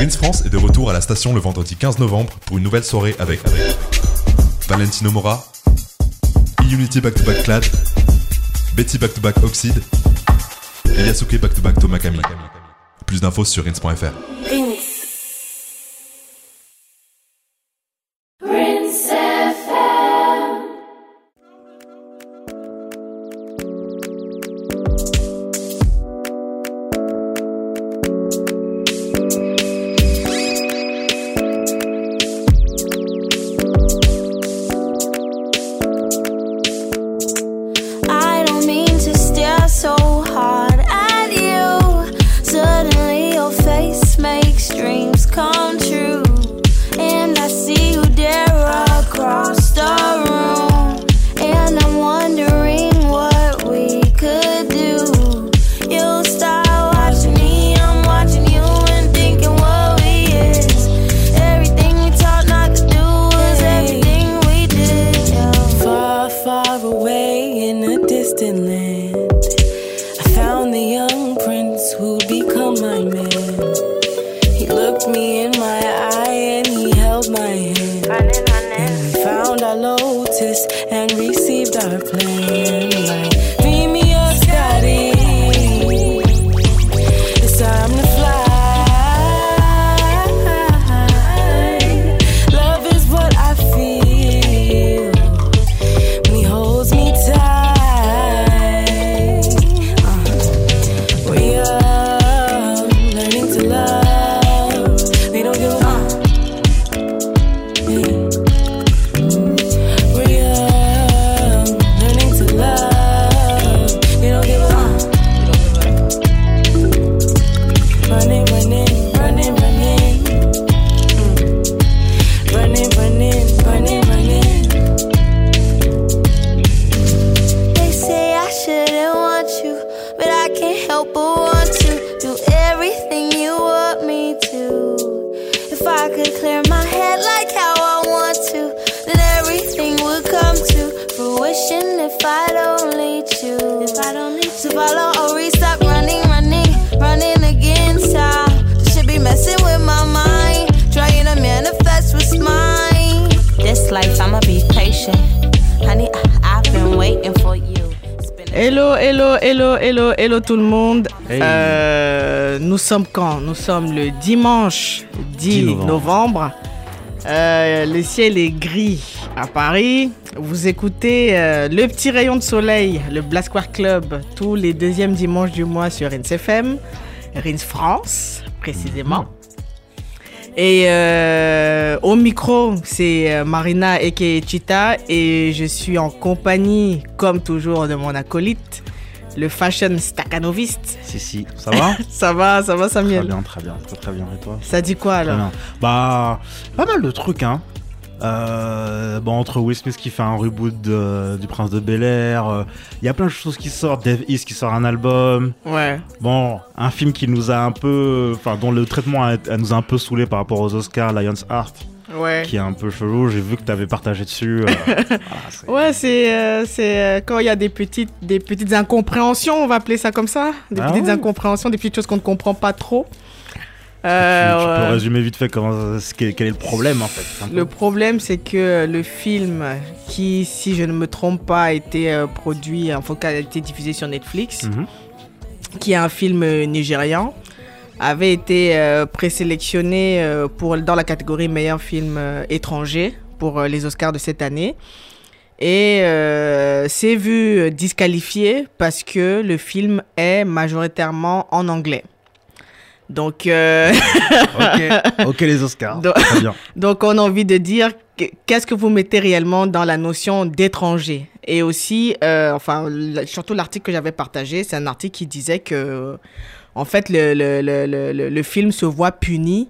Rins France est de retour à la station le vendredi 15 novembre pour une nouvelle soirée avec, Valentino Mora, E-Unity Back to Back Clad, Betty Back to Back Oxide et Yasuke Back to Back Tomakami. Plus d'infos sur rins.fr. tout le monde. Hey. Euh, nous sommes quand? Nous sommes le dimanche 10, 10 novembre. novembre. Euh, le ciel est gris à Paris. Vous écoutez euh, Le Petit Rayon de Soleil, le Black Square Club, tous les deuxièmes dimanches du mois sur Rins FM, Rins France précisément. Et euh, au micro, c'est Marina aka Chita et je suis en compagnie, comme toujours, de mon acolyte, le fashion staccanoviste. Si, si. Ça va Ça va, ça va Très Samuel bien, très bien, très très bien. Et toi? Ça dit quoi Très alors? Bah, pas mal de trucs, hein. Euh, bon, entre Will Smith qui fait un reboot de- du Prince de Bel Air, il y a plein de choses qui sortent. Dave East qui sort un album. Ouais. Bon, un film qui nous a un peu. Enfin, dont le traitement a, a nous a un peu saoulé par rapport aux Oscars, Lion's Heart, Ouais. qui est un peu chelou. J'ai vu que tu avais partagé dessus. euh, voilà, c'est- Ouais, c'est euh, c'est euh, quand il y a des petites des petites incompréhensions, on va appeler ça comme ça, des Ah petites ouais. incompréhensions, des petites choses qu'on ne comprend pas trop. tu, Euh, tu peux ouais. résumer vite fait comment, quel est le problème en fait. Le problème, c'est que le film, qui, si je ne me trompe pas, a été euh, produit, enfin, qui a été diffusé sur Netflix, Mhm. qui est un film euh, nigérian, avait été euh, présélectionné euh, pour, dans la catégorie meilleur film euh, étranger pour euh, les Oscars de cette année. Et s'est vu disqualifié parce que le film est majoritairement en anglais. Donc, ok, les Oscars. Donc- Très bien. donc, on a envie de dire que- qu'est-ce que vous mettez réellement dans la notion d'étranger? Et aussi, enfin, surtout l'article que j'avais partagé, c'est un article qui disait que, en fait, le, le, le, le, film se voit puni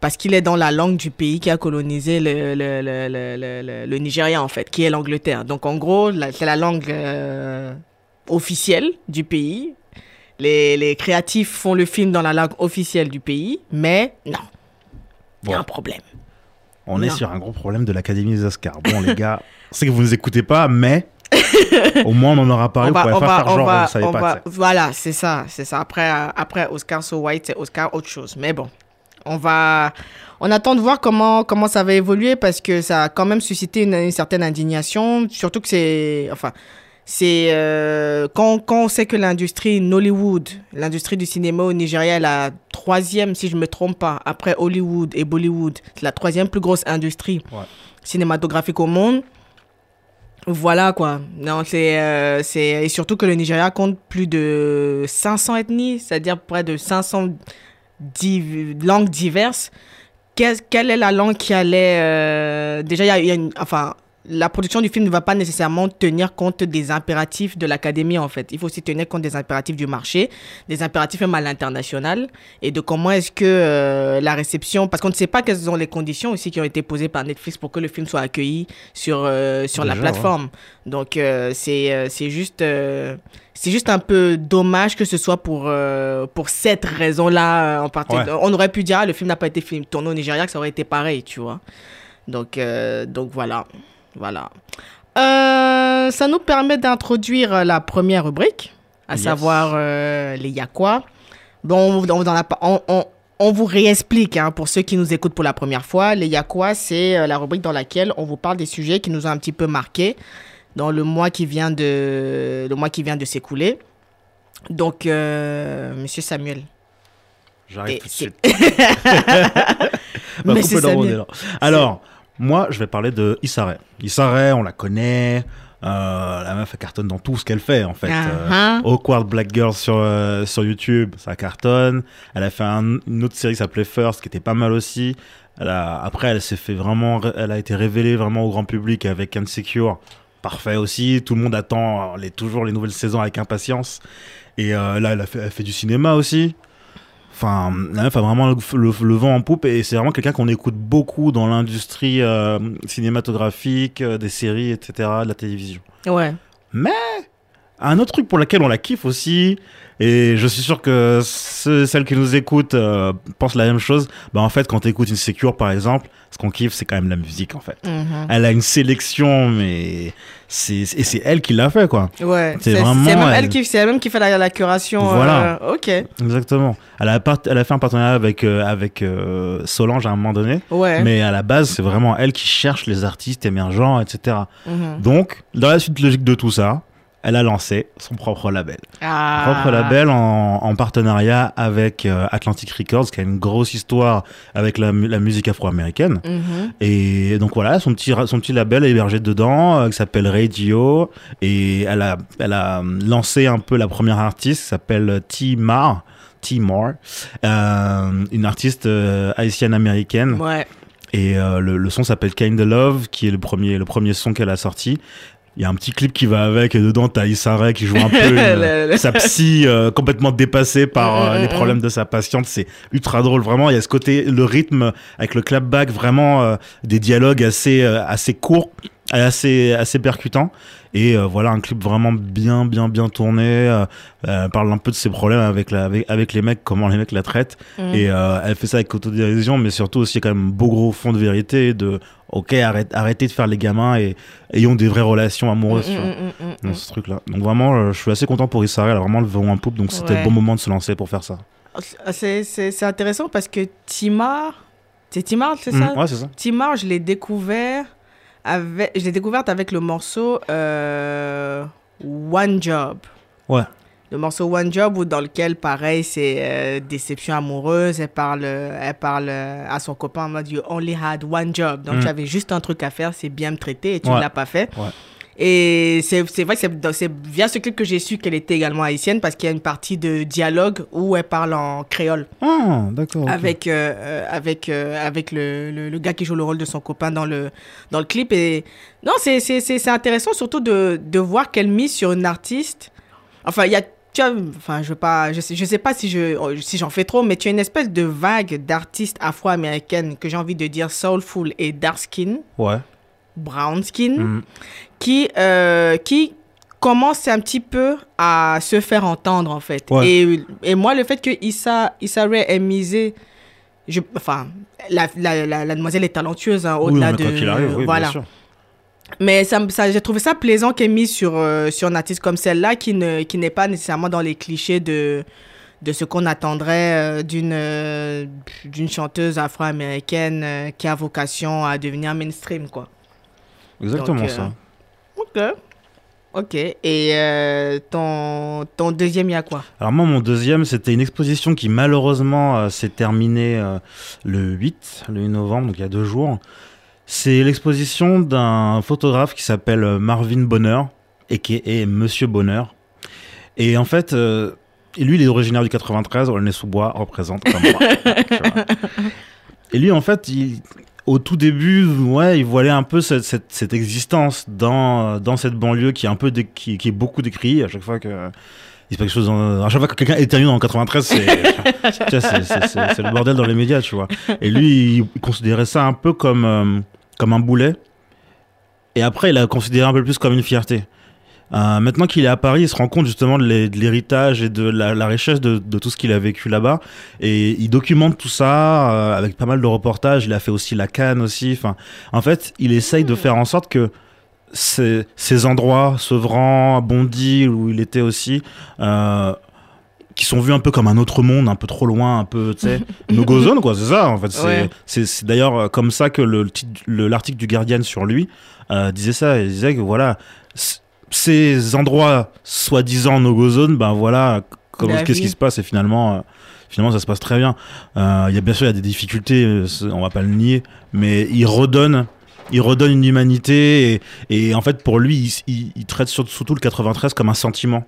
parce qu'il est dans la langue du pays qui a colonisé le, le, le, le, Nigeria, en fait, qui est l'Angleterre. Donc, en gros, c'est la langue euh, officielle du pays. Les, les créatifs font le film dans la langue officielle du pays, mais non, il y a un problème. On est sur un gros problème de l'Académie des Oscars. Bon, les gars, c'est que vous ne nous écoutez pas, mais au moins on en aura parlé. on va, on pas va, faire on genre, va, on pas. va- voilà, c'est ça, c'est ça. Après, euh, après Oscar So White, c'est Oscar autre chose. Mais bon, on va, on attend de voir comment comment ça va évoluer parce que ça a quand même suscité une, une certaine indignation, surtout que c'est, enfin, c'est euh, quand, quand on sait que l'industrie Nollywood, l'industrie du cinéma au Nigeria est la troisième, si je me trompe pas, après Hollywood et Bollywood, c'est la troisième plus grosse industrie Ouais. cinématographique au monde. Voilà quoi. Non, c'est euh, c'est et surtout que le Nigeria compte plus de 500 ethnies, c'est-à-dire près de 500 div- langues diverses. Quelle est la langue qui allait euh, déjà il y a, y a une enfin la production du film ne va pas nécessairement tenir compte des impératifs de l'académie en fait. Il faut aussi tenir compte des impératifs du marché, des impératifs même à l'international et de comment est-ce que euh, la réception parce qu'on ne sait pas quelles sont les conditions aussi qui ont été posées par Netflix pour que le film soit accueilli sur euh, sur la ouais. plateforme. Donc euh, c'est c'est juste c'est juste un peu dommage que ce soit pour pour cette raison-là en particulier. Ouais. On aurait pu dire ah, le film n'a pas été film tourné au Nigeria que ça aurait été pareil, tu vois. Donc donc voilà. Voilà. Euh, ça nous permet d'introduire la première rubrique, à Yes. savoir euh, les Yakwa. Bon, on, on, on, on- vous réexplique hein, pour ceux qui nous écoutent pour la première fois. Les Yakwa, c'est euh, la rubrique dans laquelle on vous parle des sujets qui nous ont un petit peu marqués dans le mois qui vient de, le mois qui vient de s'écouler. Donc, euh, Monsieur Samuel. J'arrive tout de suite. Bah, le Samuel. Alors, moi, je vais parler de Issare. Issare, on la connaît. euh, la meuf, elle cartonne dans tout ce qu'elle fait, en fait. Euh, ah. Awkward Black Girl sur, euh, sur YouTube, ça cartonne. Elle a fait un- une autre série qui s'appelait First, qui était pas mal aussi. Elle a, après, elle s'est fait vraiment, elle a été révélée vraiment au grand public avec Insecure. Parfait aussi. Tout le monde attend les, toujours les nouvelles saisons avec impatience. Et euh, là, elle a, fait, elle fait du cinéma aussi. Enfin, la meuf a vraiment le, le- le vent en poupe et c'est vraiment quelqu'un qu'on écoute beaucoup dans l'industrie euh, cinématographique, euh, des séries, etc., de la télévision. Ouais. Un autre truc pour lequel on la kiffe aussi, et je suis sûr que ceux, celles qui nous écoutent euh, pensent la même chose, bah en fait quand tu écoutes une Secure par exemple, ce qu'on kiffe c'est quand même la musique en fait. Mhm. Elle a une sélection mais c'est et c'est elle qui l'a fait quoi. Ouais, C'est vraiment c'est elle, elle. qui, c'est elle même qui fait la, la curation. Voilà. euh, ok. Exactement. Elle a, part- elle a fait un partenariat avec euh, avec Solange à un moment donné, Ouais. mais à la base c'est vraiment elle qui cherche les artistes émergents etc. Mhm. Donc dans la suite logique de tout ça, elle a lancé son propre label. Ah. propre label en, en partenariat avec euh, Atlantic Records, qui a une grosse histoire avec la, mu- la musique afro-américaine. Mhm. Et donc voilà, son petit, son petit label est hébergé dedans, euh, qui s'appelle Radio. Et elle a, elle a lancé un peu la première artiste, qui s'appelle T. Mar. T. Mar, euh, une artiste euh, haïtienne-américaine. Ouais. Et euh, le, le son s'appelle Kind of Love, qui est le premier, le premier son qu'elle a sorti. Il y a un petit clip qui va avec, et dedans, t'as Issa qui joue un peu une- sa psy euh, complètement dépassée par euh, Mm, mm, les mm. problèmes de sa patiente. C'est ultra drôle, vraiment. Il y a ce côté, le rythme avec le clapback, vraiment euh, des dialogues assez, euh, assez courts, assez, assez percutants. Et euh, voilà, un clip vraiment bien, bien, bien tourné. Euh, elle parle un peu de ses problèmes avec, la, avec, avec les mecs, comment les mecs la traitent. Mhm. Et euh, elle fait ça avec autodérision, mais surtout aussi quand même un beau gros fond de vérité de ok, arrête, arrêtez de faire les gamins et ayons des vraies relations amoureuses. Mm, vois, mm, mm, mm, dans mm. ce truc-là. Donc vraiment, euh, je suis assez content pour Issa, elle a vraiment le vent en poupe, donc c'était Ouais. le bon moment de se lancer pour faire ça. Ah, C'est c'est- intéressant parce que Timar, c'est Timar, c'est ça? Mm, ouais, c'est ça. Timar, je l'ai découvert avec, je l'ai découverte avec le morceau euh, One Job. Ouais. Le morceau One Job, où dans lequel, pareil, c'est euh, déception amoureuse. Elle parle, euh, elle parle à son copain en mode You only had one job. Donc, Mm. tu avais juste un truc à faire, c'est bien me traiter et tu Ouais. ne l'as pas fait. Ouais. Et c'est vrai que c'est via ce clip que j'ai su qu'elle était également haïtienne parce qu'il y a une partie de dialogue où elle parle en créole Ah, d'accord. avec, euh, euh, avec, euh, avec le, le, le gars qui joue le rôle de son copain dans le, dans le clip. Et non, c'est intéressant surtout de, de voir qu'elle mise sur une artiste. Enfin, il y a. Enfin, je veux pas, je sais, je sais pas si je, si j'en fais trop, mais tu as une espèce de vague d'artistes afro-américaines que j'ai envie de dire soulful et dark skin, Ouais. brown skin, Mm. Qui, euh, qui commence un petit peu à se faire entendre en fait. Ouais. Et, et moi, le fait que Issa, Issa Rae ait misé, je, enfin, la, la, la, la demoiselle est talentueuse hein, Oui, au-delà mais de. arrive, oui, voilà. bien sûr. Mais ça, j'ai trouvé ça plaisant qu'elle mise sur, euh, sur une artiste comme celle-là qui, ne, qui n'est pas nécessairement dans les clichés de, de ce qu'on attendrait euh, d'une euh, d'une chanteuse afro-américaine qui a vocation à devenir mainstream, quoi. Exactement Donc, ça. Ok. Ok. Et euh, ton, ton deuxième, il y a quoi? Alors moi, mon deuxième, c'était une exposition qui malheureusement euh, s'est terminée euh, le 8, le 8 novembre, donc il y a deux jours. C'est l'exposition d'un photographe qui s'appelle Marvin Bonheur, et qui est Monsieur Bonheur. Et en fait, lui, il est originaire du 93, Aulnay-sous-Bois représente comme moi. Et lui, en fait, il- au tout début, ouais, il voyait un peu cette, cette, existence dans, dans cette banlieue qui est un peu qui, est beaucoup décrite à chaque fois que il se passe quelque chose à chaque fois que quelqu'un le 93 c'est le bordel dans les médias tu vois. Et lui il, il considérait ça un peu comme euh, comme un boulet. Et après il a considéré un peu plus comme une fierté Euh, maintenant qu'il est à Paris, il se rend compte justement de l'hé- de l'héritage et de la, la richesse de, de tout ce qu'il a vécu là-bas. Et il documente tout ça euh, avec pas mal de reportages. Il a fait aussi la Cannes aussi. Enfin, en fait, il essaye de faire en sorte que ces, ces endroits, Sevran, Bondy, où il était aussi, euh, qui sont vus un peu comme un autre monde, un peu trop loin, un peu, tu sais, no go zone, quoi, c'est ça, en fait. C'est Ouais. d'ailleurs comme ça que le titre- le- l'article du Guardian sur lui euh, disait ça. Il disait que voilà, ces endroits soi-disant no go zone, ben voilà, La qu'est-ce qui se passe et finalement. euh, Finalement, ça se passe très bien. Euh, Il y a bien sûr, il y a des difficultés, euh, on va pas le nier, mais il redonne, il redonne une humanité et, et en fait, pour lui, il, il- il traite sur- surtout le 93 comme un sentiment.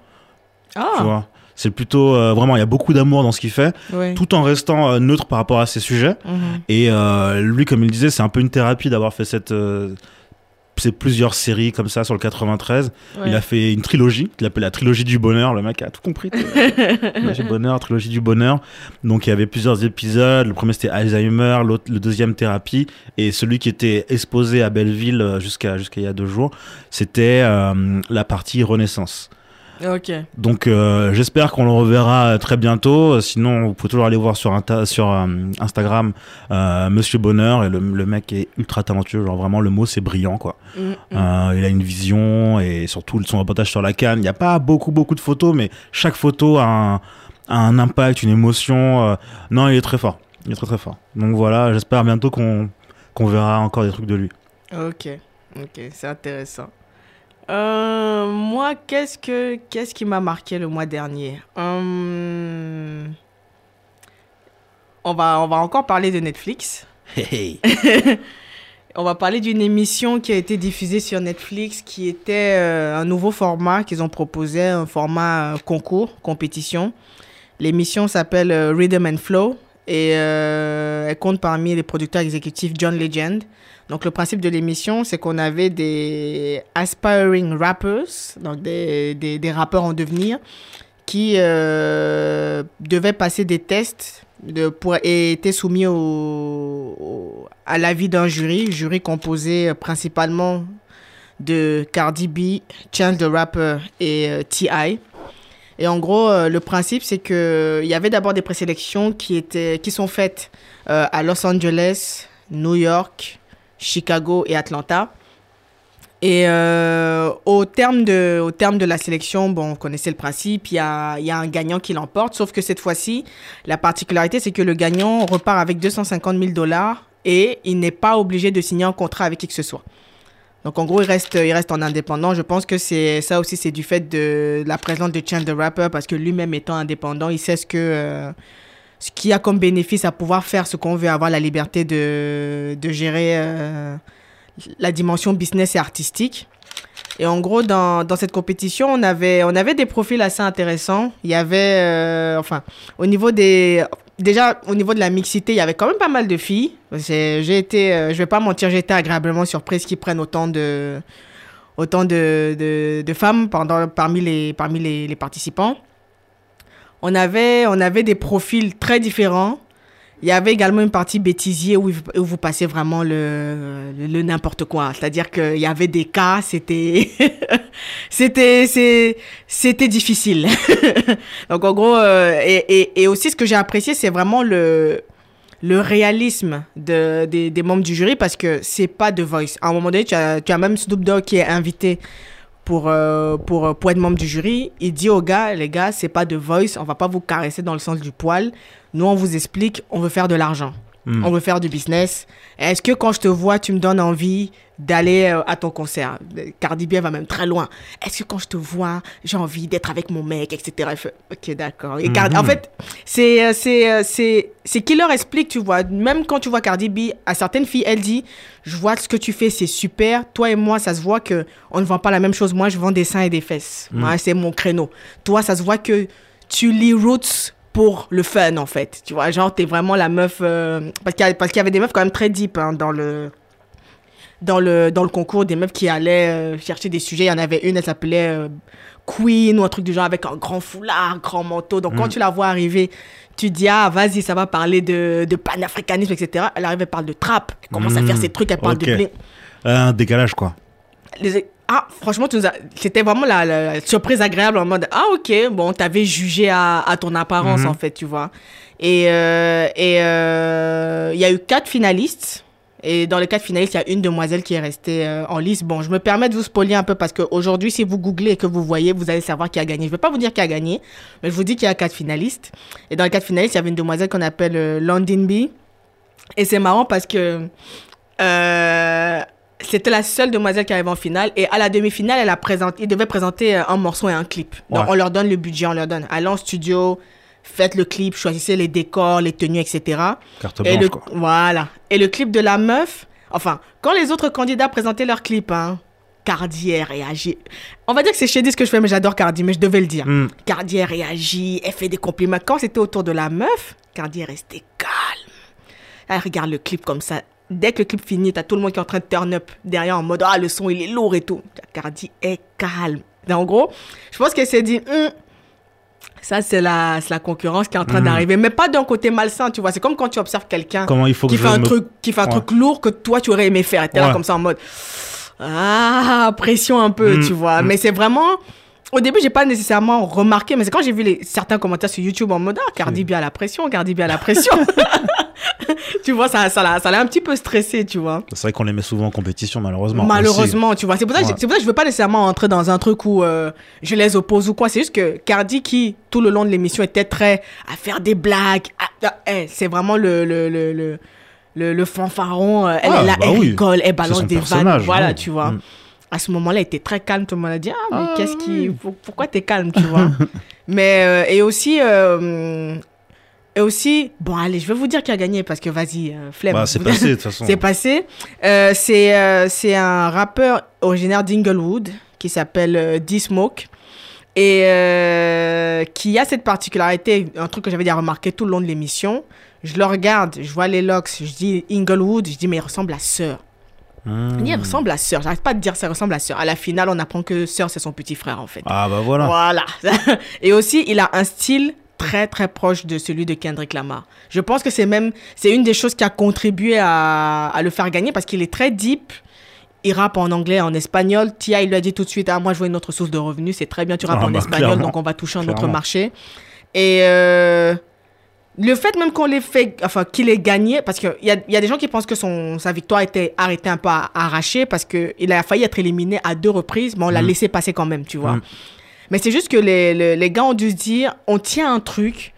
Tu Ah, vois, c'est plutôt euh, vraiment, il y a beaucoup d'amour dans ce qu'il fait, tout en restant euh, neutre par rapport à ses sujets. Mhm. Et euh, lui, comme il disait, c'est un peu une thérapie d'avoir fait cette, euh, ces plusieurs séries comme ça sur le 93. Il a fait une trilogie, qu'il appelle la trilogie du bonheur. Le mec a tout compris. trilogie du bonheur, trilogie du bonheur. Donc il y avait plusieurs épisodes. Le premier c'était Alzheimer, l'autre, le deuxième thérapie, et celui qui était exposé à Belleville euh, jusqu'à jusqu'à il y a deux jours, c'était euh, la partie Renaissance. Ok. Donc euh, j'espère qu'on le reverra très bientôt. Sinon, vous pouvez toujours aller voir sur, Inta- sur euh, Instagram euh, Monsieur Bonheur et le, le mec est ultra talentueux. Genre vraiment le mot c'est brillant quoi. Mm, mm. Il a une vision et surtout son reportage sur la canne. Il n'y a pas beaucoup beaucoup de photos, mais chaque photo a un, a un impact, une émotion. non, il est très fort. Il est très très fort. Donc voilà, j'espère bientôt qu'on qu'on verra encore des trucs de lui. Ok, ok, c'est intéressant. Euh, moi, qu'est-ce que qu'est-ce qui m'a marqué le mois dernier? Hum, On va on va encore parler de Netflix. On va parler d'une émission qui a été diffusée sur Netflix, qui était euh, un nouveau format qu'ils ont proposé, un format euh, concours, compétition. L'émission s'appelle Rhythm and Flow et elle compte parmi les producteurs exécutifs John Legend. Donc le principe de l'émission, c'est qu'on avait des aspiring rappers, donc des, des, rappeurs en devenir, qui euh, devaient passer des tests de, pour, et étaient soumis au, à l'avis d'un jury, jury composé principalement de Cardi B, Chance the Rapper et euh, T.I. Et en gros, euh, le principe, c'est que il y avait d'abord des présélections qui, étaient, qui sont faites à Los Angeles, New York, Chicago et Atlanta. Et euh, au, terme de, au terme de la sélection, bon, on connaissait le principe, il y a, y a un gagnant qui l'emporte, sauf que cette fois-ci, la particularité, c'est que le gagnant repart avec 250 000 dollars et il n'est pas obligé de signer un contrat avec qui que ce soit. Donc en gros, il reste, il reste en indépendant. Je pense que c'est ça aussi, c'est du fait de la présence de Chance the Rapper parce que lui-même étant indépendant, il sait ce que euh, ce qu'il y a comme bénéfice à pouvoir faire ce qu'on veut, avoir la liberté de, de gérer euh, la dimension business et artistique. Et en gros, dans, dans cette compétition, on avait, on avait des profils assez intéressants. Il y avait, euh, enfin, au niveau des. Déjà, au niveau de la mixité, il y avait quand même pas mal de filles. J'ai été, euh, je vais pas mentir, j'ai été agréablement surprise qu'ils prennent autant de, autant de, de, femmes pendant, parmi, les, parmi les participants. On avait, on avait des profils très différents. Il y avait également une partie bêtisier où, où vous passez vraiment le, le, n'importe quoi. C'est-à-dire qu'il y avait des cas, c'était, c'était, c'était difficile. Donc en gros, euh, et, et, aussi ce que j'ai apprécié, c'est vraiment le, le réalisme de, des, des membres du jury parce que c'est pas de voice. À un moment donné, tu as, tu as même Snoop Dogg qui est invité pour, euh, pour, euh, pour être membre du jury. Il dit aux gars, les gars, c'est pas de voice, on va pas vous caresser dans le sens du poil. Nous, on vous explique, on veut faire de l'argent. Hmm. On veut faire du business. Est-ce que quand je te vois, tu me donnes envie d'aller euh, à ton concert? Cardi B va même très loin. Est-ce que quand je te vois, j'ai envie d'être avec mon mec, etc. Ok, d'accord. Et Cardi- En Mhm. fait, c'est, euh, c'est, euh, c'est, c'est qui leur explique, tu vois. Même quand tu vois Cardi B, à certaines filles, elle dit, je vois ce que tu fais, c'est super. Toi et moi, ça se voit que on ne vend pas la même chose. Moi, je vends des seins et des fesses. Mhm. Moi, c'est mon créneau. Toi, ça se voit que tu lis Roots pour le fun, en fait. Tu vois, genre, t'es vraiment la meuf... euh, parce qu'il y, avait des meufs quand même très deep hein, dans le... Dans le, dans le concours, des meufs qui allaient euh, chercher des sujets. Il y en avait une, elle s'appelait euh, Queen ou un truc du genre avec un grand foulard, grand manteau. Donc, quand Mm. tu la vois arriver, tu dis, ah, vas-y, ça va parler de, de panafricanisme, etc. Elle arrive, elle parle de trap. Elle commence à Mm. faire ses trucs, elle parle de blé. Un décalage, quoi. Les- Ah, franchement, tu nous as- c'était vraiment la, surprise agréable en mode Ah, ok, bon, t'avais jugé à, à ton apparence, Mhm. en fait, tu vois. Et euh, et, euh, il y a eu quatre finalistes. Et dans les quatre finalistes, il y a une demoiselle qui est restée euh, en lice. Bon, je me permets de vous spoiler un peu parce qu'aujourd'hui, si vous googlez et que vous voyez, vous allez savoir qui a gagné. Je ne vais pas vous dire qui a gagné, mais je vous dis qu'il y a quatre finalistes. Et dans les quatre finalistes, il y avait une demoiselle qu'on appelle B. Et c'est marrant parce que c'était la seule demoiselle qui arrivait en finale. Et à la demi-finale, elle a présenté, il devait présenter euh, un morceau et un clip. Donc, Ouais. on leur donne le budget, on leur donne. Allez en studio, faites le clip, choisissez les décors, les tenues, etc. Carte Et blanche, le, quoi. voilà. Et le clip de la meuf, enfin, quand les autres candidats présentaient leur clip, hein, Cardi elle réagit. On va dire que c'est shady ce que je fais, mais j'adore Cardi, mais je devais le dire. Hmm. Cardi elle réagit, elle fait des compliments. Quand c'était autour de la meuf, Cardi est restée calme. Elle regarde le clip comme ça. Dès que le clip finit, t'as tout le monde qui est en train de turn up derrière en mode Ah, le son il est lourd et tout. Cardi est calme. Et en gros, je pense qu'elle s'est dit Hum, Ça, c'est la, la concurrence qui est en train Mhm. d'arriver. Mais pas d'un côté malsain, tu vois. C'est comme quand tu observes quelqu'un qui fait un me- truc qui fait un Ouais. truc lourd que toi tu aurais aimé faire et t'es là comme ça en mode ah pression un peu Mm, tu vois mais c'est vraiment au début j'ai pas nécessairement remarqué mais c'est quand j'ai vu les certains commentaires sur YouTube en mode ah Cardi B à la pression Cardi B à la pression tu vois ça ça l'a ça l'a un petit peu stressé tu vois C'est vrai qu'on les met souvent en compétition, malheureusement. Malheureusement, tu vois. C'est pour, ça que Ouais. je- c'est pour ça que je veux pas nécessairement entrer dans un truc où euh, je les oppose ou quoi. C'est juste que Cardi, qui tout le long de l'émission était très à faire des blagues, à- à- eh, c'est vraiment le, le, le, le, le, le fanfaron. euh, Elle Ah, là, bah elle oui. rigole, elle balance des vannes. Voilà, tu vois. Mm. À ce moment-là, elle était très calme. Tout le monde a dit Ah, mais qu'est-ce qui. pour- Pourquoi t'es calme, tu vois? Mais, euh, et aussi. euh, et aussi, bon, allez, je vais vous dire qui a gagné parce que vas-y, euh, flemme. Bah, c'est passé, de toute façon. C'est passé. Euh, c'est c'est un rappeur originaire d'Inglewood qui s'appelle D-Smoke et qui a cette particularité, un truc que j'avais déjà remarqué tout le long de l'émission. Je le regarde, je vois les locks, je dis Inglewood, je dis mais il ressemble à Sœur. Hmm. Il ressemble à Sœur, j'arrête pas de dire ça ressemble à Sœur. À la finale, on apprend que Sœur c'est son petit frère en fait. Ah, bah voilà. Voilà. Et aussi, il a un style très très proche de celui de Kendrick Lamar. Je pense que c'est même c'est une des choses qui a contribué à, à le faire gagner parce qu'il est très deep. Il rappe en anglais, en espagnol. Tia, il lui a dit tout de suite, ah, moi, je vois une autre source de revenus. C'est très bien, tu rappes Ah, en bah, espagnol, donc on va toucher un autre marché. Et euh, le fait même qu'on l'ait fait, enfin, qu'il ait gagné, parce qu'il y a, il y a des gens qui pensent que son, sa victoire était arrêtée un peu arrachée parce qu'il a failli être éliminé à deux reprises, mais on l'a Mm. laissé passer quand même, tu vois. Mm. Mais c'est juste que les, les, les gars ont dû se dire, on tient un truc,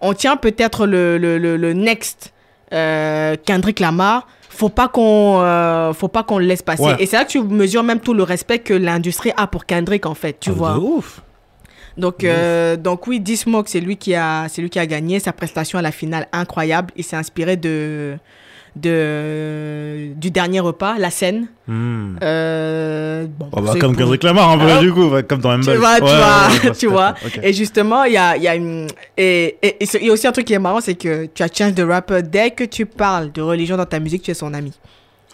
on tient peut-être le, le, le, le next euh, Kendrick Lamar, faut pas qu'on euh, faut pas qu'on le laisse passer. Ouais. Et c'est là que tu mesures même tout le respect que l'industrie a pour Kendrick en fait, tu Ah, vois. De ouf. Donc, euh, donc oui, D-Smoke, c'est lui qui a, c'est lui qui a gagné sa prestation à la finale incroyable. Il s'est inspiré de, de, du dernier repas, la scène. Hmm. Euh, bon, Oh, bah, comme Kendrick Lamar, un peu, Ah. du coup, comme dans tu Humble. vois, tu vois, ouais, ouais, tu vois. fait, ok. Et justement, il y a, il y a une, et, il y a aussi un truc qui est marrant, c'est que tu as Chance the Rapper, dès que tu parles de religion dans ta musique, tu es son ami.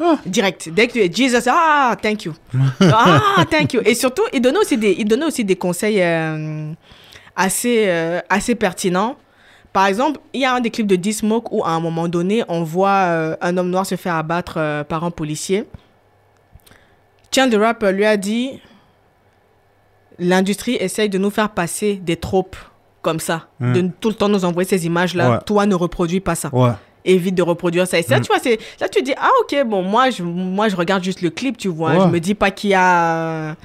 Ah. Direct. Dès que tu es Jesus, ah, thank you. ah, thank you. Et surtout, il donnait aussi des, il donnait aussi des conseils euh, assez, euh, assez pertinents. Par exemple, il y a un des clips de D-Smoke où, à un moment donné, on voit euh, un homme noir se faire abattre par un policier. Chance the Rapper lui a dit l'industrie essaye de nous faire passer des tropes comme ça, Mm. de tout le temps nous envoyer ces images-là. Ouais. Toi, ne reproduis pas ça. Ouais. Évite de reproduire ça. Et ça, Mm. tu vois, c'est là tu dis ah ok bon moi je moi je regarde juste le clip, tu vois. Ouais. Je me dis pas qu'il y a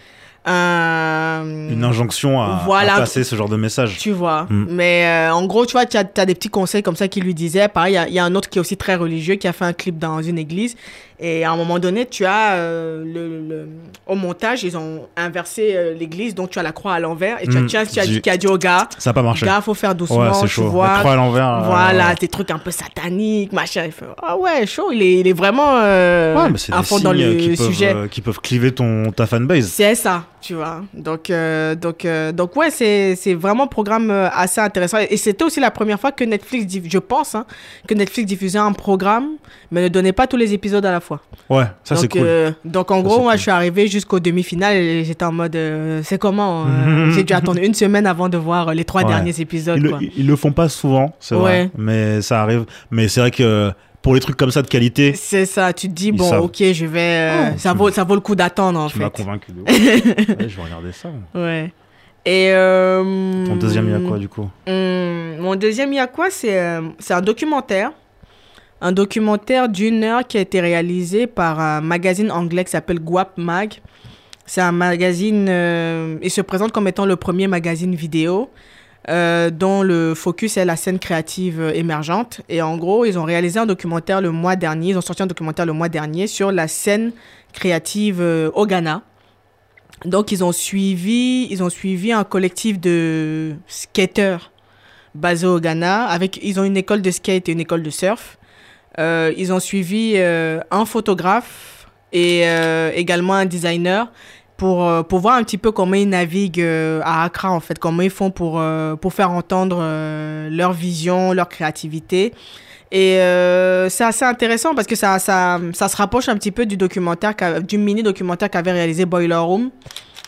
un Une injonction à, Voilà. à passer ce genre de message. tu vois. Mm. Mais euh, en gros, tu vois, tu as, des petits conseils comme ça qu'il lui disait. Pareil, il y a- il y, a un autre qui est aussi très religieux qui a fait un clip dans une église. Et à un moment donné, tu as euh, le, le- au montage, ils ont inversé euh, l'église, donc tu as la croix à l'envers. Et tu as, Mm. tu as, tu as dit, qui a dit au gars, Ça n'a pas marché. gars, faut faire doucement, ouais, tu chaud. vois. La croix à l'envers. euh, Voilà, ouais. des trucs un peu sataniques, machin. Il fait, ah ouais, chaud, il est, il est vraiment euh, Ouais, mais c'est à fond dans le qui peuvent, sujet. euh, qui peuvent cliver ton, ta fanbase. C'est ça, tu vois. Donc, euh, donc, euh, donc ouais, c'est c'est vraiment un programme assez intéressant. Et c'était aussi la première fois que Netflix, je pense, hein, que Netflix diffusait un programme, mais ne donnait pas tous les épisodes à la fois. Ouais, ça c'est cool. euh, donc en gros, moi, cool. je suis arrivé jusqu'au demi-finale et j'étais en mode, euh, c'est comment euh, J'ai dû attendre une semaine avant de voir les trois Ouais. derniers épisodes. Ils, quoi. le, ils le font pas souvent, c'est vrai. Mais ça arrive. Mais c'est vrai que pour les trucs comme ça de qualité, C'est ça, tu te dis, bon, savent. ok, je vais. euh, Oh, ça, tu- vaut, ça vaut le coup d'attendre, en tu m'as fait. convaincu. De ouf. Ouais, je vais regarder ça. Ouais. Et. euh, Ton deuxième, il y a quoi du coup? Hum, mon deuxième, il y a quoi? C'est euh, c'est un documentaire. Un documentaire d'une heure qui a été réalisé par un magazine anglais qui s'appelle Guap Mag. C'est un magazine. euh, il se présente comme étant le premier magazine vidéo euh, dont le focus est la scène créative euh, émergente. Et en gros, ils ont réalisé un documentaire le mois dernier. Ils ont sorti un documentaire le mois dernier sur la scène créative euh, au Ghana. Donc, ils ont suivi, ils ont suivi un collectif de skateurs basés au Ghana. Avec, ils ont une école de skate et une école de surf. Euh, ils ont suivi euh, un photographe et euh, également un designer pour, pour voir un petit peu comment ils naviguent à Accra, en fait, comment ils font pour, pour faire entendre leur vision, leur créativité. Et c'est assez intéressant parce que ça, ça, ça se rapproche un petit peu du documentaire, du mini-documentaire qu'avait réalisé Boiler Room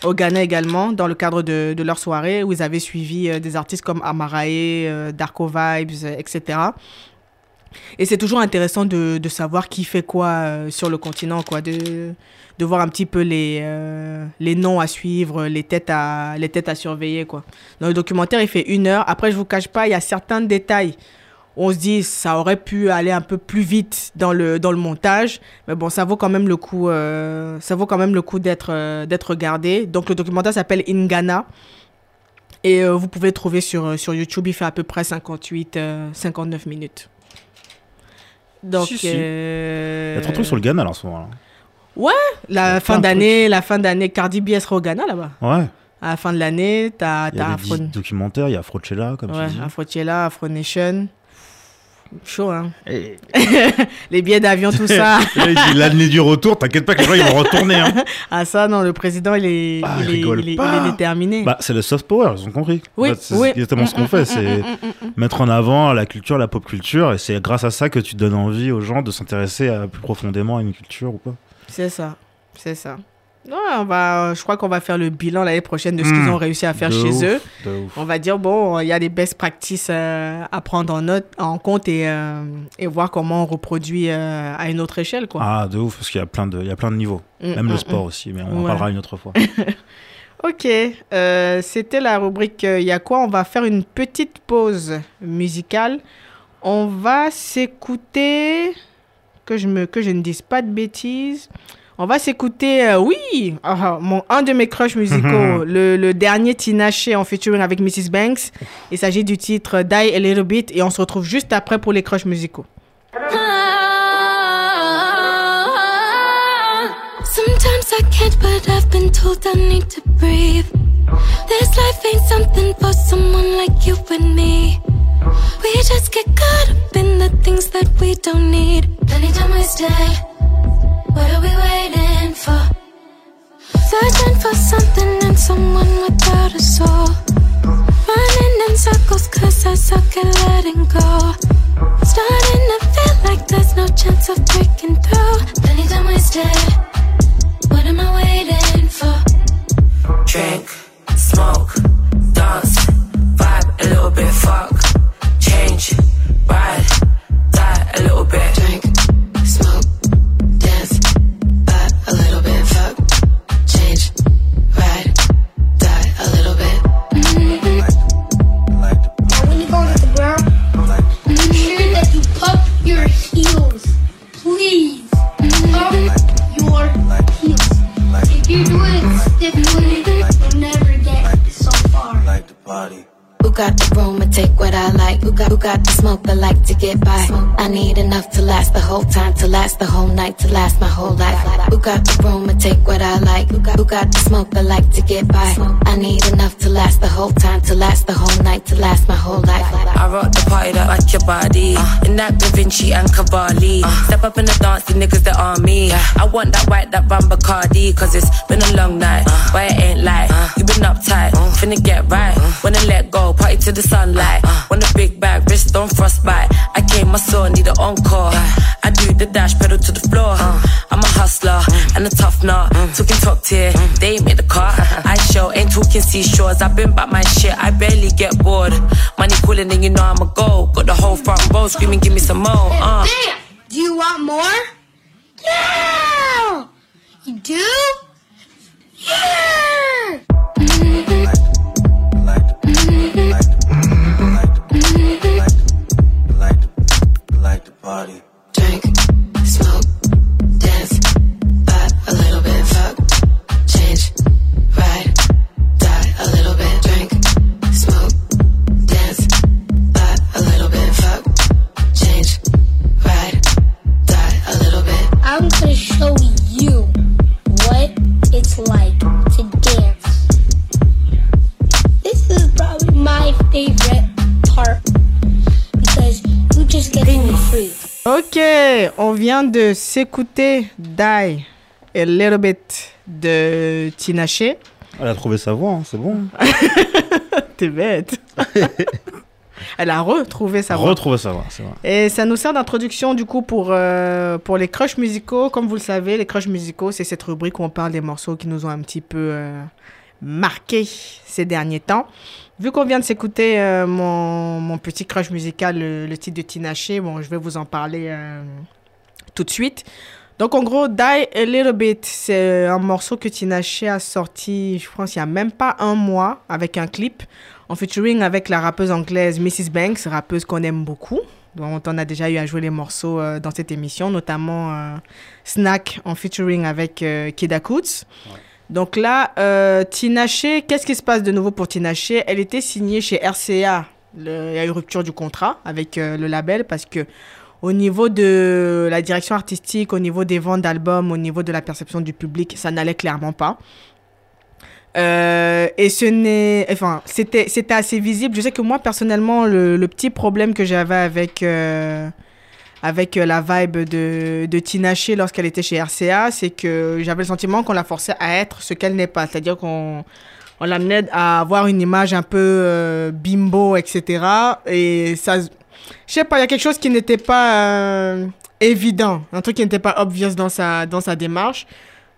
au Ghana également, dans le cadre de, de leur soirée, où ils avaient suivi des artistes comme Amarae, Darko Vibes, etc. Et c'est toujours intéressant de, de savoir qui fait quoi euh, sur le continent, quoi, de, de voir un petit peu les, euh, les noms à suivre, les têtes à, les têtes à surveiller, quoi. Dans le documentaire, il fait une heure. Après, je vous cache pas, il y a certains détails on se dit ça aurait pu aller un peu plus vite dans le, dans le montage. Mais bon, ça vaut quand même le coup, euh, coup d'être d'être regardé. Donc, le documentaire s'appelle Ingana. Et vous pouvez le trouver sur, sur YouTube. Il fait à peu près 58, euh, 59 minutes. Donc, Si, si. euh, Il y a trop de trucs sur le Ghana alors, en ce moment. Il y la fin d'année, la fin d'année, Cardi B sera au Ghana là-bas. Ouais. À la fin de l'année, t'as Il y a des Afro, documentaires, il y a Afrochella, comme ouais, tu dis. Afrochella, Afro Nation. Chaud, hein. Et- Les billets d'avion, tout ça. Et là, il dit l'année du retour, t'inquiète pas que les gens ils vont retourner. Hein. ah, ça, non, le président, il est, Ah, il, est, rigole il, est, pas. il est déterminé. Bah, c'est le soft power, ils ont compris. Oui, En fait, c'est oui. exactement ce qu'on Mm, fait, mm, c'est mm, mm. mettre en avant la culture, la pop culture, et c'est grâce à ça que tu donnes envie aux gens de s'intéresser à- plus profondément à une culture ou pas. C'est ça, c'est ça. Ouais, on va, je crois qu'on va faire le bilan l'année prochaine de ce qu'ils Mm. ont réussi à faire De chez ouf, eux. On va dire, bon, il y a des best practices euh, à prendre en, note, en compte et, euh, et voir comment on reproduit euh, à une autre échelle. Quoi. Ah, de ouf, parce qu'il y a plein de, il y a plein de niveaux. Mm, Même le mm. sport aussi, mais on en parlera une autre fois. Ok, c'était la rubrique Il y a quoi? On va faire une petite pause musicale. On va s'écouter, que je, me, que je ne dise pas de bêtises. On va s'écouter, euh, oui, ah, mon, un de mes crushs musicaux, le, le dernier Tinashe en featuring avec Mrs. Banks. Il s'agit du titre Die a Little Bit et on se retrouve juste après pour les crushs musicaux. Sometimes I can't, but I've been told I need to breathe. This life ain't something for someone like you and me. We just get caught up in the things that we don't need. Anytime we stay, what are we waiting for? Searching for something and someone without a soul. Running in circles cause I suck at letting go. Starting to feel like there's no chance of breaking through. Anytime we stay, what am I waiting for? drink, smoke, dance, vibe a little bit, fuck, change, ride, die a little bit. Drink, your heels, please. Up your heels. If you do it, stiffly, you'll never get so far. Like the body got the room and take what I like? Who got, who got the smoke that like to get by? I need enough to last the whole time, to last the whole night, to last my whole life. Who got the room and take what I like? Who got, who got the smoke that like to get by? I need enough to last the whole time, to last the whole night, to last my whole life. I rock the party that rock your body. Uh. In that Da Vinci and Cavalli. Uh. Step up in the dance, the niggas that on me. I want that white, that rum Bacardi. Cause it's been a long night. Uh. But it ain't like you been uptight. Finna get right. Wanna let go, party to the sunlight. Uh-uh. Want a big bag, wrist on frostbite. I came, my soul, need an encore. I do the dash, pedal to the floor. Uh-huh. I'm a hustler mm. and a tough nut. Talking top tier, they ain't made the cut. I show, ain't talking seashores. I've been back my shit, I barely get bored. Money calling, and you know I'm a go. Got the whole front row screaming, give me some more. Uh. Damn! Do you want more? Yeah! You do? Yeah! Drink, smoke, dance, vibe a little vient de s'écouter Die a Little Bit de Tinashe. Elle a trouvé sa voix, hein, c'est bon. T'es bête. Elle a retrouvé sa voix. Retrouver sa voix, c'est vrai. Et ça nous sert d'introduction du coup pour, euh, pour les crushs musicaux. Comme vous le savez, les crushs musicaux, c'est cette rubrique où on parle des morceaux qui nous ont un petit peu euh, marqués ces derniers temps. Vu qu'on vient de s'écouter euh, mon, mon petit crush musical, le, le titre de Tinashe, bon, je vais vous en parler euh, tout de suite. Donc en gros, Die a Little Bit, c'est un morceau que Tinashe a sorti, je pense, il n'y a même pas un mois, avec un clip, en featuring avec la rappeuse anglaise Mrs. Banks, rappeuse qu'on aime beaucoup. dont on a déjà eu à jouer les morceaux euh, dans cette émission, notamment euh, Snack en featuring avec euh, Kid Akutz. Donc là, euh, Tinashe, qu'est-ce qui se passe de nouveau pour Tinashe Elle était signée chez RCA. Le- il y a eu rupture du contrat avec le label parce que au niveau de la direction artistique, au niveau des ventes d'albums, au niveau de la perception du public, ça n'allait clairement pas. Euh, et ce n'est, enfin, c'était, c'était assez visible. Je sais que moi personnellement, le, petit problème que j'avais avec euh, avec euh, la vibe de, de Tinashe lorsqu'elle était chez RCA, c'est que j'avais le sentiment qu'on la forçait à être ce qu'elle n'est pas. C'est-à-dire qu'on on l'amenait à avoir une image un peu bimbo, etc. Et ça, je sais pas, il y a quelque chose qui n'était pas euh, évident, un truc qui n'était pas obvious dans sa, dans sa démarche.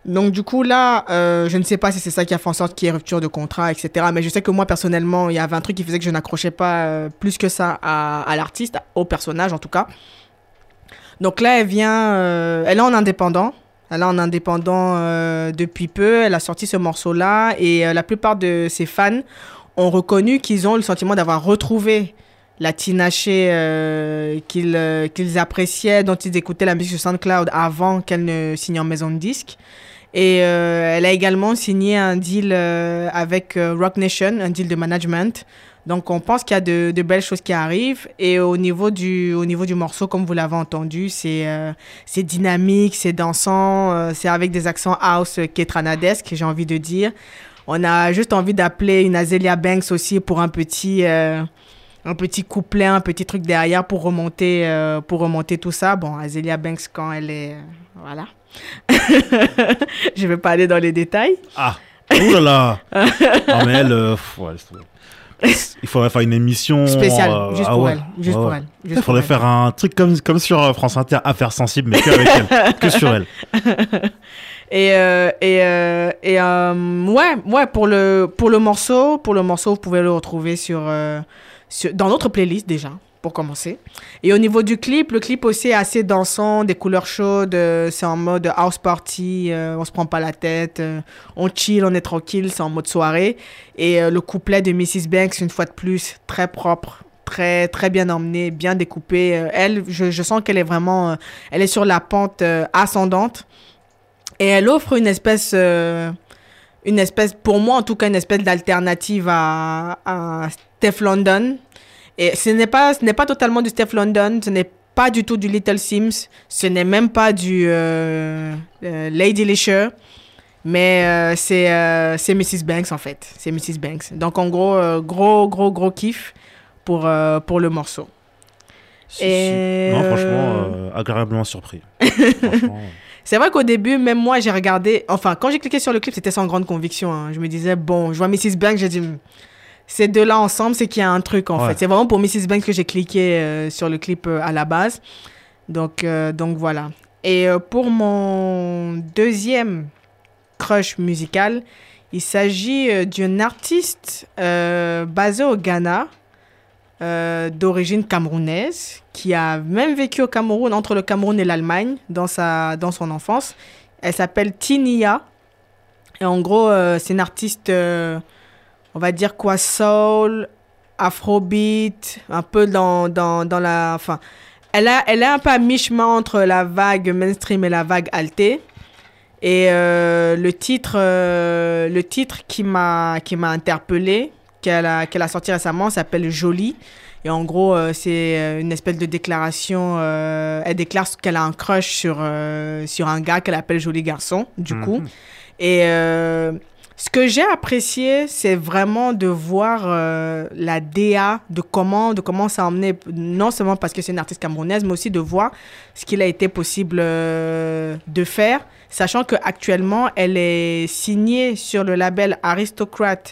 Donc du coup là, euh, je ne sais pas si c'est ça qui a fait en sorte qu'il y ait rupture de contrat, etc. Mais je sais que moi personnellement, il y avait un truc qui faisait que je n'accrochais pas euh, plus que ça à, l'artiste, au personnage en tout cas. Donc là, elle vient, elle est en indépendant. Elle est en indépendant depuis peu. Elle a sorti ce morceau-là et la plupart de ses fans ont reconnu qu'ils ont le sentiment d'avoir retrouvé la Tinashe euh, qu'ils euh, qu'ils appréciaient, dont ils écoutaient la musique sur SoundCloud avant qu'elle ne signe en maison de disque. Et euh, elle a également signé un deal euh, avec euh, Rock Nation, un deal de management. Donc on pense qu'il y a de, de belles choses qui arrivent. Et au niveau du, au niveau du morceau, comme vous l'avez entendu, c'est euh, c'est dynamique, c'est dansant, euh, c'est avec des accents house euh, kétranadesques, j'ai envie de dire. On a juste envie d'appeler une Azealia Banks aussi pour un petit, euh, un petit couplet, un petit truc derrière pour remonter, euh, pour remonter tout ça. Bon, Azealia Banks quand elle est, euh, voilà. Je vais pas aller dans les détails. Ah, ouh là là. ah, mais elle, euh, pff, ouais. Il faudrait faire une émission Spéciale, euh, juste ah pour ouais, elle, juste ouais, pour elle, juste Il pour faudrait elle. faire un truc comme, comme sur France Inter, Affaires sensibles, mais que avec elle, que sur elle. Et, euh, et, euh, et ouais, ouais pour, le, pour le morceau, pour le morceau, vous pouvez le retrouver sur, dans notre playlist déjà, pour commencer. Et au niveau du clip, le clip aussi est assez dansant, des couleurs chaudes, euh, c'est en mode house party, euh, on se prend pas la tête, euh, on chill, on est tranquille, c'est en mode soirée. Et euh, le couplet de Mrs. Banks, une fois de plus, très propre, très très bien emmené, bien découpé. Euh, elle, je, je sens qu'elle est vraiment, elle est sur la pente ascendante. Et elle offre une espèce, une espèce, pour moi en tout cas, une espèce d'alternative à, à Steph London. Et ce n'est pas, ce n'est pas totalement du Steph London, ce n'est pas du tout du Little Sims, ce n'est même pas du euh, euh, Lady Leisure, mais euh, c'est c'est Mrs. Banks en fait. C'est Mrs. Banks. Donc en gros, gros, gros, gros kiff pour, pour le morceau. Si, Et, si. Non, franchement, agréablement surpris. franchement, C'est vrai qu'au début, même moi, j'ai regardé. Enfin, quand j'ai cliqué sur le clip, c'était sans grande conviction. hein. Je me disais, bon, je vois Mrs. Banks, j'ai dit, Hmm, ces deux-là ensemble, c'est qu'il y a un truc en Ouais. fait. C'est vraiment pour Mrs. Banks que j'ai cliqué euh, sur le clip euh, à la base. Donc, euh, donc voilà. Et pour mon deuxième crush musical, il s'agit d'une artiste basée au Ghana, euh, d'origine camerounaise, qui a même vécu au Cameroun, entre le Cameroun et l'Allemagne, dans, dans son enfance. Elle s'appelle Tinia. Et en gros, euh, c'est une artiste, euh, on va dire quoi, soul, afrobeat, un peu dans, dans, dans la... Enfin, elle, a, elle est un peu à mi-chemin entre la vague mainstream et la vague altée. Et le titre, le titre qui m'a qui m'a interpellé, qu'elle a qu'elle a sorti récemment, s'appelle Jolie. Et en gros, euh, c'est euh, une espèce de déclaration. euh, elle déclare qu'elle a un crush sur euh, sur un gars qu'elle appelle Joli garçon, du coup. Et ce que j'ai apprécié, c'est vraiment de voir la DA, de comment, de comment ça a emmené, non seulement parce que c'est une artiste camerounaise, mais aussi de voir ce qu'il a été possible de faire, sachant qu'actuellement, elle est signée sur le label Aristocrat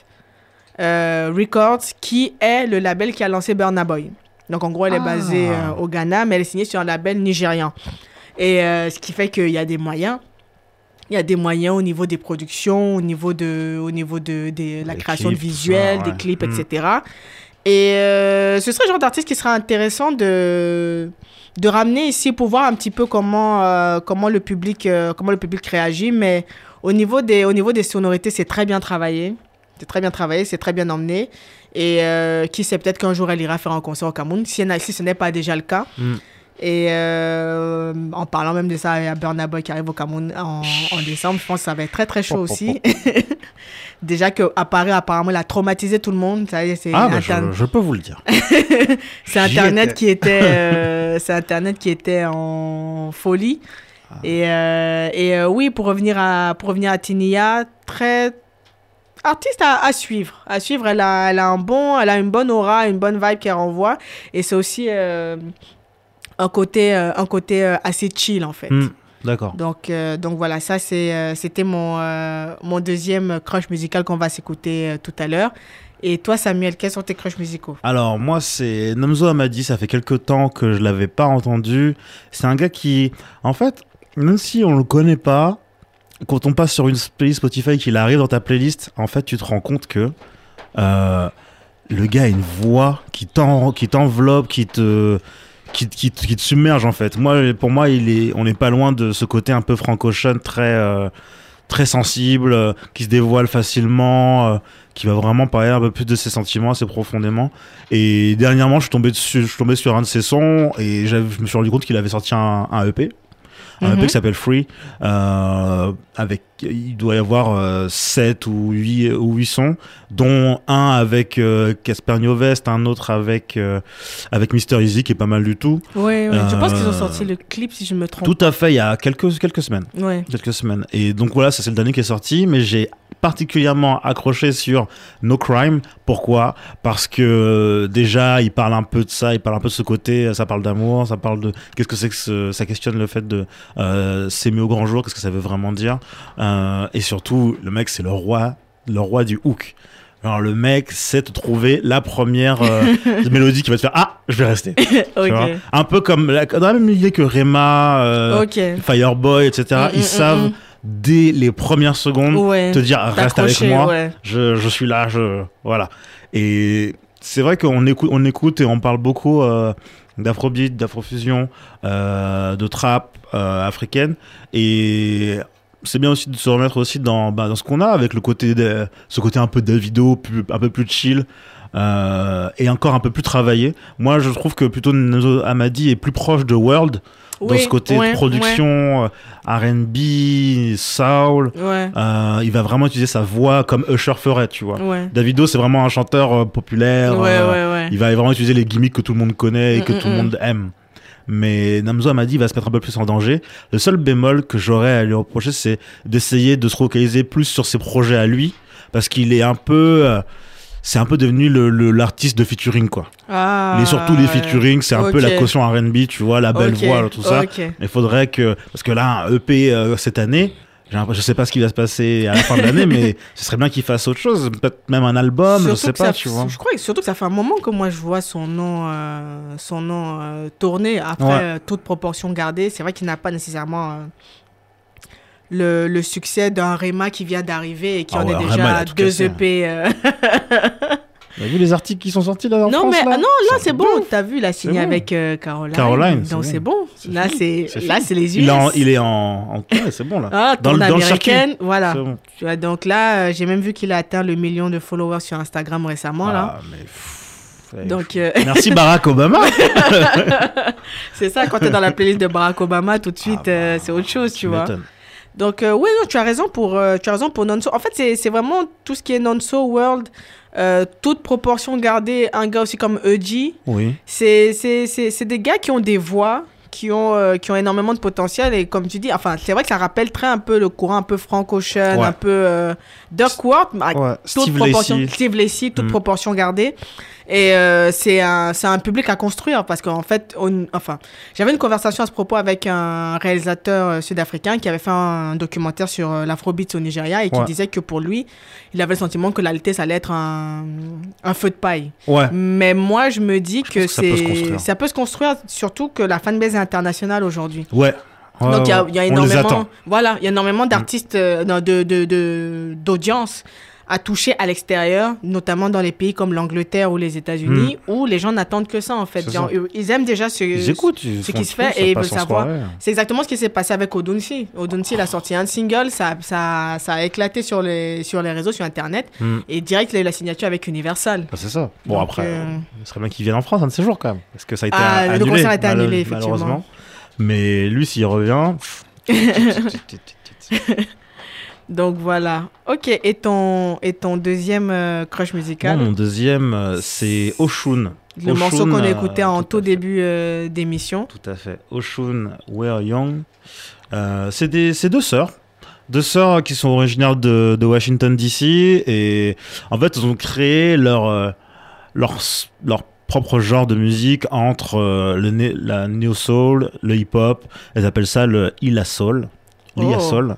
euh, Records, qui est le label qui a lancé Burna Boy. Donc en gros, elle est basée euh, au Ghana, mais elle est signée sur un label nigérian. Et euh, ce qui fait qu'il y a des moyens. Il y a des moyens au niveau des productions, au niveau de, au niveau de, de la Des création clips, de visuels, des clips, Mm. etc. Et euh, ce serait le genre d'artiste qui serait intéressant de, de ramener ici pour voir un petit peu comment, comment, le, public, comment le public réagit. Mais au niveau des, au niveau des sonorités, c'est très bien travaillé. C'est très bien travaillé, c'est très bien emmené. Et euh, qui sait, peut-être qu'un jour, elle ira faire un concert au Cameroun, si, elle si ce n'est pas déjà le cas. Mm. Et euh, en parlant même de ça, il y a Burna Boy qui arrive au Cameroun en, en décembre. Je pense que ça va être très très chaud aussi. Déjà que apparaît apparemment, il a traumatisé tout le monde. Ça c'est Ah, bah, interne- je, je peux vous le dire. c'est Internet étais. qui était, euh, c'est Internet qui était en folie. Ah. Et, euh, et oui, pour revenir à, pour revenir à Tinia, très artiste à, à suivre. À suivre, elle a, elle a un bon, elle a une bonne aura, une bonne vibe qu'elle renvoie. Et c'est aussi euh, un côté, euh, un côté euh, assez chill en fait. Hmm, D'accord. Donc, donc voilà, ça c'est, c'était mon, mon deuxième crush musical qu'on va s'écouter tout à l'heure. Et toi, Samuel, quels sont tes crushs musicaux? Alors moi c'est Namzo Amadi, ça fait quelques temps que je l'avais pas entendu. C'est un gars qui, en fait, même si on le connaît pas, quand on passe sur une playlist Spotify qu'il arrive dans ta playlist, en fait tu te rends compte que euh, le gars a une voix qui t'en- qui t'enveloppe, qui te submerge en fait. Moi, pour moi, il est, on n'est pas loin de ce côté un peu francochon, très euh, très sensible, euh, qui se dévoile facilement, qui va vraiment parler un peu plus de ses sentiments assez profondément. Et dernièrement, je suis tombé sur un de ses sons et je me suis rendu compte qu'il avait sorti un EP. Un Mhm. EP qui s'appelle Free, euh, avec, il doit y avoir euh, 7 ou 8, ou 8 sons, dont un avec euh, Casper Nyovest, un autre avec, euh, avec Mister Easy, qui est pas mal du tout. Oui, oui. je pense qu'ils ont Euh, sorti le clip, si je me trompe. Tout à fait, il y a quelques, quelques semaines Ouais. quelques semaines. Et donc voilà, ça c'est le dernier qui est sorti, mais j'ai particulièrement accroché sur No Crime. Pourquoi? Parce que euh, déjà, il parle un peu de ça, il parle un peu de ce côté, ça parle d'amour, ça parle de qu'est-ce que c'est que ce- ça questionne le fait de euh, s'aimer au grand jour, qu'est-ce que ça veut vraiment dire. Euh, et surtout, le mec c'est le roi, le roi du hook. Alors le mec sait te trouver la première euh, mélodie qui va te faire ah je vais rester. Un peu comme la- dans la même idée que Rema, euh. Fireboy, etc. Mm, ils mm, savent mm, dès les premières secondes Ouais. te dire reste avec moi, ouais. je, je suis là, je voilà. Et c'est vrai qu'on écoute, on écoute et on parle beaucoup euh, d'afrobeat, d'afrofusion, euh, de trap euh, africaine et c'est bien aussi de se remettre aussi dans, bah, dans ce qu'on a avec le côté de, ce côté un peu Davido, plus- un peu plus chill. euh, et encore un peu plus travaillé. Moi, je trouve que plutôt Nzo Amadi est plus proche de World dans Oui, ce côté ouais, production R&B, soul. Ouais. Euh, il va vraiment utiliser sa voix comme Usher ferait, tu vois. Davido, c'est vraiment un chanteur euh, populaire. Il va vraiment utiliser les gimmicks que tout le monde connaît et que Mm, tout le mm, monde aime. Mais Namzo m'a dit il va se mettre un peu plus en danger. Le seul bémol que j'aurais à lui reprocher, c'est d'essayer de se focaliser plus sur ses projets à lui, parce qu'il est un peu, euh, c'est un peu devenu le le- l'artiste de featuring quoi. Ah, Mais surtout les featuring, c'est un peu la caution R&B, tu vois, la belle voix, tout ça. Il faudrait que, parce que là, un EP euh, cette année, je sais pas ce qui va se passer à la fin de l'année, mais ce serait bien qu'il fasse autre chose, peut-être même un album, je Surtout sais que pas, ça- tu vois. Je crois que surtout que ça fait un moment que moi je vois son nom, euh, son nom euh, tourner. Après, Ouais. euh, toute proportion gardée, c'est vrai qu'il n'a pas nécessairement euh, le, le succès d'un Rema qui vient d'arriver et qui Ah en ouais, est Rema, déjà a tout deux cassé, hein. EP. T'as vu les articles qui sont sortis là en non, France, mais là ah non, là c'est bon. T'as vu, il a signé bon. avec euh, Caroline. Caroline, Donc c'est bon. Là, c'est là, c'est les US. Il est en, il est en, en- ouais, c'est bon là. Ah, Dans dans le circuit. voilà. Bon. Tu vois, donc là, euh, j'ai même vu qu'il a atteint le million de followers sur Instagram récemment. là. Ah, mais ouais, Donc, euh, Merci Barack Obama. c'est ça, quand tu es dans la playlist de Barack Obama, tout de suite, Ah, euh, bah, c'est autre chose, tu vois. Donc, euh, non, tu as raison pour, tu as raison pour non-so. En fait, c'est c'est vraiment tout ce qui est non-so world, euh, toute proportion gardée. Un gars aussi comme Eji, Oui. c'est des gars qui ont des voix, qui ont, euh, qui ont énormément de potentiel. Et comme tu dis, enfin, c'est vrai que ça rappelle très un peu le courant un peu franco-ocean, Ouais. un peu euh, Duckworth, avec Ouais, toute Steve proportion. Steve Lacy, toute Mm. proportion gardée. Et euh, c'est un, c'est un public à construire parce qu'en fait, on- enfin, j'avais une conversation à ce propos avec un réalisateur euh, sud-africain qui avait fait un documentaire sur euh, l'afrobeat au Nigeria et qui Ouais. disait que pour lui, il avait le sentiment que l'alité, ça allait être un, un feu de paille. Ouais. Mais moi, je me dis que, pense que ça peut se c'est construire. ça peut se construire, surtout que la fanbase est internationale aujourd'hui. Ouais. Ouais, Donc il y a, y a énormément, voilà, il y a énormément d'artistes, euh, de d'audience à toucher à l'extérieur, notamment dans les pays comme l'Angleterre ou les États-Unis, où les gens n'attendent que ça en fait. Hmm. Genre, ça. ils aiment déjà ce, Ils écoutent, ils ce font qui le se fait et ils veulent en savoir. soirée. C'est exactement ce qui s'est passé avec Odunsi. Odunsi, il a sorti un single, ça, ça, ça a éclaté sur les, sur les réseaux, sur Internet, Hmm. et direct, il a eu la signature avec Universal. Ah, c'est ça. Bon, Donc, après, euh, il serait bien qu'il vienne en France un de ces jours quand même. Parce que ça a été Ah, le annulé. concert a été annulé, effectivement. Malheureusement. Mais lui, s'il revient. Donc voilà. Ok, et ton, et ton deuxième euh, crush musical? Moi, mon deuxième, euh, c'est Oshun. Le morceau qu'on a euh, écouté en tout début euh, d'émission. Tout à fait. Oshun, We're Young? Euh, c'est des- c'est deux sœurs. Deux sœurs qui sont originaires de, de Washington DC. Et en fait, elles ont créé leur, euh, leur, leur propre genre de musique entre euh, le la neo soul, le hip hop. Elles appellent ça le ila soul. Oh. soul.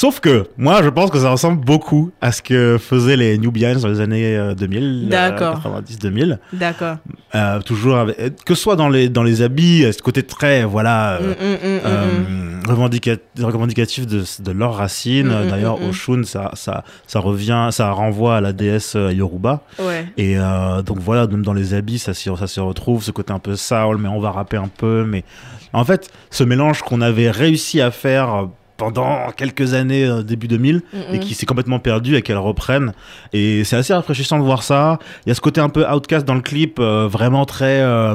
Sauf que moi, je pense que ça ressemble beaucoup à ce que faisaient les Nubians dans les années euh, 2000, euh, D'accord. 90-2000. D'accord. Euh, toujours avec, que ce soit dans les dans les habits, euh, ce côté très voilà Mm, euh, mm, mm, mm, euh, revendica- revendicatif de, de leurs racines. D'ailleurs. Oshun, ça ça ça revient, ça renvoie à la déesse euh, Yoruba. Ouais. Et euh, donc voilà, même dans les habits, ça ça s'y retrouve, ce côté un peu soul, mais on va rapper un peu. Mais en fait, ce mélange qu'on avait réussi à faire pendant quelques années, euh, début 2000, Mm, et qui s'est complètement perdu et qu'elle reprenne. Et c'est assez rafraîchissant de voir ça. Il y a ce côté un peu outcast dans le clip, euh, vraiment très. euh,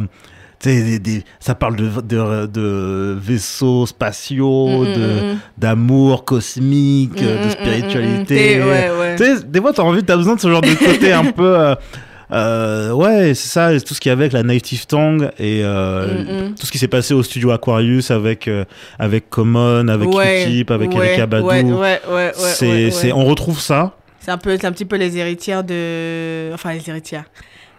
des- des- ça parle de, de, de vaisseaux spatiaux, Mm, mm, de mm, mm. d'amour cosmique, de spiritualité. Ouais, ouais. Des fois, t'as envie, t'as besoin de ce genre de côté un peu. euh, euh, ouais, c'est ça, tout ce qu'il y avait avec la Native Tongue et euh, Mm, mm. tout ce qui s'est passé au studio Aquarius avec, euh, avec Common, avec Ouais, Utip, avec ouais, Erika Badou. Ouais, ouais, ouais, ouais, c'est, on retrouve ça. C'est un peu, c'est un petit peu les héritières de, enfin les héritières,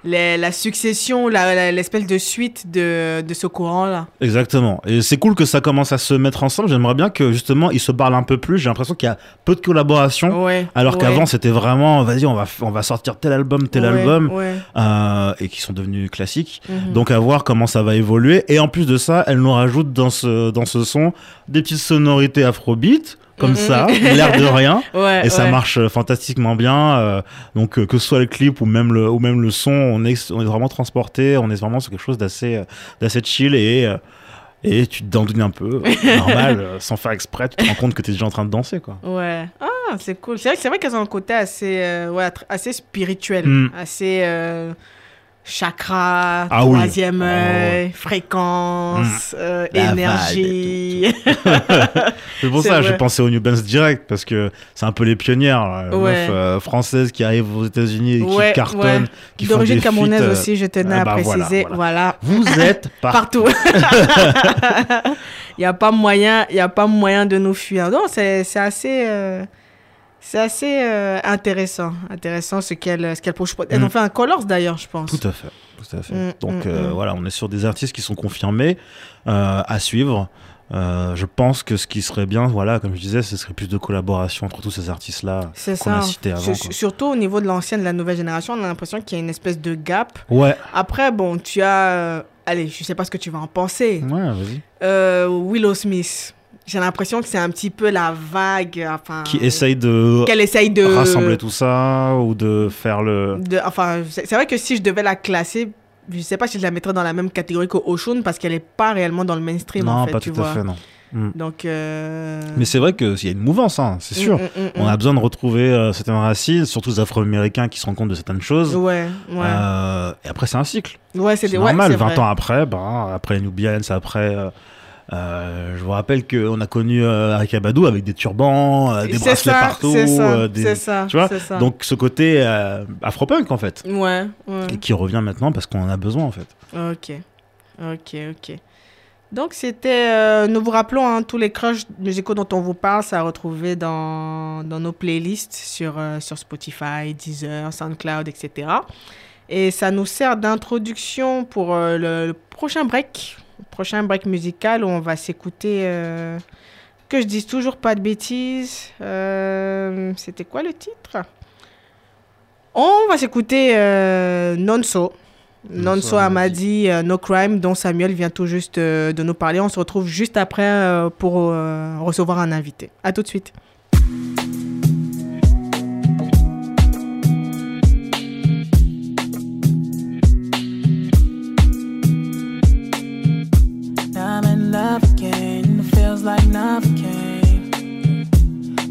Les- la succession, l'espèce de suite de, de ce courant là. Exactement. Et c'est cool que ça commence à se mettre ensemble. J'aimerais bien que justement ils se parlent un peu plus. J'ai l'impression qu'il y a peu de collaboration. Ouais. Alors ouais. qu'avant c'était vraiment, vas-y, on va, on va sortir tel album, tel Ouais, album, euh, et qui sont devenus classiques. Mhm. Donc à voir comment ça va évoluer. Et en plus de ça, elle nous rajoute dans ce, dans ce son des petites sonorités afrobeat, comme Mhm. ça, l'air de rien. ouais, Et ça marche euh, fantastiquement bien. euh, donc euh, que ce soit le clip ou même le, ou même le son, on est, on est vraiment transporté. On est vraiment sur quelque chose d'assez, d'assez chill et, et tu te dandouilles un peu, normal, sans faire exprès. Tu te rends compte que tu es déjà en train de danser, quoi. Ouais. Ah, c'est cool. C'est vrai, vrai qu'elles ont un côté assez, ouais, assez spirituel, Mm. assez, chakra, Ah oui. troisième Oh. œil, fréquence, euh, La énergie. C'est pour ça que j'ai pensé aux New Balance direct parce que c'est un peu les pionnières, les Ouais. meufs euh, françaises qui arrivent aux États-Unis et qui cartonnent, ouais. qui D'origine camerounaise euh, aussi, je tenais ah à bah voilà, préciser. voilà. Voilà. Vous êtes partout. Il n'y a pas moyen, il y a pas moyen de nous fuir. Non, c'est c'est assez, euh, c'est assez euh, intéressant, intéressant ce qu'elle, ce qu'elle proche. Elles Mm. ont fait un Colors d'ailleurs, je pense. Tout à fait. Tout à fait. Mm, Donc mm, euh, mm. voilà, on est sur des artistes qui sont confirmés euh, à suivre. Je pense que ce qui serait bien, voilà, comme je disais, ce serait plus de collaboration entre tous ces artistes-là C'est qu'on ça. a cités avant. Quoi. surtout au niveau de l'ancienne, de la nouvelle génération, on a l'impression qu'il y a une espèce de gap. Ouais, Après, bon, tu as, allez, je sais pas ce que tu vas en penser. ouais, vas-y. Willow Smith. J'ai l'impression que c'est un petit peu la vague, enfin. Qui essaye de Qu'elle essaye de rassembler tout ça ou de faire le. de- enfin, c'est vrai que si je devais la classer, je sais pas si je la mettrais dans la même catégorie que Oshun parce qu'elle est pas réellement dans le mainstream non, en fait, pas tu tout à fait, non. Mm. Donc. euh, Mais c'est vrai qu'il y a une mouvance, hein, c'est sûr. mm, mm, mm, On a besoin de retrouver euh, certaines racines, surtout les Afro-Américains qui se rendent compte de certaines choses. Ouais, ouais. Euh, et après, c'est un cycle. ouais, c'est des- ouais, normal, c'est 20 vrai. ans après, bah, après les Nubians, après. Euh, je vous rappelle qu'on a connu euh, Erykah Badu avec des turbans, euh, des bracelets ça, partout. C'est ça, euh, des- ça. tu vois. Donc ce côté afro-punk en fait, Ouais, ouais. et qui revient maintenant parce qu'on en a besoin en fait. Ok, ok, ok. Donc c'était, nous vous rappelons, hein, tous les crushs musicaux dont on vous parle, ça a retrouvé dans, dans nos playlists sur, sur Spotify, Deezer, SoundCloud, etc. Et ça nous sert d'introduction pour le, le prochain break, prochain break musical où on va s'écouter, euh, que je dise toujours pas de bêtises, euh, c'était quoi le titre? On va s'écouter euh, Non-So. Nonso Amadi, euh, No Crime, dont Samuel vient tout juste de nous parler. On se retrouve juste après pour recevoir un invité. À tout de suite. Love again. It feels like nothing came.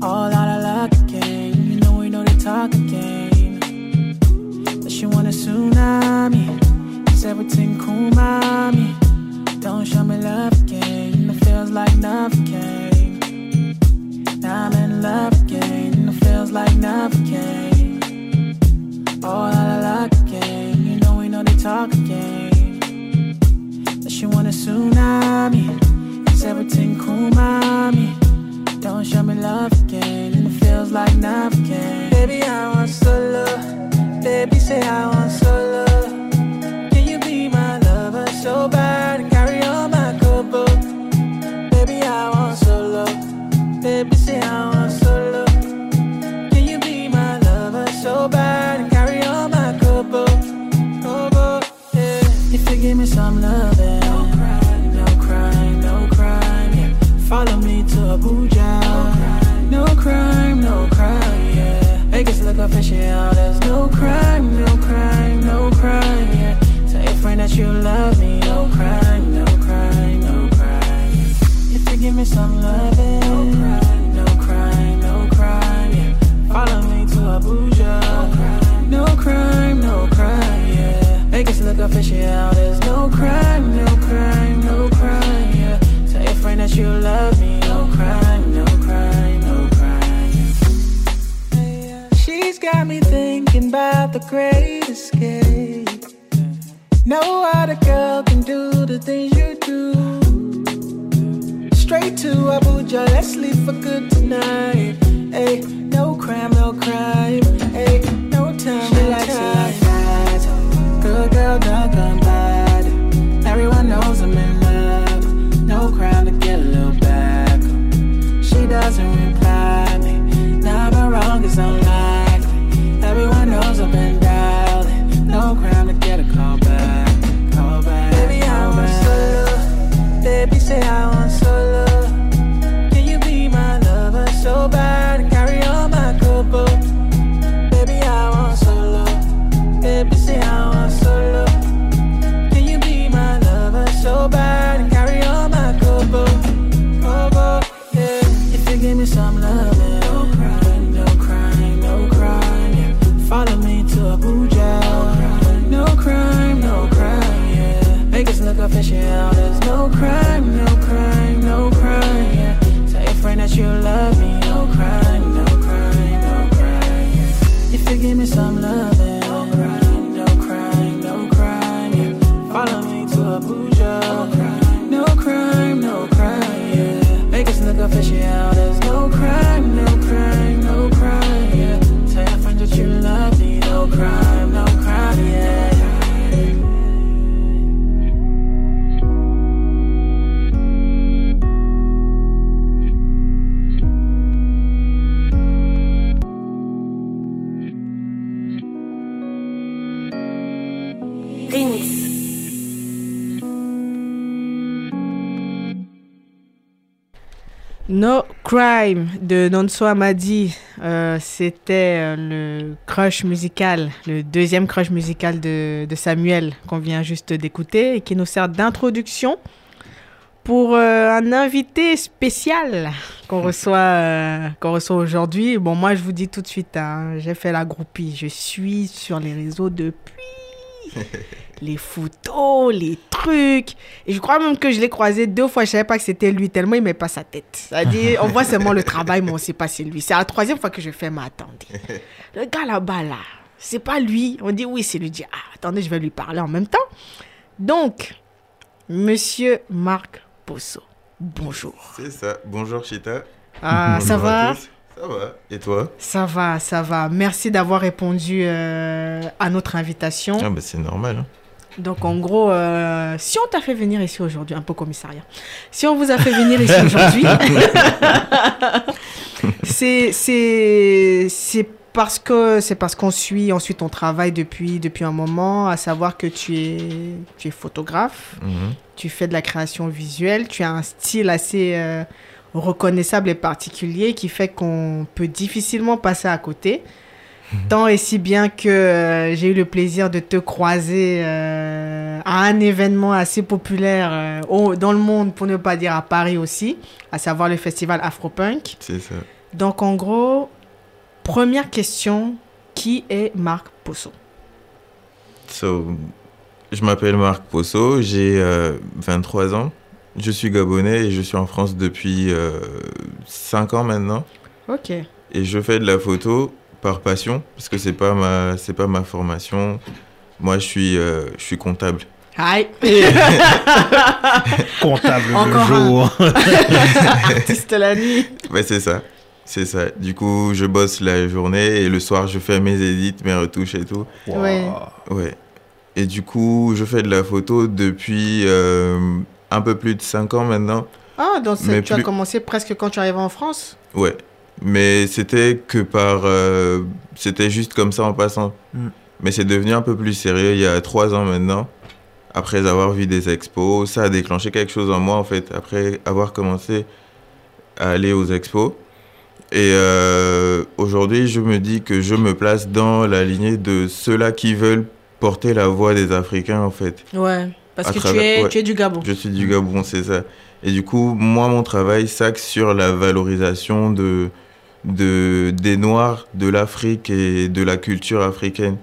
All out of luck again. You know we know they talk again. But she want a tsunami. Is everything cool, mommy? Don't show me love again. It feels like nothing came. Now I'm in love again. It feels like nothing came. All out of luck again. You know we know they talk again. But she want a tsunami. Is everything cool, mommy? Don't show me love again, and it feels like nothing again. Baby, I want solo. Baby, say I want solo. Can you be my lover so love me, no crime, no crime, no crime. If you give me some loving, no crime, no crime, no crime, yeah. Follow me to Abuja. No crime, no crime, yeah. Vegas look official, there's no crime, no crime, no crime, yeah. Tell your friend that you love me, no crime, no crime, no crime. She's got me thinking about the great escape. No other girl can do the things you do. Straight to Abuja, let's leave for good tonight. Hey, no crime, no crime. No Crime de Nonso Amadi, euh, c'était euh, le crush musical, le deuxième crush musical de, de Samuel qu'on vient juste d'écouter et qui nous sert d'introduction pour euh, un invité spécial qu'on reçoit, euh, qu'on reçoit aujourd'hui. Bon, moi, je vous dis tout de suite, hein, j'ai fait la groupie. Je suis sur les réseaux depuis les photos, les trucs. Et je crois même que je l'ai croisé deux fois. Je savais pas que c'était lui, tellement il met pas sa tête. C'est-à-dire, on voit seulement le travail, mais on sait pas c'est lui. C'est la troisième fois que je fais, mais attendez. Le gars là-bas, là, c'est pas lui. On dit oui, c'est lui. Je dis, ah, attendez, je vais lui parler en même temps. Donc, monsieur Marc Posso, bonjour. C'est ça. Bonjour Chita. Ah, ça Bonjour va? Ça va. Et toi? Ça va, ça va. Merci d'avoir répondu euh, à notre invitation. Ah bah c'est normal. hein. Donc en gros, euh, si on t'a fait venir ici aujourd'hui, un peu commissariat, si on vous a fait venir ici aujourd'hui, c'est parce que c'est parce qu'on suit on suit ton travail depuis depuis un moment, à savoir que tu es tu es photographe, Mhm. tu fais de la création visuelle, tu as un style assez euh, reconnaissable et particulier qui fait qu'on peut difficilement passer à côté. Tant et si bien que euh, j'ai eu le plaisir de te croiser euh, à un événement assez populaire euh, au- dans le monde, pour ne pas dire à Paris aussi, à savoir le festival Afropunk. C'est ça. Donc en gros, première question, qui est Marc Posso So, je m'appelle Marc Posso, j'ai euh, 23 ans. Je suis gabonais et je suis en France depuis 5 ans maintenant. Ok. Et je fais de la photo par passion parce que c'est pas ma c'est pas ma formation. Moi je suis euh, je suis comptable. Hi Comptable le Encore un. jour. Artiste la nuit Ouais, c'est ça. C'est ça. Du coup, je bosse la journée et le soir, je fais mes édits, mes retouches et tout. Ouais. Ouais. Et du coup, je fais de la photo depuis euh, un peu plus de 5 ans maintenant. Ah, donc tu as commencé presque quand tu arrives en France? Ouais. Mais c'était que par. euh, c'était juste comme ça en passant. Mm. Mais c'est devenu un peu plus sérieux il y a 3 ans maintenant. Après avoir vu des expos, ça a déclenché quelque chose en moi en fait. Après avoir commencé à aller aux expos. Et euh, aujourd'hui, je me dis que je me place dans la lignée de ceux-là qui veulent porter la voix des Africains en fait. Ouais. Parce À que tu, es, ouais. tu es du Gabon. Je suis du Gabon, c'est ça. Et du coup, moi, mon travail s'axe sur la valorisation de, de, des Noirs, de l'Afrique et de la culture africaine.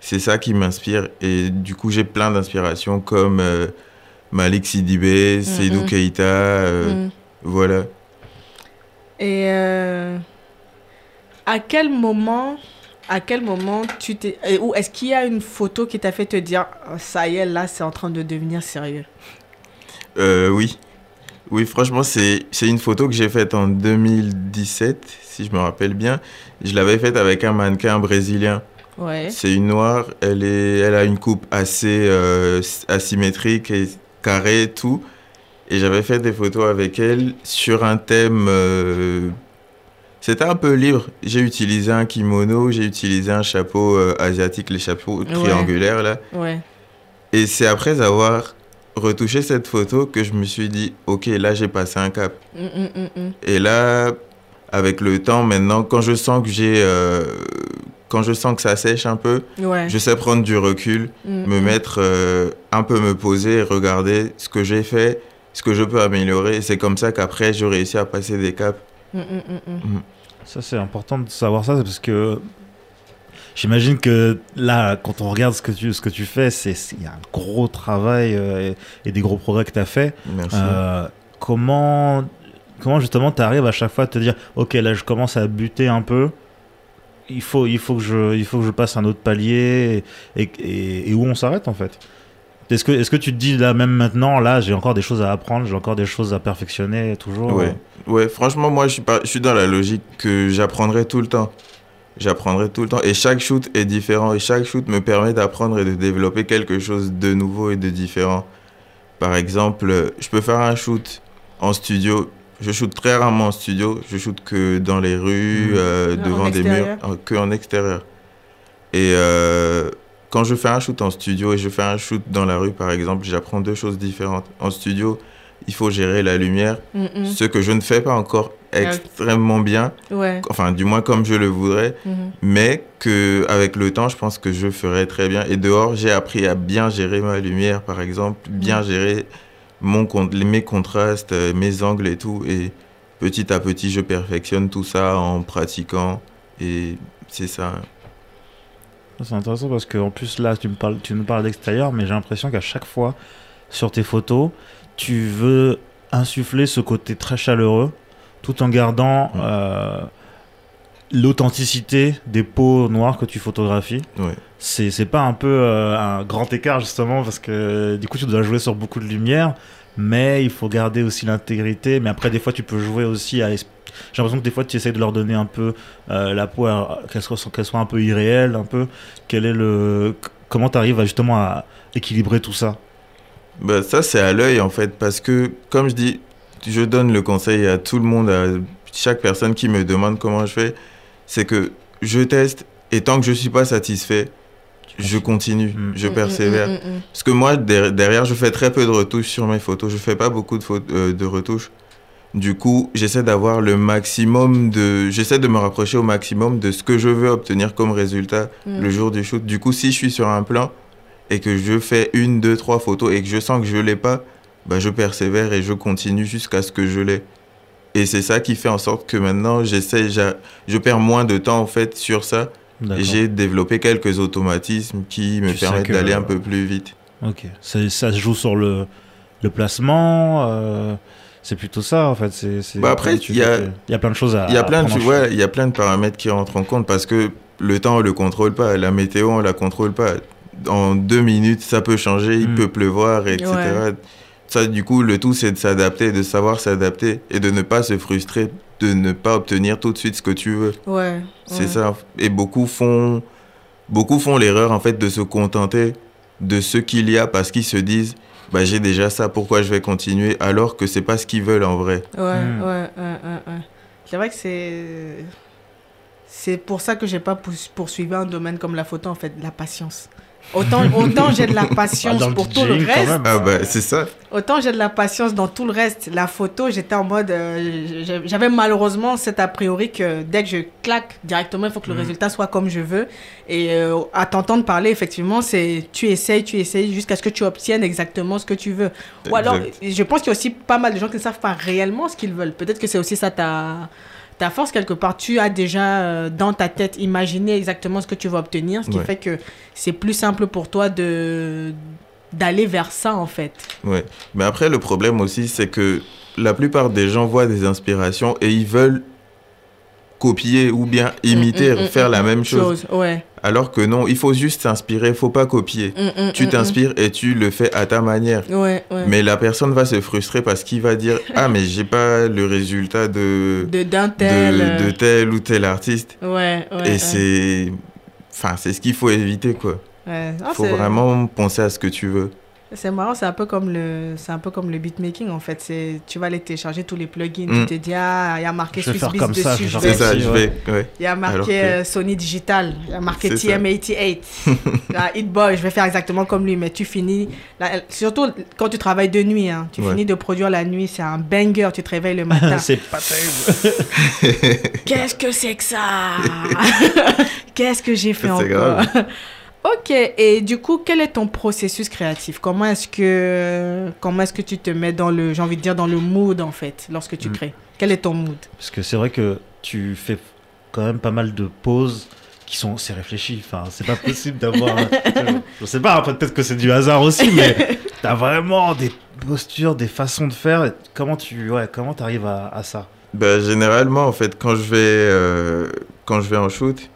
C'est ça qui m'inspire. Et du coup, j'ai plein d'inspirations comme euh, Malik Sidibé, Seydou Mhm. Keïta, euh, Mm. voilà. Et euh, à quel moment, à quel moment tu t'es, ou est-ce qu'il y a une photo qui t'a fait te dire, Oh, ça y est, là, c'est en train de devenir sérieux? Oui. Oui, franchement, c'est une photo que j'ai faite en 2017, si je me rappelle bien. Je l'avais faite avec un mannequin brésilien. Ouais. C'est une noire, elle, est, elle a une coupe assez euh, asymétrique et carrée et tout. Et j'avais fait des photos avec elle sur un thème. euh, C'était un peu libre. J'ai utilisé un kimono, j'ai utilisé un chapeau euh, asiatique, les chapeaux Ouais. triangulaires là. Ouais. Et c'est après avoir retouché cette photo que je me suis dit, ok, là j'ai passé un cap. Mm, mm, mm, mm. Et là, avec le temps, maintenant, quand je sens que j'ai, euh, quand je sens que ça sèche un peu, Ouais. je sais prendre du recul, me mettre euh, un peu me poser et regarder ce que j'ai fait, ce que je peux améliorer. Et c'est comme ça qu'après, je réussis à passer des caps. Ça, c'est important de savoir ça, parce que j'imagine que là, quand on regarde ce que tu, ce que tu fais, il y a un gros travail euh, et, et des gros progrès que tu as fait. Merci. Euh, comment, comment justement tu arrives à chaque fois à te dire, ok, là, je commence à buter un peu. Il faut, il, faut que je, il faut que je passe un autre palier et, et- et où on s'arrête en fait? Est-ce que, est-ce que tu te dis là même maintenant, là j'ai encore des choses à apprendre, j'ai encore des choses à perfectionner toujours? Ouais. ouais, franchement, moi, je suis, pas, je suis dans la logique que j'apprendrai tout le temps. J'apprendrai tout le temps. Et chaque shoot est différent. Et chaque shoot me permet d'apprendre et de développer quelque chose de nouveau et de différent. Par exemple, je peux faire un shoot en studio. Je shoot très rarement en studio. Je shoot que dans les rues, Mhm. euh, en devant des murs, extérieur. euh, que en extérieur. Et euh, quand je fais un shoot en studio et je fais un shoot dans la rue, par exemple, j'apprends deux choses différentes. En studio, il faut gérer la lumière, Mm, mm. ce que je ne fais pas encore extrêmement bien, Ouais. enfin du moins comme je le voudrais, Mhm. mais que avec le temps, je pense que je ferai très bien. Et dehors, j'ai appris à bien gérer ma lumière, par exemple, bien gérer mon mes contrastes, euh, mes angles et tout. Et petit à petit, je perfectionne tout ça en pratiquant. Et c'est ça. C'est intéressant parce qu'en plus là tu me parles, tu nous parles d'extérieur, mais j'ai l'impression qu'à chaque fois sur tes photos, tu veux insuffler ce côté très chaleureux, tout en gardant euh, l'authenticité des peaux noires que tu photographies. Ouais. C'est pas un peu euh, un grand écart justement parce que du coup tu dois jouer sur beaucoup de lumière, mais il faut garder aussi l'intégrité. Mais après des fois tu peux jouer aussi à j'ai l'impression que des fois tu essayes de leur donner un peu euh, la peau, qu'elle soit, qu'elle soit un peu irréelle, un peu. Quel est le, comment tu arrives à justement à équilibrer tout ça? Bah, ça, c'est à l'œil en fait, parce que comme je dis, je donne le conseil à tout le monde, à chaque personne qui me demande comment je fais, c'est que je teste et tant que je suis pas satisfait, je continue, Mm. je persévère. mm, mm, Parce que moi, der- derrière, je fais très peu de retouches sur mes photos. Je fais pas beaucoup de, photos, euh, de retouches. Du coup, j'essaie d'avoir le maximum de... J'essaie de me rapprocher au maximum de ce que je veux obtenir comme résultat le jour du shoot. Du coup, si je suis sur un plan et que je fais une, deux, trois photos et que je sens que je l'ai pas, bah, je persévère et je continue jusqu'à ce que je l'ai. Et c'est ça qui fait en sorte que maintenant, j'essaie, j'a- je perds moins de temps en fait sur ça. J'ai développé quelques automatismes qui me Tu permettent que- d'aller un peu plus vite. Ok. C'est- Ça se joue sur le, le placement. euh, c'est plutôt ça en fait. C'est, c'est- Bah après, il y a- y plein de choses à. Il y a plein de, y a plein de paramètres qui rentrent en compte parce que le temps, on le contrôle pas. La météo, on la contrôle pas. En deux minutes, ça peut changer, il Mm. peut pleuvoir, etc. Ouais. Ça, du coup, le tout, c'est de s'adapter, de savoir s'adapter et de ne pas se frustrer, de ne pas obtenir tout de suite ce que tu veux. Ouais. C'est ouais. ça. Et beaucoup font, beaucoup font l'erreur, en fait, de se contenter de ce qu'il y a parce qu'ils se disent, bah, j'ai déjà ça, pourquoi je vais continuer? alors que c'est pas ce qu'ils veulent en vrai. Ouais, Mm. ouais, ouais, ouais, ouais. C'est vrai que c'est. C'est pour ça que j'ai pas pou- poursuivi un domaine comme la photo, en fait, la patience. Autant, autant j'ai de la patience le pour tout le reste. Ah, bah, c'est ça. autant j'ai de la patience dans tout le reste. La photo, j'étais en mode. euh, J'avais malheureusement cet a priori que dès que je claque directement, il faut que le Mhm. résultat soit comme je veux. Et euh, à t'entendre parler, effectivement, c'est tu essayes, tu essayes jusqu'à ce que tu obtiennes exactement ce que tu veux. Ou alors, Exact. je pense qu'il y a aussi pas mal de gens qui ne savent pas réellement ce qu'ils veulent. Peut-être que c'est aussi ça ta, ta force quelque part. Tu as déjà euh, dans ta tête imaginé exactement ce que tu vas obtenir, ce qui Ouais. fait que c'est plus simple pour toi de d'aller vers ça en fait. Ouais. Mais après, le problème aussi, c'est que la plupart des gens voient des inspirations et ils veulent copier ou bien imiter, Mm, mm, mm, faire la même chose. Ouais. Alors que non, il faut juste s'inspirer, il faut pas copier. Mm, mm, Tu mm, t'inspires et tu le fais à ta manière. Ouais, ouais. Mais la personne va se frustrer parce qu'il va dire Ah, mais j'ai pas le résultat de, de d'un tel. de, euh, de tel ou tel artiste. Ouais, ouais. et c'est. Enfin, c'est ce qu'il faut éviter, quoi. Ouais. Ah, faut vraiment penser à ce que tu veux. C'est marrant, c'est un peu comme le, c'est un peu comme le beatmaking en fait. C'est, tu vas aller télécharger tous les plugins, Mm. tu te dis ah, il y a marqué Je vais Swiss faire Beats comme ça, dessus, je vais ça, si, je ouais. vais. Ouais. Il y a marqué que- euh, Sony Digital, il y a marqué C'est ça. TM88. ah, Hit Boy, je vais faire exactement comme lui, mais tu finis, surtout quand tu travailles de nuit, hein, tu Ouais. finis de produire la nuit, c'est un banger, tu te réveilles le matin. c'est pas terrible. Qu'est-ce que c'est que ça? Qu'est-ce que j'ai fait encore? grave. Ok, et du coup, quel est ton processus créatif? Comment est-ce que comment est-ce que tu te mets dans le j'ai envie de dire dans le mood en fait lorsque tu Mm. crées? Quel est ton mood? Parce que c'est vrai que tu fais quand même pas mal de pauses qui sont c'est réfléchi. Enfin, c'est pas possible d'avoir. je sais pas. après, Peut-être que c'est du hasard aussi, mais t'as vraiment des postures, des façons de faire. et Comment tu ouais comment t'arrives à, à ça? Bah, généralement, en fait, quand je vais, euh, quand je vais en shoot,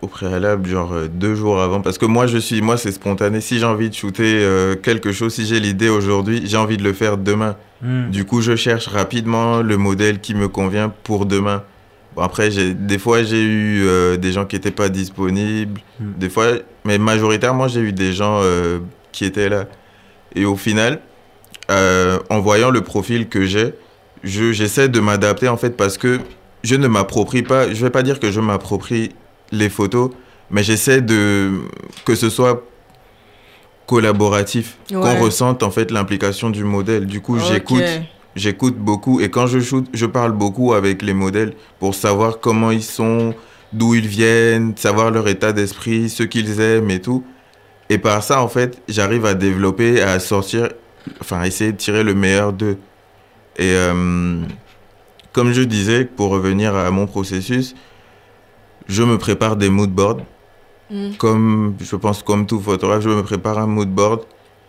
au préalable, genre euh, deux jours avant, parce que moi, je suis, moi, c'est spontané. Si j'ai envie de shooter euh, quelque chose, si j'ai l'idée aujourd'hui, j'ai envie de le faire demain. Hmm. Du coup, je cherche rapidement le modèle qui me convient pour demain. Bon, après, des fois, j'ai eu euh, des gens qui n'étaient pas disponibles. Mm. Des fois, mais majoritairement, j'ai eu des gens euh, qui étaient là. Et au final, en voyant le profil que j'ai, je, j'essaie de m'adapter en fait parce que je ne m'approprie pas, je vais pas dire que je m'approprie les photos, mais j'essaie de que ce soit collaboratif, Ouais. qu'on ressente en fait l'implication du modèle. Du coup, j'écoute, j'écoute beaucoup et quand je shoot, je parle beaucoup avec les modèles pour savoir comment ils sont, d'où ils viennent, savoir leur état d'esprit, ce qu'ils aiment et tout. Et par ça, en fait, j'arrive à développer, à sortir, enfin, essayer de tirer le meilleur d'eux. Et euh, comme je disais, pour revenir à mon processus, je me prépare des mood boards. Mm. Comme, je pense, comme tout photographe, je me prépare un mood board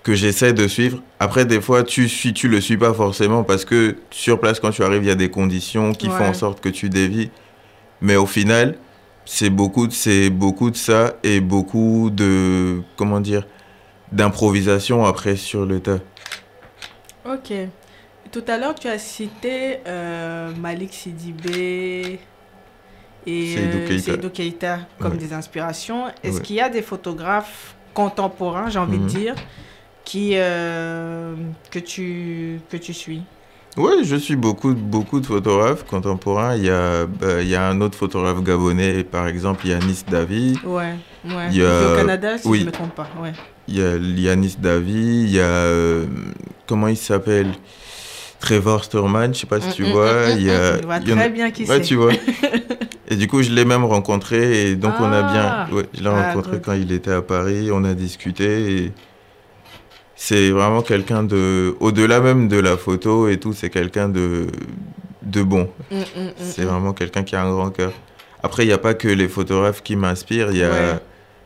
que j'essaie de suivre. Après, des fois, tu suis, tu le suis pas forcément parce que sur place, quand tu arrives, il y a des conditions qui font en sorte que tu dévis. Mais au final, c'est beaucoup, de- c'est beaucoup de ça et beaucoup de, comment dire, d'improvisation après sur le tas. Ok. Tout à l'heure, tu as cité euh, Malik Sidibé et Seydou euh, Keïta comme Ouais. des inspirations. Est-ce Ouais. qu'il y a des photographes contemporains, j'ai envie Mhm. de dire, qui, euh, que, tu, que tu suis? Ouais, je suis beaucoup, beaucoup de photographes contemporains. Il y a, bah, il y a un autre photographe gabonais, par exemple, Yanis Davy. Ouais, ouais. Il y a- Au Canada, si oui. je ne me trompe pas. Ouais. Il y a Yanis Davy. Il y a, euh, comment il s'appelle? Trevor Sturman, je sais pas si tu Mm, mm, vois. mm, il y a, mm, Je vois il y en a- très bien qui Ouais, tu vois. Et du coup, je l'ai même rencontré et donc on a Ah. bien. Ouais, je l'ai Ah, rencontré quand il était à Paris, on a discuté et c'est vraiment quelqu'un de. Au-delà même de la photo et tout, c'est quelqu'un de, de bon. Mm, mm, mm, C'est vraiment quelqu'un qui a un grand cœur. Après, il n'y a pas que les photographes qui m'inspirent, il y a. Ouais.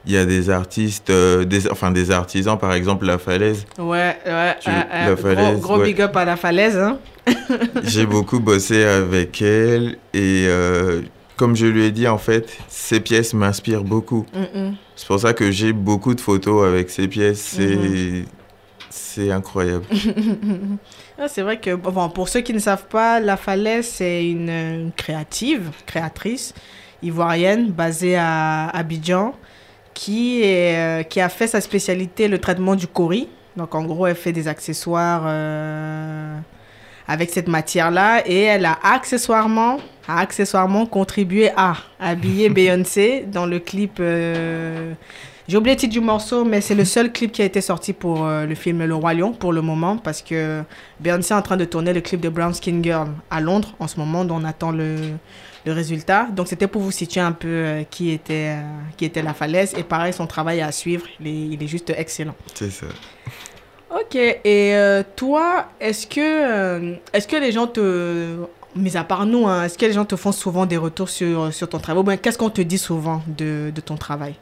Il y a des artistes, euh, des, enfin des artisans, par exemple La Falaise. Ouais, ouais. Tu- euh, la euh, falaise, gros gros ouais. big up à la falaise. Hein. J'ai beaucoup bossé avec elle et euh, comme je lui ai dit, en fait, ses pièces m'inspirent beaucoup. Mm, mm. C'est pour ça que j'ai beaucoup de photos avec ces pièces. C'est c'est incroyable. Ah, c'est vrai que, bon, pour ceux qui ne savent pas, La Falaise, c'est une, une créative, créatrice ivoirienne basée à Abidjan qui, est, euh, qui a fait sa spécialité le traitement du cori. Donc, en gros, elle fait des accessoires euh, avec cette matière-là et elle a accessoirement, a accessoirement contribué à habiller Beyoncé dans le clip. euh, j'ai oublié le titre du morceau, mais c'est le seul clip qui a été sorti pour euh, le film Le Roi Lion pour le moment parce que Beyoncé est en train de tourner le clip de Brown Skin Girl à Londres en ce moment, dont on attend le, le résultat. Donc c'était pour vous situer un peu euh, qui, était, euh, qui était la falaise. Et pareil, son travail à suivre, il est, il est juste excellent. C'est ça. Ok, et toi, est-ce que, est-ce que les gens te... Mis à part nous, hein, est-ce que les gens te font souvent des retours sur, sur ton travail? Ou bien qu'est-ce qu'on te dit souvent de, de ton travail?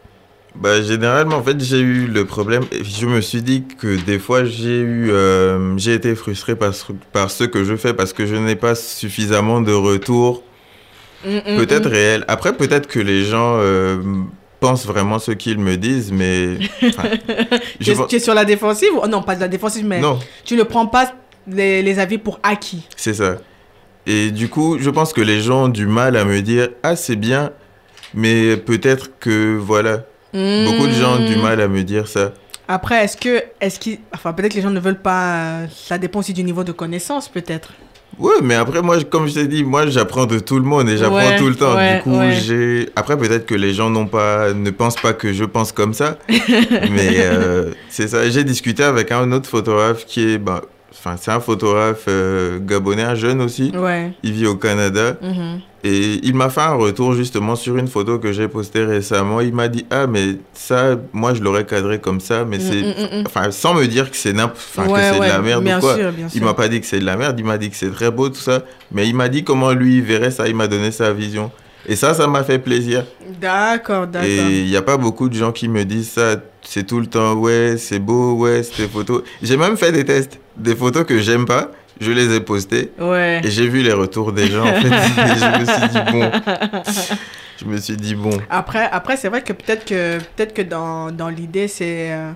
Bah, généralement, en fait, j'ai eu le problème. Je me suis dit que des fois, j'ai eu, euh, j'ai été frustré par, ce- par ce que je fais parce que je n'ai pas suffisamment de retours, Mm, peut-être réels. Après, peut-être que les gens euh, pensent vraiment ce qu'ils me disent, mais. enfin, Tu je es, vois- tu es sur la défensive ou- Non, pas de la défensive, mais Non, tu ne prends pas les, les avis pour acquis. c'est ça. Et du coup, je pense que les gens ont du mal à me dire Ah, c'est bien, mais peut-être que voilà. Beaucoup de gens ont du mal à me dire ça. Après, est-ce que, est-ce qu'ils, enfin peut-être que les gens ne veulent pas. Ça dépend aussi du niveau de connaissance, peut-être. Ouais, mais après, moi, comme je t'ai dit, moi, j'apprends de tout le monde et j'apprends Ouais, tout le temps. ouais, du coup, ouais. j'ai. Après, peut-être que les gens n'ont pas, ne pensent pas que je pense comme ça. mais euh, c'est ça. J'ai discuté avec un autre photographe qui est. bah, Enfin, c'est un photographe euh, gabonais, un jeune aussi. Ouais. Il vit au Canada. Mhm. Et il m'a fait un retour justement sur une photo que j'ai postée récemment. Il m'a dit Ah, mais ça, moi, je l'aurais cadré comme ça, mais c'est. Mm, mm, mm, mm. Enfin, sans me dire que c'est Ouais, c'est de ouais, la merde bien ou quoi. sûr, bien Il sûr. m'a pas dit que c'est de la merde, il m'a dit que c'est très beau tout ça, mais il m'a dit comment lui il verrait ça, il m'a donné sa vision. Et ça, ça m'a fait plaisir. D'accord, d'accord. Et il n'y a pas beaucoup de gens qui me disent ça. C'est tout le temps, ouais, c'est beau, ouais, c'est tes photos. J'ai même fait des tests. Des photos que j'aime pas, je les ai postées. Ouais. Et j'ai vu les retours des gens, en fait. et je me suis dit, bon. Je me suis dit, bon. Après, après c'est vrai que peut-être que, peut-être que dans, dans l'idée, c'est euh,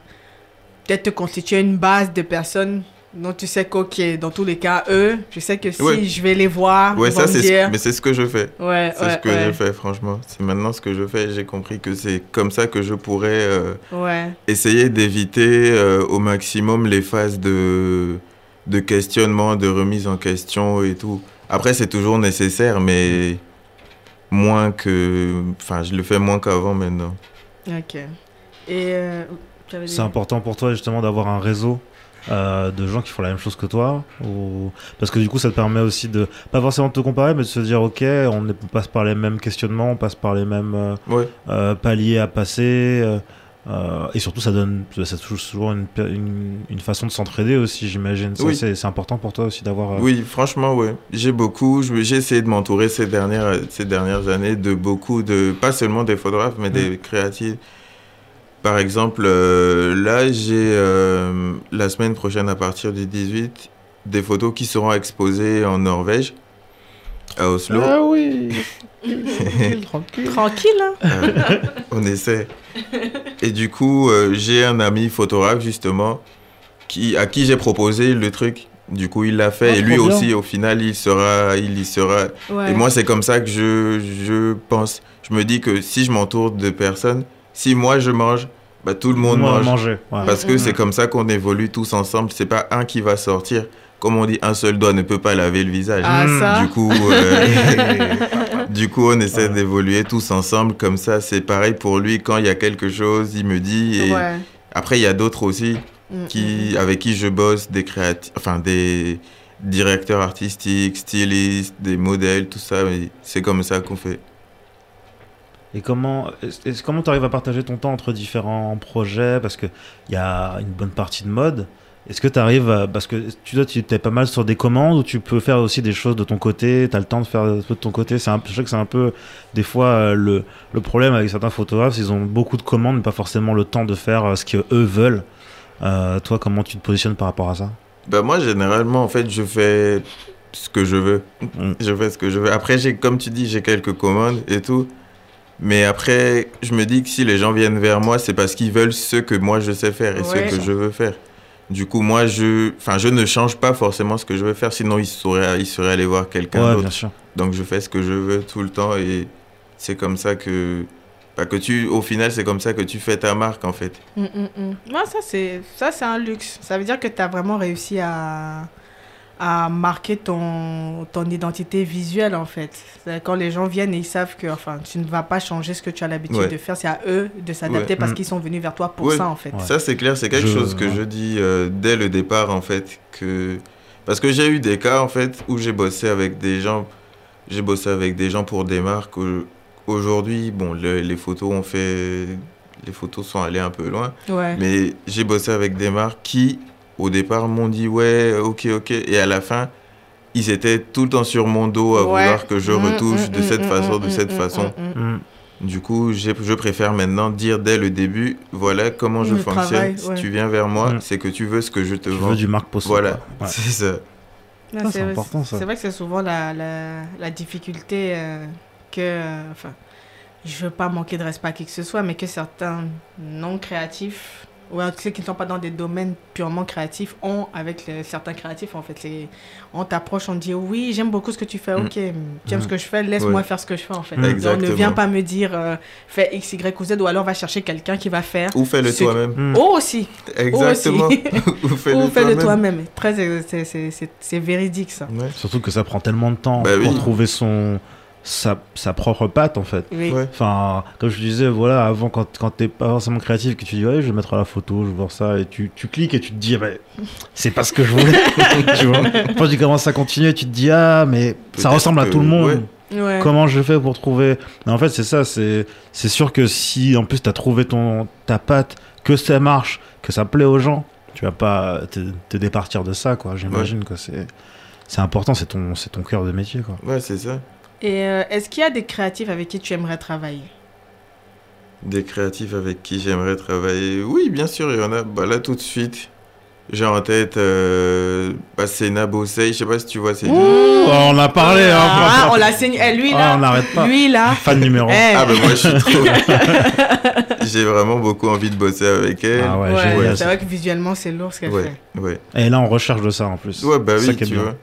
peut-être te constituer une base de personnes dont tu sais qu'ok, dans tous les cas, eux, je sais que si Ouais. je vais les voir, Ouais, ils vont ça, me ce- mais c'est ce que je fais. Ouais, C'est ouais, ce que ouais. je fais, franchement. C'est maintenant ce que je fais. J'ai compris que c'est comme ça que je pourrais euh, Ouais. essayer d'éviter euh, au maximum les phases de, de questionnement, de remise en question et tout. Après, c'est toujours nécessaire, mais moins que. Enfin, je le fais moins qu'avant maintenant. Ok. Et euh, C'est important pour toi justement d'avoir un réseau euh, de gens qui font la même chose que toi ou... Parce que du coup ça te permet aussi de, pas forcément de te comparer, mais de se dire ok, on passe par les mêmes questionnements, on passe par les mêmes euh, Ouais. euh, paliers à passer. euh, et surtout ça donne, ça touche toujours une, per- une, une façon de s'entraider aussi j'imagine. Oui. C'est important pour toi aussi d'avoir... euh, Oui, franchement, ouais. J'ai beaucoup, j'ai essayé de m'entourer ces dernières, ces dernières années de beaucoup de, pas seulement des photographes, mais des créatifs. Par exemple, euh, là, j'ai euh, la semaine prochaine, à partir du 18, des photos qui seront exposées en Norvège, à Oslo. Ah oui tranquille. Tranquille, hein Euh, on essaie. Et du coup, euh, j'ai un ami photographe, justement, qui, à qui j'ai proposé le truc. Du coup, il l'a fait. Ah, et lui bien. aussi, au final, il sera, il y sera. Ouais. Et moi, c'est comme ça que je, je pense. Je me dis que si je m'entoure de personnes, si moi je mange, bah, tout le monde mange. manger. ouais. Parce que c'est comme ça qu'on évolue tous ensemble. C'est pas un qui va sortir. Comme on dit, un seul doigt ne peut pas laver le visage. Ah, Mm. ça Du coup, euh, du coup, on essaie Ouais. d'évoluer tous ensemble comme ça. C'est pareil pour lui. Quand il y a quelque chose, il me dit. Et Ouais. après, il y a d'autres aussi Mm, qui, avec qui je bosse, des créatifs, enfin des directeurs artistiques, stylistes, des modèles, tout ça. C'est comme ça qu'on fait. Et comment comment tu arrives à partager ton temps entre différents projets? Parce qu'il y a une bonne partie de mode. Est-ce que tu arrives Parce que tu dois, tu es pas mal sur des commandes ou tu peux faire aussi des choses de ton côté? Tu as le temps de faire un peu de ton côté? Un, Je sais que c'est un peu, des fois, euh, le, le problème avec certains photographes, ils ont beaucoup de commandes, mais pas forcément le temps de faire euh, ce qu'eux veulent. Euh, toi, comment tu te positionnes par rapport à ça? Bah moi, généralement, en fait, je fais ce que je veux. Mm. Je fais ce que je veux. Après, j'ai, comme tu dis, j'ai quelques commandes et tout. Mais après, je me dis que si les gens viennent vers moi, c'est parce qu'ils veulent ce que moi je sais faire et Ouais. ce que je veux faire. Du coup, moi, je, enfin, je ne change pas forcément ce que je veux faire, sinon ils seraient, ils seraient allés voir quelqu'un Ouais, d'autre. Donc, je fais ce que je veux tout le temps et c'est comme ça que, bah, que tu, au final, c'est comme ça que tu fais ta marque en fait. Mm, mm, mm. Ouais, ça, c'est ça, c'est un luxe. Ça veut dire que tu as vraiment réussi à, à marquer ton, ton identité visuelle, en fait. C'est Quand les gens viennent et ils savent que enfin, tu ne vas pas changer ce que tu as l'habitude Ouais. de faire, c'est à eux de s'adapter Ouais. parce Mm. qu'ils sont venus vers toi pour Ouais. ça, en fait. Ouais. Ça, c'est clair, c'est quelque Je- chose que je dis euh, dès le départ, en fait. Que... Parce que j'ai eu des cas, en fait, où j'ai bossé avec des gens. J'ai bossé avec des gens pour des marques. Aujourd'hui, bon, le- les photos ont fait. Les photos sont allées un peu loin. Ouais. Mais j'ai bossé avec des marques qui, au départ, m'ont dit ouais, ok, ok. Et à la fin, ils étaient tout le temps sur mon dos à Ouais. vouloir que je retouche de cette façon, de cette façon. Du coup, je préfère maintenant dire dès le début, voilà comment je Le fonctionne. travail, si tu viens vers moi, Mm. c'est que tu veux ce que je te Tu vends. veux du Marc Poisson. Voilà. Ouais. c'est ça. C'est important, ça. C'est vrai que c'est souvent la, la, la difficulté euh, que. euh, Enfin, je veux pas manquer de respect à qui que ce soit, mais que certains non créatifs, ou alors ceux qui ne sont pas dans des domaines purement créatifs, ont avec les- certains créatifs. En fait, on t'approche, on te dit oui, j'aime beaucoup ce que tu fais, Mm. ok, tu aimes Mm. ce que je fais, laisse-moi Ouais. faire ce que je fais en fait. Mm. Donc, ne viens pas me dire euh, fais X, Y ou Z, ou alors va chercher quelqu'un qui va faire. Ou fais-le Ce- toi-même. Mm. Oh aussi, Exactement. aussi. Ou fais-le ou fais-le toi-même. toi-même. Très, c'est- c'est c'est- c'est véridique ça. Ouais. Surtout que ça prend tellement de temps Bah pour oui. trouver son sa, sa propre patte en fait. Oui. Ouais. Enfin, comme je disais, voilà, avant quand, quand t'es pas forcément créatif, que tu dis ouais, je vais mettre à la photo, je vais voir ça, et tu, tu cliques et tu te dis, bah, c'est pas ce que je voulais. tu vois Après, tu commences à continuer, tu te dis, ah, mais ça ressemble à tout le monde. ouais. Ouais. Comment je fais pour trouver? Mais En fait, c'est ça, c'est c'est sûr que si en plus t'as trouvé ton ta patte, que ça marche, que ça plaît aux gens, tu vas pas te, te départir de ça, quoi. J'imagine que c'est c'est important, c'est ton c'est ton cœur de métier, quoi. Ouais, c'est ça. Et euh, est-ce qu'il y a des créatifs avec qui tu aimerais travailler? Des créatifs avec qui j'aimerais travailler? Oui, bien sûr, il y en a. Bah, là, tout de suite, j'ai en tête euh, bah, Sena Bossei. Je sais pas si tu vois, c'est Oh, on a parlé, hein. Ah, on l'a signé. Eh, lui Ah, là, on n'arrête pas. lui là. Fan numéro. Eh, Ah, ben moi, je suis trop. j'ai vraiment beaucoup envie de bosser avec elle. Ah ouais, ouais, c'est vrai que visuellement c'est lourd ce qu'elle ouais, ouais. Et là, on recherche de ça en plus. Ouais, bah oui, qui est tu bien. vois.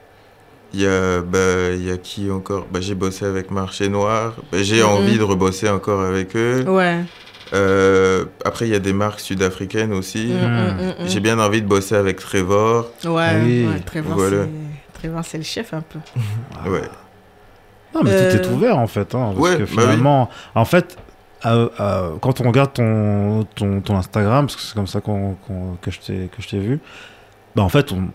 Il y a, bah, il y a qui encore? Bah, J'ai bossé avec Marché Noir. Bah, j'ai Mhm. envie de rebosser encore avec eux. Ouais. Euh, après, il y a des marques sud-africaines aussi. Mm, mm, mm, mm. J'ai bien envie de bosser avec Trevor. Ouais, Ah oui. ouais, Trevor, Voilà. c'est- Trevor, c'est le chef un peu. Ouais. Non, mais Euh, tout est ouvert en fait. Hein, parce Ouais, que bah oui. finalement, en fait, euh, euh, quand on regarde ton, ton, ton Instagram, parce que c'est comme ça qu'on, qu'on- que je t'ai que je t'ai vu, bah en fait, on,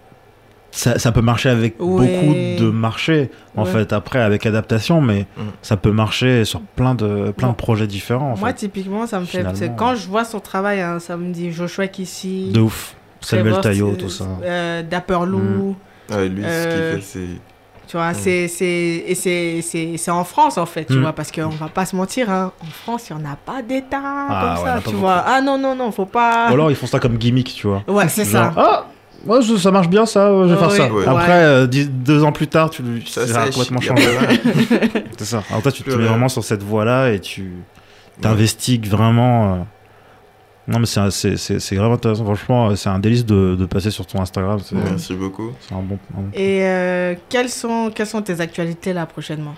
ça, ça peut marcher avec Ouais. beaucoup de marchés, en Ouais. fait, après, avec adaptation, mais Mm. ça peut marcher sur plein de, plein Bon. de projets différents, en Moi, fait. typiquement, ça me fait. Quand je vois son travail, hein, ça me dit Joshua ici. De ouf. Samuel Taillot, tout ça. euh, Dapper Lou. Ouais, lui, ce Euh, qu'il fait, c'est. Tu vois, c'est, c'est, et c'est, c'est, c'est en France, en fait, tu Mm. vois, parce qu'on va pas se mentir, hein, en France, il n'y en a pas d'État Ah, comme ouais, ça, tu beaucoup. vois. Ah non, non, non, faut pas. Ou alors, ils font ça comme gimmick, tu vois. Ouais, c'est ça. Ah, moi, je- ça marche bien, ça, je vais Ouais, faire ça. ouais. Après, Ouais. euh, dix- deux ans plus tard, tu, tu Ça ça a sèche, complètement changé. C'est ça. Alors toi, tu te mets vraiment sur cette voie-là et tu t'investigues vraiment. euh. Non, mais c'est un- c'est c'est- c'est vraiment intéressant. Franchement, euh, c'est un délice de, de passer sur ton Instagram. C'est Merci beaucoup. c'est un bon. un bon- Et euh, quelles, sont, quelles sont tes actualités là prochainement?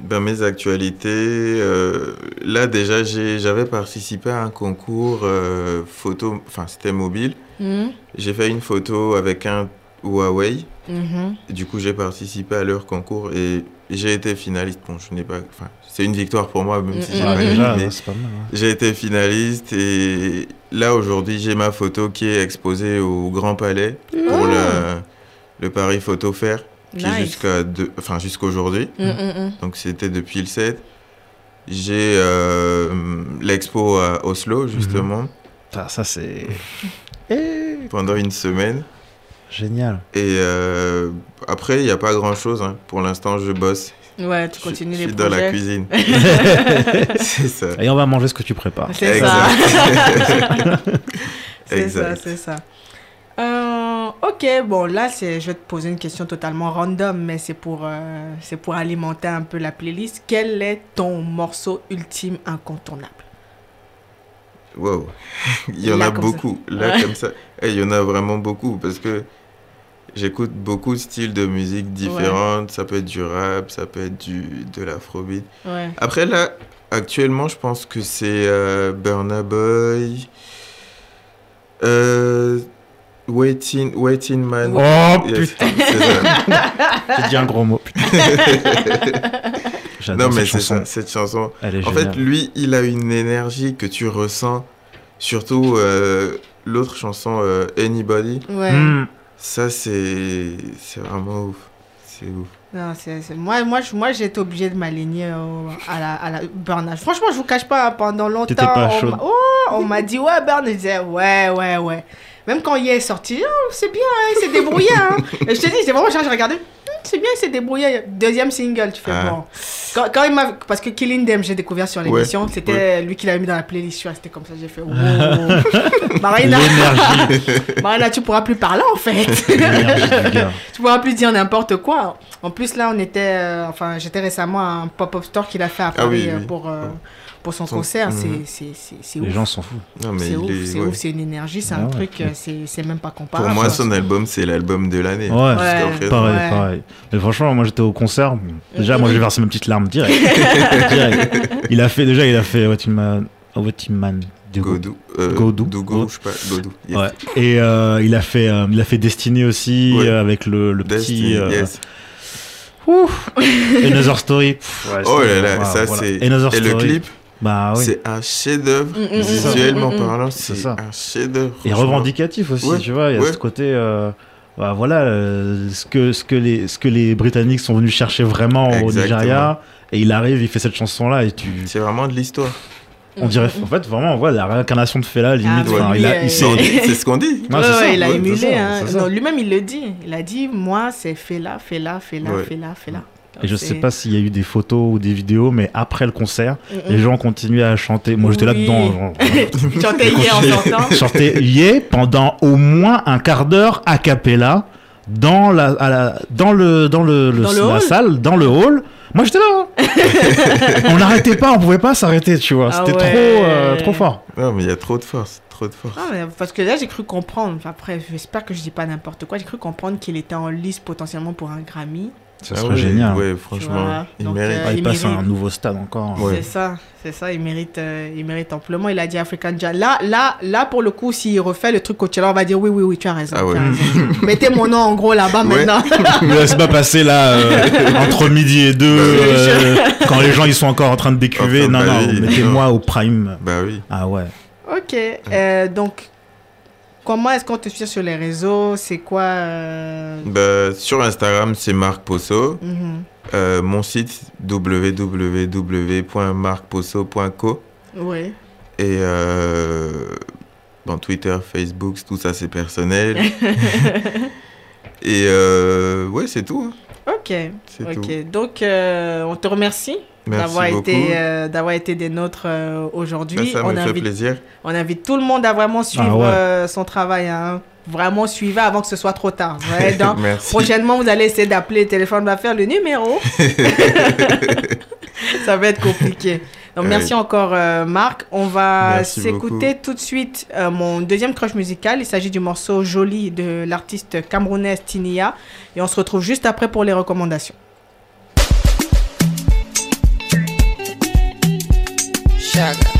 Ben, mes actualités, euh, là déjà j'avais participé à un concours euh, photo, enfin c'était mobile. Mhm. J'ai fait une photo avec un Huawei. Mhm. Du coup j'ai participé à leur concours et j'ai été finaliste. Bon, je n'ai pas, enfin c'est une victoire pour moi même si Mm, j'ai pas Ah, gagné, ouais, pas mal. hein. J'ai été finaliste et là aujourd'hui j'ai ma photo qui est exposée au Grand Palais pour Oh. le, le Paris Photo Fair qui est Nice. jusqu'à deux- enfin jusqu'aujourd'hui. Mm, mm, mm. Donc c'était depuis le 7. J'ai euh, l'expo à Oslo justement Putain, Ça, c'est pendant une semaine. génial. Et euh, après il n'y a pas grand chose. Pour l'instant je bosse. Ouais, tu Je- continues je les suis dans la cuisine. C'est ça. Et on va manger ce que tu prépares. C'est ça. c'est ça, c'est ça. Euh, ok, bon là c'est, je vais te poser une question totalement random, mais c'est pour, euh, c'est pour alimenter un peu la playlist. Quel est ton morceau ultime incontournable? Wow. Il y en Là, a ça. beaucoup. Là, Ouais. comme ça. Et il y en a vraiment beaucoup parce que j'écoute beaucoup de styles de musique différentes. Ça peut être du rap, ça peut être du, de l'afrobeat. Ouais. Après, là, actuellement, je pense que c'est euh, Burna Boy. Euh, Waiting, Waiting Man. Oh Yes, putain, j'ai dit un gros mot. Putain. J'adore Non, mais cette c'est chanson. ça, cette chanson. Elle est En géniale. fait, lui, il a une énergie que tu ressens. Surtout euh, l'autre chanson, euh, Anybody. Ouais. Hmm. Ça, c'est c'est vraiment ouf. C'est ouf. Non, c'est, c'est- Moi, moi, moi j'ai été obligée de m'aligner à la, à la Burn. Franchement, je vous cache pas, hein, pendant longtemps, T'étais pas on, m'a- oh, on m'a dit, ouais, Burn, je disais, ouais, ouais, ouais. Même quand il est sorti, oh, c'est bien, hein, il s'est débrouillé. Hein. Et je te dis, c'est vraiment, j'ai regardé, Hum, c'est bien, il s'est débrouillé. Deuxième single, tu fais Ah. bon. Quand, quand il m'a. Parce que Killing Them, j'ai découvert sur l'émission, Ouais, c'était lui qui l'avait mis dans la playlist, tu vois, c'était comme ça, j'ai fait, wow. Marina. Marina, tu pourras plus parler en fait. Tu pourras plus dire n'importe quoi. En plus, là, on était. euh, enfin, j'étais récemment à un pop-up store qu'il a fait à Ah oui, Paris euh, oui. pour, euh, pour son Son- concert. Mhm. C'est- C'est c'est- c'est Les ouf. gens s'en foutent. C'est ouf, est. c'est ouais. ouf, c'est une énergie, c'est Ah un ouais. truc, c'est c'est même pas comparable. Pour moi, son album, c'est l'album de l'année. Ouais. Pareil, Ouais. pareil. Mais franchement, moi j'étais au concert. Déjà, moi j'ai versé mes petites larmes direct. Direct. Il a fait déjà, il a fait What Man, What Man Godou. Euh, Godou. Je sais pas. Godou. Yes. Ouais. Et euh, il a fait, euh, il a fait Destiny aussi Ouais. euh, avec le, le Destiny, petit. euh, yes. ouf. Another Story. Pff, ouais, Oh là là, ça voilà. c'est. Et le clip, Bah oui. c'est un chef-d'œuvre. Mm, mm, mm, Visuellement mm, mm, mm. parlant, C'est c'est ça. un chef-d'œuvre. Et revendicatif aussi, Ouais, tu vois. Il y a ouais. ce côté. euh, bah, voilà, euh, ce, que, ce, que les, ce que les Britanniques sont venus chercher vraiment au. Nigeria. Et il arrive, il fait cette chanson-là et tu. C'est vraiment de l'histoire. On dirait, en fait, vraiment, ouais, la réincarnation de Fela, limite. Ah, C'est ce qu'on dit. Non, Ouais, ça, il a émulé. hein. Lui-même, il le dit. Il a dit Moi, c'est fait là, fait là, fait là, là, là. Et je sais pas s'il y a eu des photos ou des vidéos, mais après le concert, Mm, mm. les gens continuaient à chanter. Moi, j'étais Oui. là-dedans. genre, Tu chantais hier en sortant. chanter yeah pendant au moins un quart d'heure a cappella dans la, à la dans le dans le, le- Dans le la hall salle dans le hall moi j'étais là hein. on n'arrêtait pas on pouvait pas s'arrêter tu vois Ah c'était ouais. trop euh, trop fort Non, mais il y a trop de force. Trop de force. Ah, mais parce que là, j'ai cru comprendre. Après, j'espère que je dis pas n'importe quoi. J'ai cru comprendre qu'il était en liste potentiellement pour un Grammy. Ça Ah serait ouais, génial. Ouais, franchement, Voilà. il Donc, mérite. euh, Ah, il il passe à mérite. un nouveau stade encore. Ouais. C'est ça, c'est ça, il mérite, euh, il mérite amplement. Il a dit African Jazz. Là, là, là, pour le coup, s'il refait le truc Coachella, on va dire oui, oui, oui, tu as raison. Ah ouais. tu as raison. Mettez mon nom en gros là-bas Ouais. maintenant. Me laisse pas passer là euh, entre midi et deux oui. euh, quand les gens ils sont encore en train de décuver. Enfin, Non, bah non, oui, mettez-moi au prime. Bah oui. Ah ouais. ok, euh, donc, comment est-ce qu'on te suit sur les réseaux? C'est quoi euh, Bah, sur Instagram, c'est Marc Posso. mhm. Euh, mon site, www.marcposso.co. Ouais. Et euh, bon, Twitter, Facebook, tout ça, c'est personnel. Et ouais, c'est tout. hein. Ok, C'est tout. ok. Donc, on te remercie Merci d'avoir beaucoup. été, euh, d'avoir été des nôtres euh, aujourd'hui. Ça on me fait invite plaisir. On invite tout le monde à vraiment suivre Ah ouais. euh, son travail. hein. Vraiment suivez avant que ce soit trop tard. Ouais, donc, Merci. prochainement, vous allez essayer d'appeler le téléphone, va faire le numéro. Ça va être compliqué. Donc, merci encore, euh, Marc. On va s'écouter tout de suite euh, mon deuxième crush musical. Il s'agit du morceau Joli de l'artiste camerounaise Tinia. Et on se retrouve juste après pour les recommandations. Sugar.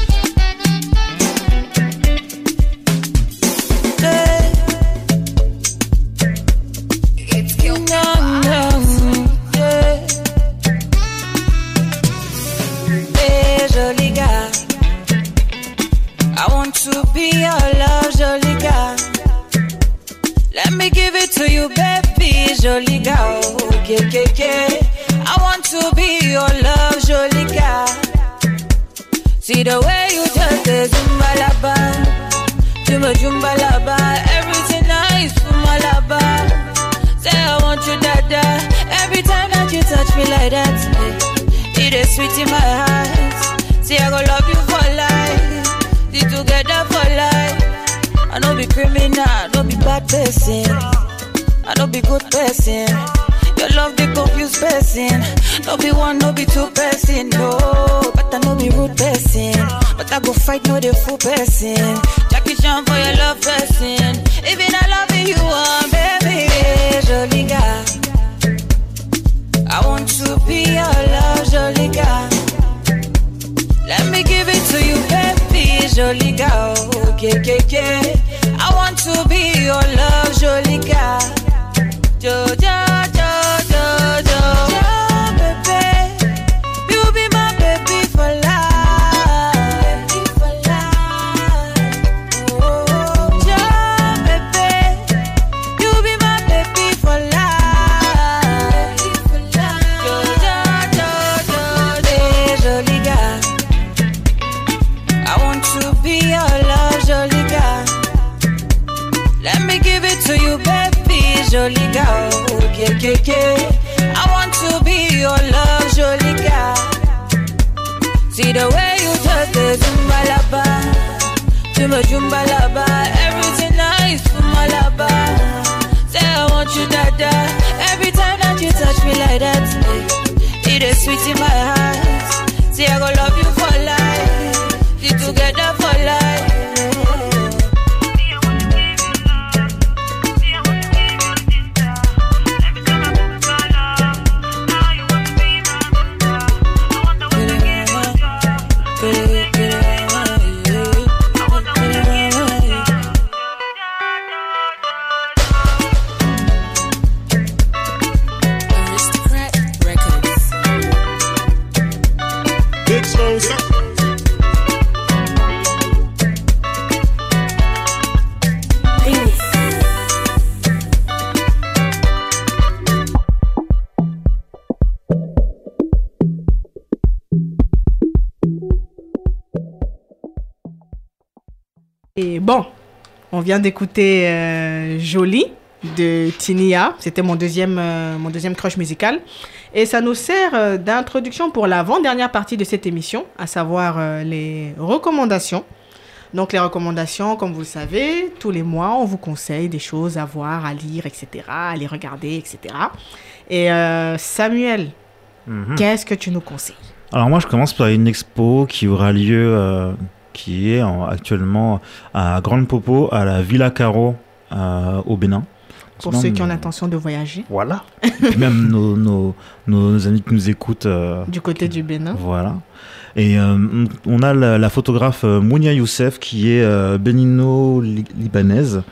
Zumba zumba laba, everything nice zumba laba. Say I want you, dada. Every time that you touch me like that, eh, it is sweet in my heart. See I go love you for life, be together for life. I don't be criminal, I don't be bad person, I don't be good person. Your love be confused person. No be one, no be two person, no. But I no be rude person. But I go fight, no the full person. Jackie Chan for your love person. Even I love you, uh, baby. Hey, joli gars. I want to be your love, joli gars. Let me give it to you, baby, joli gars. Oh, yeah, yeah, yeah. I want to be your love, joli gars. Jo, yeah. I want to be your love, joli gars. See the way you just the zumba laba, zumba zumba laba, everything nice zumba laba. Say I want you, dada. Every time that you touch me like that, eh, it is sweet in my heart. See I go love you Et bon, on vient d'écouter euh, Jolie de Tinia. C'était mon deuxième, euh, mon deuxième crush musical. Et ça nous sert euh, d'introduction pour l'avant-dernière partie de cette émission, à savoir les recommandations. Donc les recommandations, comme vous le savez, tous les mois, on vous conseille des choses à voir, à lire, etc., à les regarder, etc. Et Samuel, Mhm. qu'est-ce que tu nous conseilles? Alors moi je commence par une expo qui aura lieu, euh, qui est en- actuellement à Grande Popo, à la Villa Caro euh, au Bénin. Pour ceux qui ont l'intention de voyager Voilà. Et puis même nos, nos, nos amis qui nous écoutent. euh, du côté du Bénin. Voilà. Et euh, on a la, la photographe euh, Mounia Youssef qui est euh, bénino-libanaise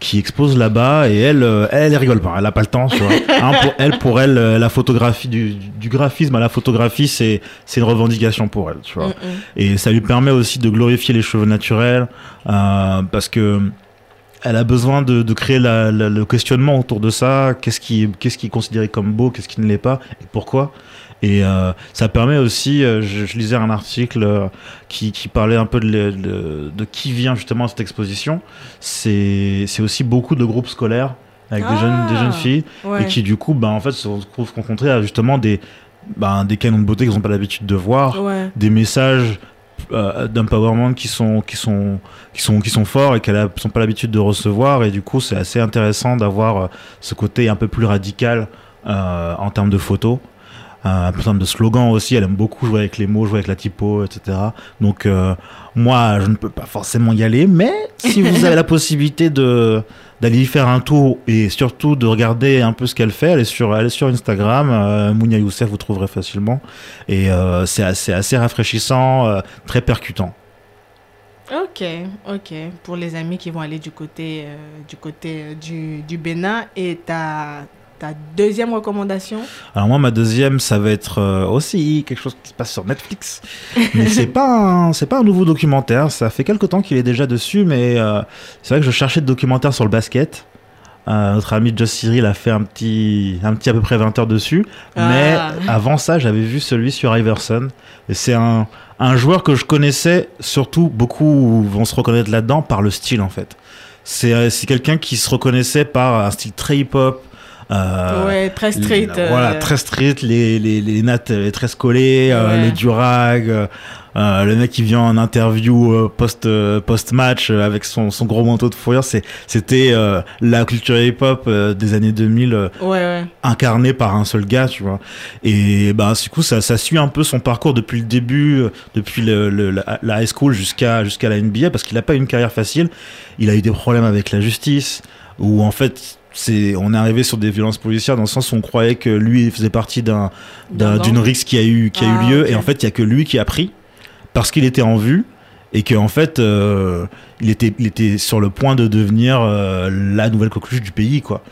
qui expose là-bas et elle, euh, elle, elle rigole pas, elle a pas le temps, tu vois. Hein, pour elle, pour elle, la photographie du, du graphisme à la photographie, c'est c'est une revendication pour elle, tu vois. Mm, mm. Et ça lui permet aussi de glorifier les cheveux naturels parce que elle a besoin de, de créer la- la- le questionnement autour de ça. Qu'est-ce qui, qu'est-ce qui est considéré comme beau, qu'est-ce qui ne l'est pas, et pourquoi? Et euh, ça permet aussi, euh, je, je lisais un article euh, qui, qui parlait un peu de, le- de, de qui vient justement à cette exposition. C'est aussi beaucoup de groupes scolaires avec des, jeunes, des Ah, jeunes filles Ouais. et qui du coup, bah, en fait, se retrouvent confrontés à justement des, bah, des canons de beauté qu'ils n'ont pas l'habitude de voir Ouais. des messages d'empowerment qui sont qui sont qui sont qui sont forts et qu'elles sont pas l'habitude de recevoir et du coup c'est assez intéressant d'avoir ce côté un peu plus radical en termes de photos euh, en termes de slogan aussi elle aime beaucoup jouer avec les mots jouer avec la typo etc donc euh, moi je ne peux pas forcément y aller mais si vous avez la possibilité de d'aller y faire un tour et surtout de regarder un peu ce qu'elle fait elle est sur elle est sur Instagram euh, Mounia Youssef vous trouverez facilement et euh, c'est assez, assez rafraîchissant, euh, très percutant. Ok, ok. Pour les amis qui vont aller du côté, euh, du, côté euh, du, du Bénin. Et ta, ta deuxième recommandation Alors moi, ma deuxième, ça va être euh, aussi quelque chose qui se passe sur Netflix. Mais c'est pas c'est pas un nouveau documentaire. Ça fait quelque temps qu'il est déjà dessus, mais euh, c'est vrai que je cherchais de documentaires sur le basket. Euh, notre ami Joss Cyril a fait un petit, un petit à peu près 20 heures dessus. Mais Ah. avant ça, j'avais vu celui sur Iverson. C'est un, un joueur que je connaissais, surtout beaucoup vont se reconnaître là-dedans par le style en fait. C'est c'est quelqu'un qui se reconnaissait par un style très hip-hop. Euh, Ouais, très street. les- Voilà, euh, très street, les, les, les nattes euh, très collées, euh, Ouais. le durag, euh, le mec qui vient en interview euh, post, euh, post-match euh, avec son, son gros manteau de fourrure, c'est- c'était euh, la culture hip-hop euh, des années 2000 euh, Ouais, ouais. incarné par un seul gars, tu vois. Et bah, du coup, ça, ça suit un peu son parcours depuis le début, euh, depuis le, le- la, la high school jusqu'à jusqu'à la NBA, parce qu'il n'a pas eu une carrière facile. Il a eu des problèmes avec la justice, où en fait, c'est, on est arrivé sur des violences policières dans le sens où on croyait que lui faisait partie d'un, d'une rixe qui a eu, qui a Ah, eu lieu, ok. et en fait, il y a que lui qui a pris, parce qu'il était en vue. Et que en fait, euh, il était, il était sur le point de devenir euh, la nouvelle coqueluche du pays, quoi.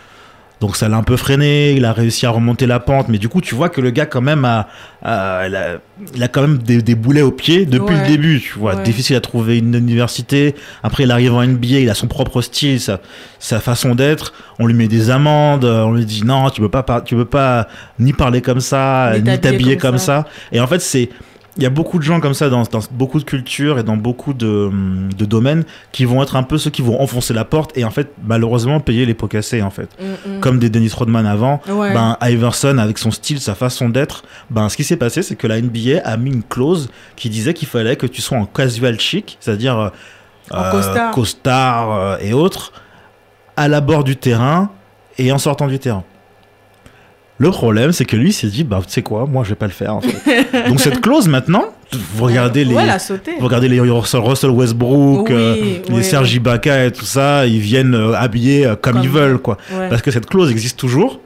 Donc ça l'a un peu freiné, il a réussi à remonter la pente, mais du coup tu vois que le gars quand même a, a- il a, il a quand même des, des boulets aux pieds depuis Ouais. le début, tu vois. Ouais. Difficile à trouver une université. Après il arrive en NBA, il a son propre style, sa, sa façon d'être. On lui met des amendes, on lui dit non, tu peux pas, tu peux pas ni parler comme ça, Ni ni t'habiller t'habiller comme comme ça. ça. Et en fait c'est il y a beaucoup de gens comme ça dans, dans beaucoup de cultures et dans beaucoup de, de domaines qui vont être un peu ceux qui vont enfoncer la porte et en fait malheureusement payer les pots cassés en fait Mm, mm. comme des Dennis Rodman avant, Ouais. ben Iverson avec son style, sa façon d'être, ben ce qui s'est passé, c'est que la NBA a mis une clause qui disait qu'il fallait que tu sois en casual chic, c'est-à-dire euh, En costard. costard, euh, et autres, à la bord du terrain et en sortant du terrain. Le problème, c'est que lui s'est dit, bah tu sais quoi, moi je vais pas le faire. En fait. Donc cette clause maintenant, vous regardez les, Ouais, vous regardez les Russell Russell Westbrook, Oui, euh, oui, les Serge oui. Ibaka et tout ça, ils viennent euh, habillés euh, comme, Comme- ils veulent, quoi. Ouais. Parce que cette clause existe toujours,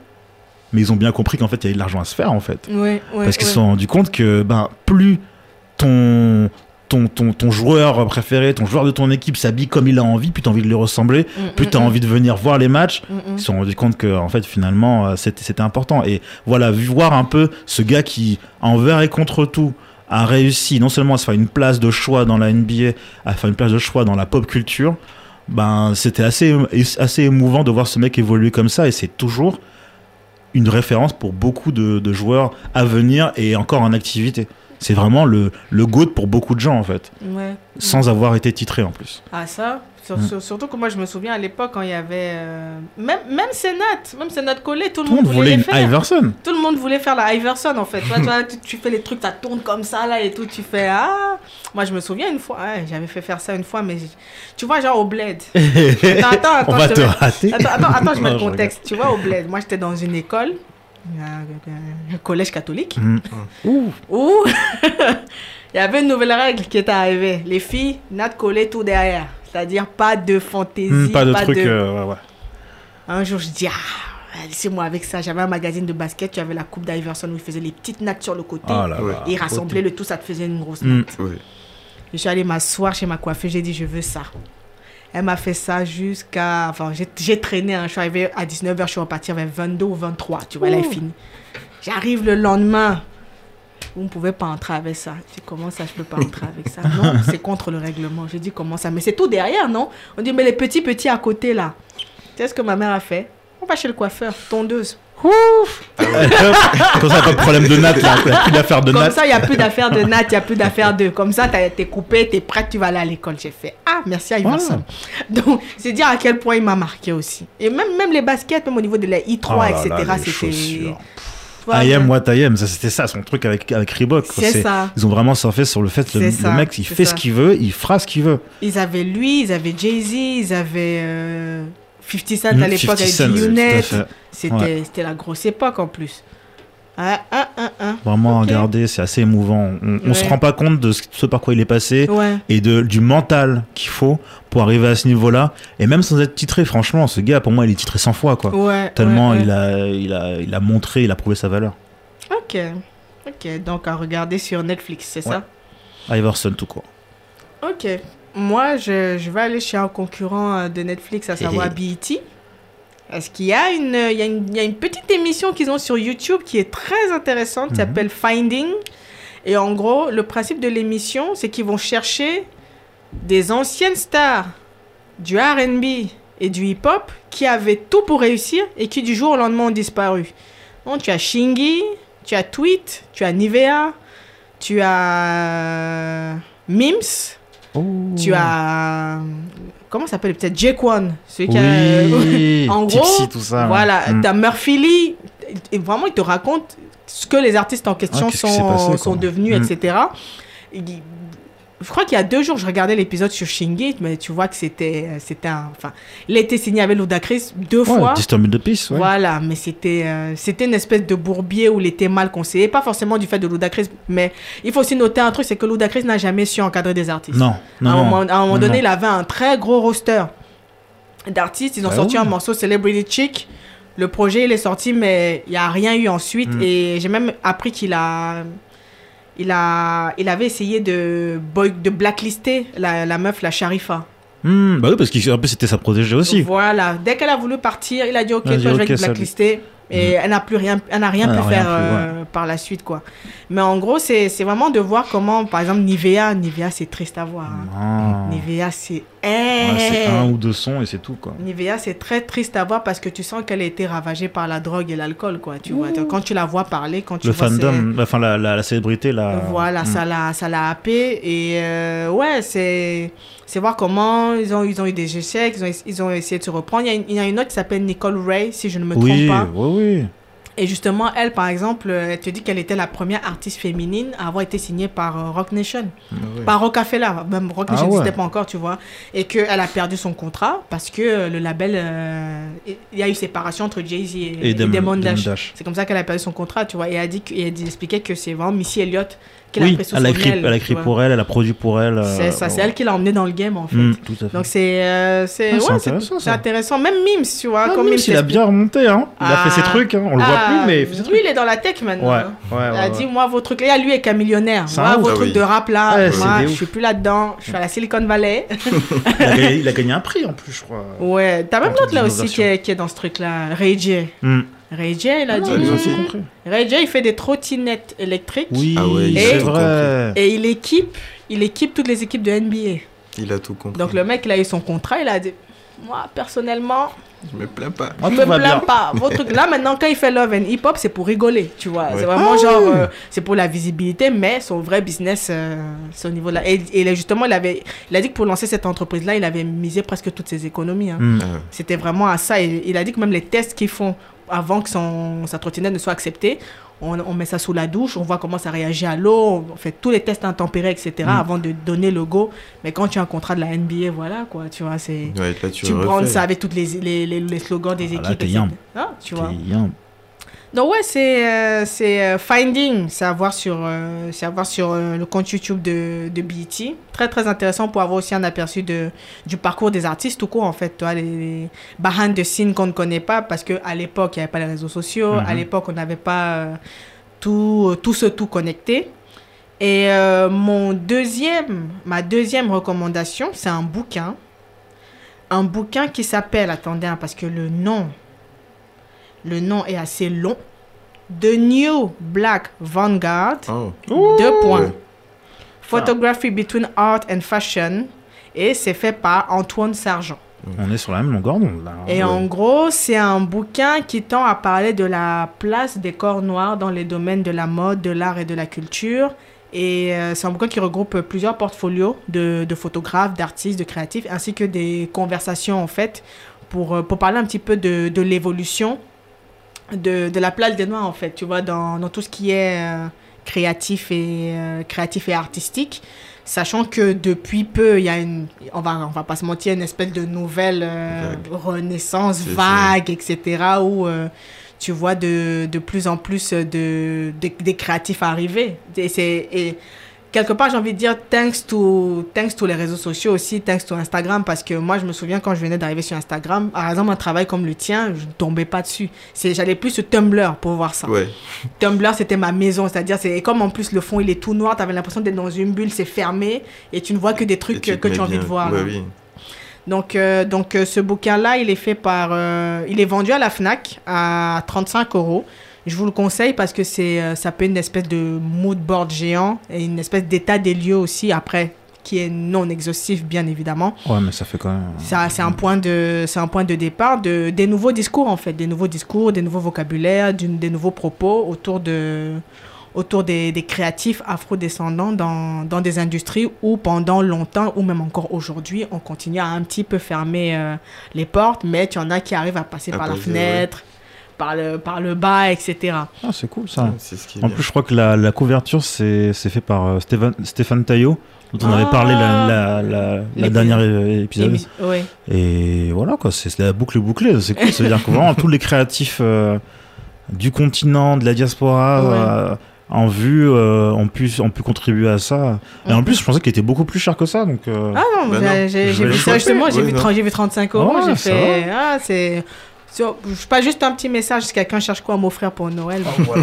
mais ils ont bien compris qu'en fait, il y avait de l'argent à se faire, en fait. Ouais, Parce qu'ils se sont rendus compte que ben, plus ton, ton, ton, ton joueur préféré, ton joueur de ton équipe s'habille comme il a envie, plus tu as envie de lui ressembler, Mm, plus mm, tu as mm. envie de venir voir les matchs. Mm. Ils se sont rendus compte que en fait finalement euh, c'était important et voilà voir un peu ce gars qui envers et contre tout a réussi non seulement à se faire une place de choix dans la NBA à faire une place de choix dans la pop culture ben c'était assez assez émouvant de voir ce mec évoluer comme ça et c'est toujours une référence pour beaucoup de, de joueurs à venir et encore en activité c'est vraiment le le goat pour beaucoup de gens en fait Ouais. sans avoir été titré en plus Ah ça Sur- Mm. sur- Surtout que moi je me souviens à l'époque quand il y avait euh, même même Sénat, même Sénat collé, tout le tout le monde voulait voulait les une faire. Iverson Tout le monde voulait faire la Iverson en fait. Tu, vois, tu, fais les trucs, ça tourne comme ça là et tout. Tu fais ah. Moi je me souviens une fois, j'avais fait faire ça une fois, mais tu vois genre au bled. Attends, attends, attends, on va te rater Attends, attends, attends, je mets le contexte. Tu vois au bled, moi j'étais dans une école, un collège catholique, Mm. où il y avait une nouvelle règle qui était arrivée. Les filles, nat collé tout derrière. C'est-à-dire pas de fantaisie, Hmm, pas de trucs. euh, ouais, ouais. Un jour, je dis, ah, laissez-moi avec ça. J'avais un magazine de basket, tu avais la coupe d'Iverson où il faisait les petites nattes sur le côté. Oh là Ouais. là. et il rassemblait le tout, ça te faisait une grosse Mm. natte. Je suis allée m'asseoir chez ma coiffeuse, j'ai dit, je veux ça. Elle m'a fait ça jusqu'à. Enfin, j'ai- traîné, hein. je suis arrivée à 19h, je suis repartie vers 22 ou 23, tu vois, elle est finie. J'arrive le lendemain. Vous ne pouvez pas entrer avec ça. Je dis, comment ça, je peux pas entrer avec ça? Non, c'est contre le règlement. Je dis, comment ça? Mais c'est tout derrière, non? On dit, mais les petits, petits à côté, là. Tu sais ce que ma mère a fait? On va chez le coiffeur, tondeuse. Comme ça, pas de problème de natte, là. Il y a plus d'affaires de Comme natte. ça, il n'y a plus d'affaires de natte, il n'y a plus d'affaires de. Comme ça, t'es coupé, t'es prête, tu vas aller à l'école. J'ai fait Ah, merci à Iverson. Donc, c'est dire à quel point il m'a marqué aussi. Et même, même les baskets, même au niveau de la I3, Oh là là, etc., c'était. I am what I am, ça c'était ça, son truc avec, avec Reebok. C'est ça. Ils ont vraiment surfé sur le fait que le, mec, il fait ça. ce qu'il veut, il fera ce qu'il veut. Ils avaient lui, ils avaient Jay-Z, ils avaient euh, 50 Cent Mm, à l'époque 50 avec G-Unit. fait. C'était Ouais. la grosse époque en plus. Ah, ah, ah, ah. Vraiment, Ok. regardez, c'est assez émouvant. On, on se Ouais. rend pas compte de ce, par quoi il est passé Ouais. et de, du mental qu'il faut pour arriver à ce niveau-là. Et même sans être titré, franchement, ce gars, pour moi, il est titré 100 fois, quoi. Ouais, Tellement ouais, ouais. Il, a, il, a, il a montré, il a prouvé sa valeur. Ok. Ok, donc à regarder sur Netflix, c'est Ouais. ça? Iverson, tout court. Ok. Moi, je, je vais aller chez un concurrent euh, de Netflix, à savoir BET. Parce qu'il y, a une- il y, a une- il y a une petite émission qu'ils ont sur YouTube qui est très intéressante, qui s'appelle Finding. Et en gros, le principe de l'émission, c'est qu'ils vont chercher des anciennes stars du RB et du hip-hop qui avaient tout pour réussir et qui du jour au lendemain ont disparu. Donc, tu as Shingy, tu as Tweet, tu as Nivea, tu as Mims, tu as. Comment ça s'appelle Peut-être Jaquan. Celui qui a. En gros, Tipsy, tout ça. voilà, Mm. t'as Murphy Lee. Et vraiment, il te raconte ce que les artistes en question Ouais, s'est sont, passé, sont devenus, Mm. etc. je crois qu'il y a deux jours, je regardais l'épisode sur Shingate, mais tu vois que c'était, c'était un, enfin, il a été signé avec Ludacris deux Ouais, fois. The Peace, ouais. Voilà, mais c'était euh, c'était une espèce de bourbier où il était mal conseillé, pas forcément du fait de Ludacris, mais il faut aussi noter un truc, c'est que Ludacris n'a jamais su encadrer des artistes. Non, non, à un moment, à un moment Non, donné, non. il avait un très gros roster d'artistes. Ils ont Bah sorti oui. un morceau Celebrity Chick. Le projet, il est sorti, mais il n'y a rien eu ensuite. Mm. Et j'ai même appris qu'il a, il a, il avait essayé de, boy- de blacklister la, la meuf, la Sharifa. Hmm, bah oui, parce qu'en plus, c'était sa protégée aussi. Voilà. Dès qu'elle a voulu partir, il a dit Ok, toi, dit, je vais te blacklister. Et elle n'a plus rien, elle n'a rien pu rien faire euh, par la suite, quoi. Mais en gros, c'est c'est vraiment de voir comment, par exemple, Nivea, Nivea, c'est triste à voir. hein. Ah. Nivea, c'est. Ouais, c'est Eh. un ou deux sons et c'est tout, quoi. Nivea, c'est très triste à voir parce que tu sens qu'elle a été ravagée par la drogue et l'alcool, quoi. Tu vois, quand tu la vois parler, quand tu Le vois ses- fandom, enfin la, la, la célébrité, là. Voilà, hmm. ça l'a, ça l'a happé et euh, ouais, c'est, c'est voir comment ils ont, ils ont eu des échecs, ils ont, ils ont essayé de se reprendre. Il y a une, il y a une autre qui s'appelle Nicole Ray, si je ne me Oui, trompe pas. oui, oui. Et justement, elle, par exemple, euh, elle te dit qu'elle était la première artiste féminine à avoir été signée par euh, Rock Nation. Par Rockefeller, même Rock Ah Nation ouais. n'existait pas encore, tu vois. Et qu'elle a perdu son contrat parce que euh, le label, euh, il y a eu séparation entre Jay-Z et, Et et Damon Dash. Dash. C'est comme ça qu'elle a perdu son contrat, tu vois. Et elle, a dit et elle expliquait que c'est vraiment Missy Elliott Oui, pris elle a écrit, elle a pour elle, elle a produit pour elle. euh, C'est ça, c'est elle qui l'a emmené dans le game, en fait. Tout à fait. Donc c'est euh, c'est Ah, ouais, intéressant, intéressant. Même Mims, tu vois. Ah, comme Mims s'il a bien remonté, hein. Il a fait ses Ah. trucs, hein. on le voit plus, mais il fait ses Lui, trucs. il est dans la tech maintenant. Ouais, hein. ouais, ouais. Il a ouais. dit, moi, vos trucs. Là, lui est qu'un millionnaire. Moi, vos trucs oui. de rap là, moi, je suis plus là-dedans. Je suis à la Silicon Valley. il, a gagné, il a un prix en plus, je crois. ouais, t'as même l'autre là aussi qui est, dans ce truc-là. Ray J. Hmm. Ray J, il a Ah, dit. ils ont aussi compris. Ray J, il fait des trottinettes électriques. Oui, Ah ouais, tout vrai. Et il équipe, il équipe toutes les équipes de NBA. Il a tout compris. Donc le mec, il a eu son contrat, il a dit. Moi, personnellement, Je me plains pas. Je me plains bien. pas. Vos trucs là, maintenant, quand il fait Love and Hip Hop, c'est pour rigoler, tu vois. Ouais. C'est vraiment Ah genre, oui. euh, c'est pour la visibilité, mais son vrai business, euh, c'est au niveau là. Et, et justement, il, avait, il a dit que pour lancer cette entreprise-là, il avait misé presque toutes ses économies. hein. Hmm. Ah, C'était vraiment à ça. Et il a dit que même les tests qu'ils font avant que son, sa trottinette ne soit acceptée, on, on met ça sous la douche, on voit comment ça réagit à l'eau, on fait tous les tests intempérés, etc. Mm. avant de donner le go. Mais quand tu as un contrat de la NBA, voilà quoi, tu vois, c'est... ouais, là, tu, Tu brandes ça avec tous les, les, les, les slogans des Ah, là, équipes. yam. Hein, tu vois. Donc ouais, c'est euh, c'est euh, Finding, c'est à voir sur, euh, c'est à voir sur le compte YouTube de, de BET. Très très intéressant pour avoir aussi un aperçu de, du parcours des artistes tout court en fait. Toi, les, les behind the scenes qu'on ne connaît pas parce qu'à l'époque, il n'y avait pas les réseaux sociaux. À Mhm. l'époque, on n'avait pas tout, tout ce tout connecté. Et euh, mon deuxième, ma deuxième recommandation, c'est un bouquin. Un bouquin qui s'appelle, attendez, hein, parce que le nom, le nom est assez long. The New Black Vanguard. Oh. Deux points. Photography between art and fashion. Et c'est fait par Antoine Sargent. On est sur la même longueur d'onde là. Et en gros, c'est un bouquin qui tend à parler de la place des corps noirs dans les domaines de la mode, de l'art et de la culture. Et euh, c'est un bouquin qui regroupe plusieurs portfolios de, de photographes, d'artistes, de créatifs, ainsi que des conversations en fait pour, euh, pour parler un petit peu de, de l'évolution de, de la place des noirs en fait, tu vois, dans, dans tout ce qui est euh, créatif, et, euh, créatif et artistique. Sachant que depuis peu, il y a une, on va, on va pas se mentir, une espèce de nouvelle euh, renaissance vague, etc. où tu vois de, de plus en plus de, de- des créatifs arriver. Et, c'est- et quelque part, j'ai envie de dire thanks to, thanks to les réseaux sociaux aussi, thanks to Instagram, parce que moi, je me souviens quand je venais d'arriver sur Instagram, par exemple, un travail comme le tien, je ne tombais pas dessus. J'allais plus sur Tumblr pour voir ça. Ouais. Tumblr, c'était ma maison, c'est-à-dire, c'est comme en plus le fond il est tout noir, tu avais l'impression d'être dans une bulle, c'est fermé, et tu ne vois que des trucs tu que, tu as envie bien. de voir. Ouais, hein. oui. Donc, euh, donc euh, ce bouquin-là, il est fait par. euh, il est vendu à la Fnac à 35 euros. Je vous le conseille parce que c'est, euh, ça peut être une espèce de mood board géant et une espèce d'état des lieux aussi, après, qui est non exhaustif, bien évidemment. Ouais, mais ça fait quand même. Ça, c'est un point de, c'est un point de départ de des nouveaux discours en fait, des nouveaux discours, des nouveaux vocabulaires, des nouveaux propos autour de, autour des, des créatifs afro-descendants dans, dans des industries où pendant longtemps ou même encore aujourd'hui, on continue à un petit peu fermer euh, les portes, mais tu en as qui arrivent à passer À par la fenêtre, par le, par le bas, etc. Ah, c'est cool ça. C'est ce qui est En bien. plus, je crois que la, la couverture, c'est c'est fait par euh, Stéphane, Stéphane Taillot, dont on avait Ah. parlé la, la, la, la L'épisode. dernière épisode. Ouais. Et voilà, quoi, c'est la boucle bouclée. C'est cool. Ça veut dire que vraiment tous les créatifs euh, du continent, de la diaspora, Ouais. euh, en vue, euh, ont, pu, ont pu contribuer à ça. Et en plus, je pensais qu'il était beaucoup plus cher que ça. Donc, euh, Ah non, Bah j'ai- non, vais vu ça justement, j'ai Ouais, vu, non. 30 j'ai vu 35 euros, j'ai fait... Ah, c'est... sais pas juste un petit message si quelqu'un cherche quoi à m'offrir pour Noël. Même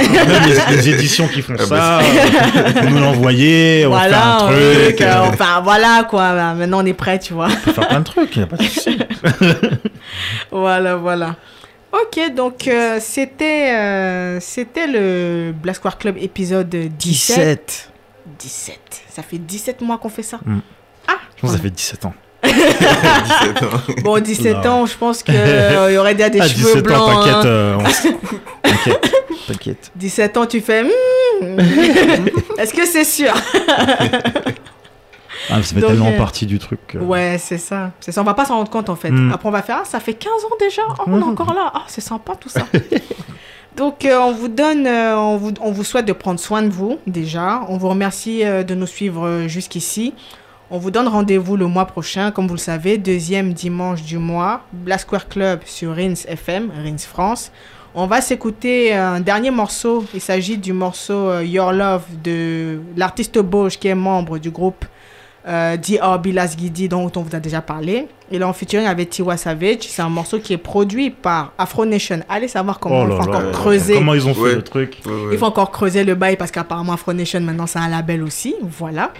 les, les éditions qui font Ah, ça, bah, euh, vous nous l'envoyez, on voilà, fait un truc, euh, euh, enfin voilà quoi, bah, maintenant on est prêt, tu vois. on peut faire plein de trucs, il n'y a pas de souci. voilà, voilà. Ok, donc euh, c'était euh, c'était le Black Square Club épisode 17. 17. Ça fait 17 mois qu'on fait ça. Mm. Ah, Je pense que ça fait 17 ans. 17 ans. bon, 17 Non. ans, je pense qu'il y aurait déjà des ah, cheveux 17 blancs. ans, t'inquiète. hein. euh, on s- T'inquiète, t'inquiète. 17 ans, tu fais. Hmm, Est-ce que c'est sûr? Ah, ça fait Donc, tellement euh, partie du truc. euh. Ouais, c'est ça. C'est ça. On va pas s'en rendre compte en fait. Mm. Après, on va faire. Ah, ça fait 15 ans déjà. Oh, on est Mhm. encore là. Ah, c'est sympa tout ça. Donc, euh, on vous donne, euh, on, vous, on vous souhaite de prendre soin de vous déjà. On vous remercie euh, de nous suivre euh, jusqu'ici. On vous donne rendez-vous le mois prochain, comme vous le savez, deuxième dimanche du mois, Black Square Club sur Rins FM, Rins France. On va s'écouter un dernier morceau. Il s'agit du morceau euh, Your Love de l'artiste Bosch qui est membre du groupe euh, DRB Las Guidi dont on vous a déjà parlé. Il est en featuring avec Tiwa Savage. C'est un morceau qui est produit par Afro Nation. Allez savoir comment Oh il là faut là, encore là. creuser. Comment ils ont fait Ouais. le truc Ouais, ouais. Il faut encore creuser le bail parce qu'apparemment Afro Nation maintenant c'est un label aussi. Voilà.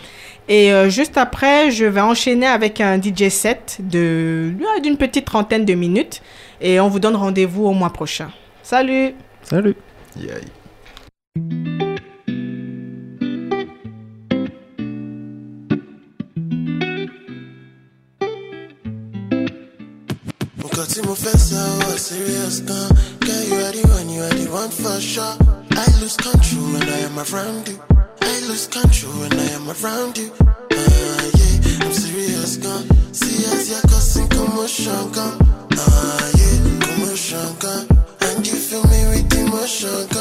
Et euh, juste après, je vais enchaîner avec un DJ set de ouais, d'une petite trentaine de minutes. Et on vous donne rendez-vous au mois prochain. Salut Salut. Nǹkan tí mo fẹ́ sọ wá serious gan. Girl, you are the one, you are the one for sure. I lose control when I am around you. I lose control when I am around you. Ah, yeah, I'm serious gan. See as you're causing commotion gan. Ah, yeah, commotion gan. And you fill me with emotion gan.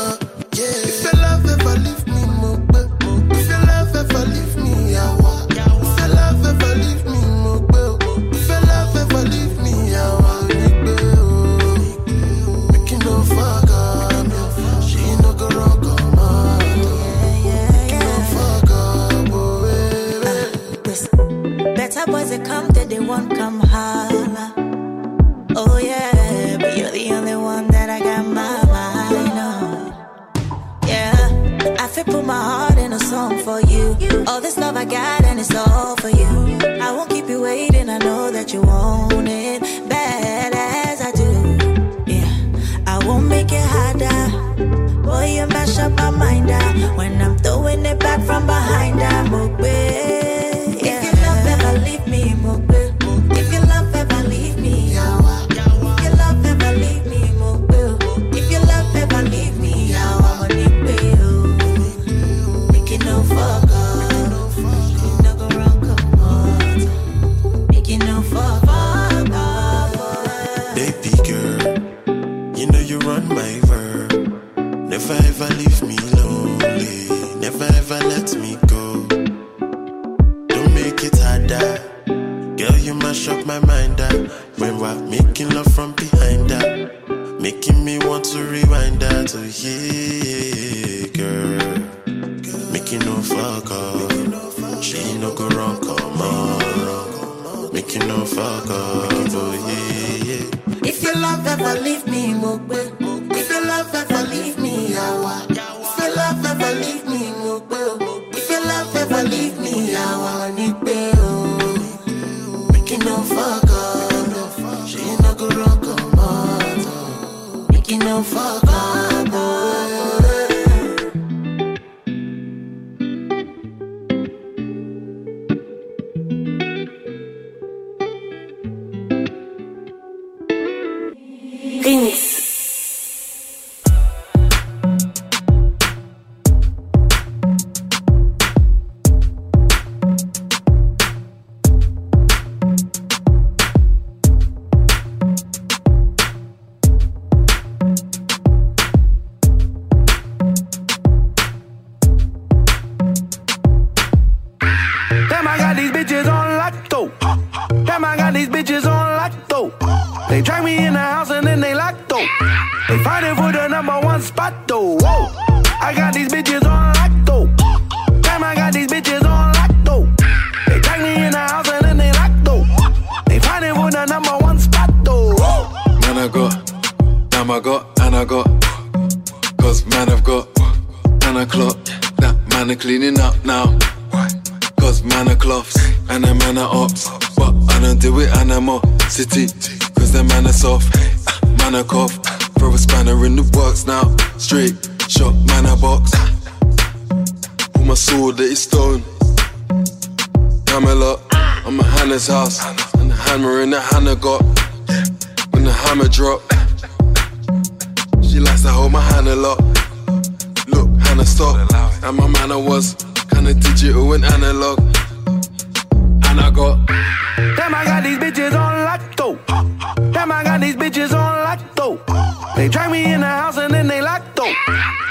They drag me in the house and then they lock though.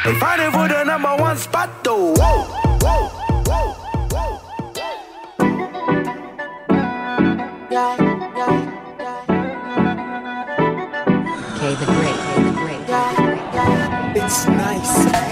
They fighting for the number one spot though. Whoa, whoa, whoa, whoa. Yeah, the Great, K the Great, K the Great. It's nice.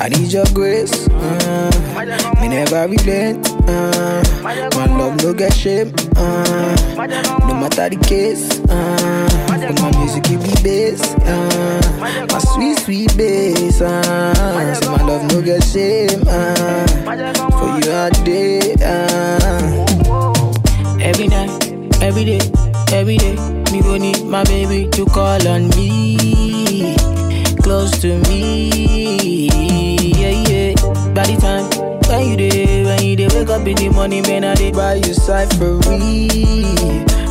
I need your grace. Uh, me never relent. Uh, my love no get shame. Uh, no matter the case. Uh, my music give me bass. Uh, my sweet sweet bass. Uh, so my love no get shame. Uh, for you all day. Uh. Every night, every day, every day, me go need my baby to call on me, close to me, the time when you day, when you day, wake up in the morning, man, I dey buy you cyphery,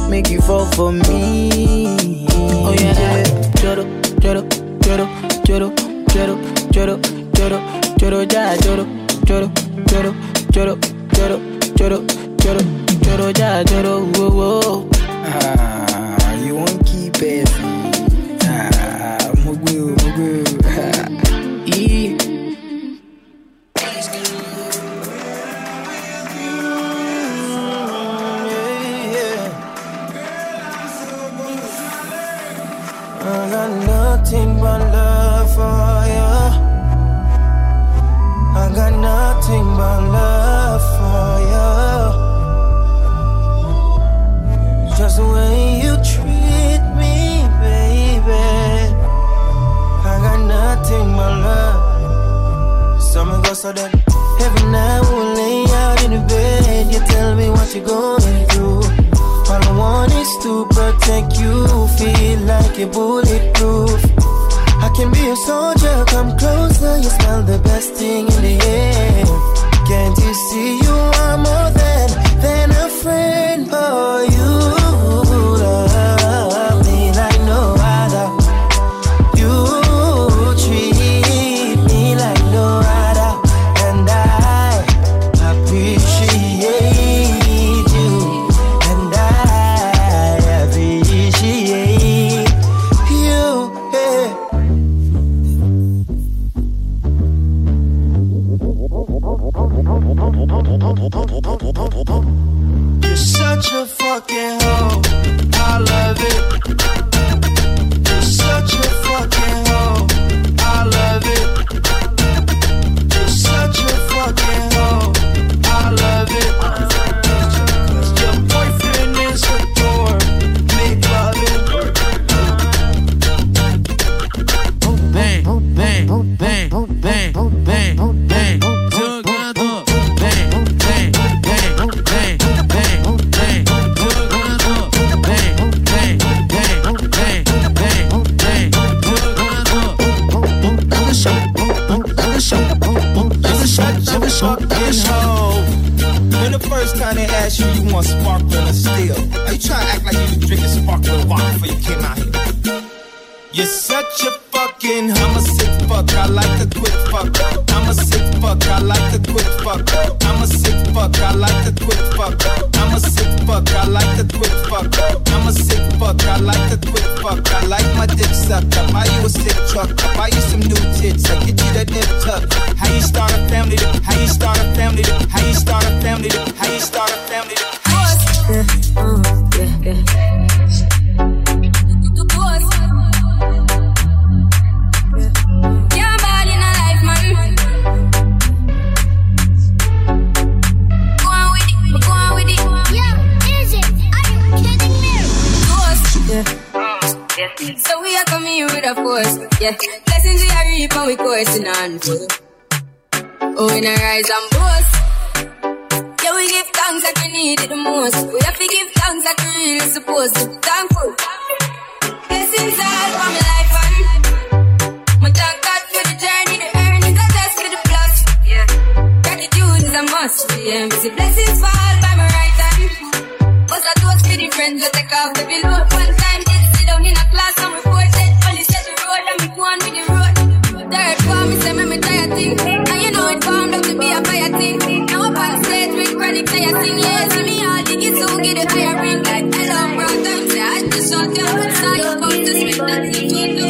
make you fall for me. Oh yeah, choro, choro, choro, choro, choro, choro, choro, choro, ja, choro, choro, choro, choro, choro, choro, choro, choro, ja, choro, whoa, whoa. Ah, you won't keep it. Ah, mugu, mugu. But love for you. Just the way you treat me, baby. I got nothing but love. Summer goes so that every night we'll lay out in the bed. You tell me what you're going through. All I want is to protect you, feel like you're bulletproof. I can be a soldier, come closer. You smell the best thing in the air. Can't you see you are more than than a friend? yeah. Blessings we are reaping, oh, we coursing on full. Oh, in a rise and boast. Yeah, we give thanks like we need it the most. We have to give thanks like we really supposed to. be Thankful. Blessings all for my life and my thank God for the journey, the earnings, the test for the plus. Yeah, gratitude is a must. Yeah, busy blessings fall by my right hand. What's a toast for the friends that take off the below one time? thing. And you know it warm up to be a fire thing. Now I'm on stage with chronic player sing, yeah. See me all diggy so get the fire ring. Like, hello, brother, I just sad, the short, I'm about to spit that thing.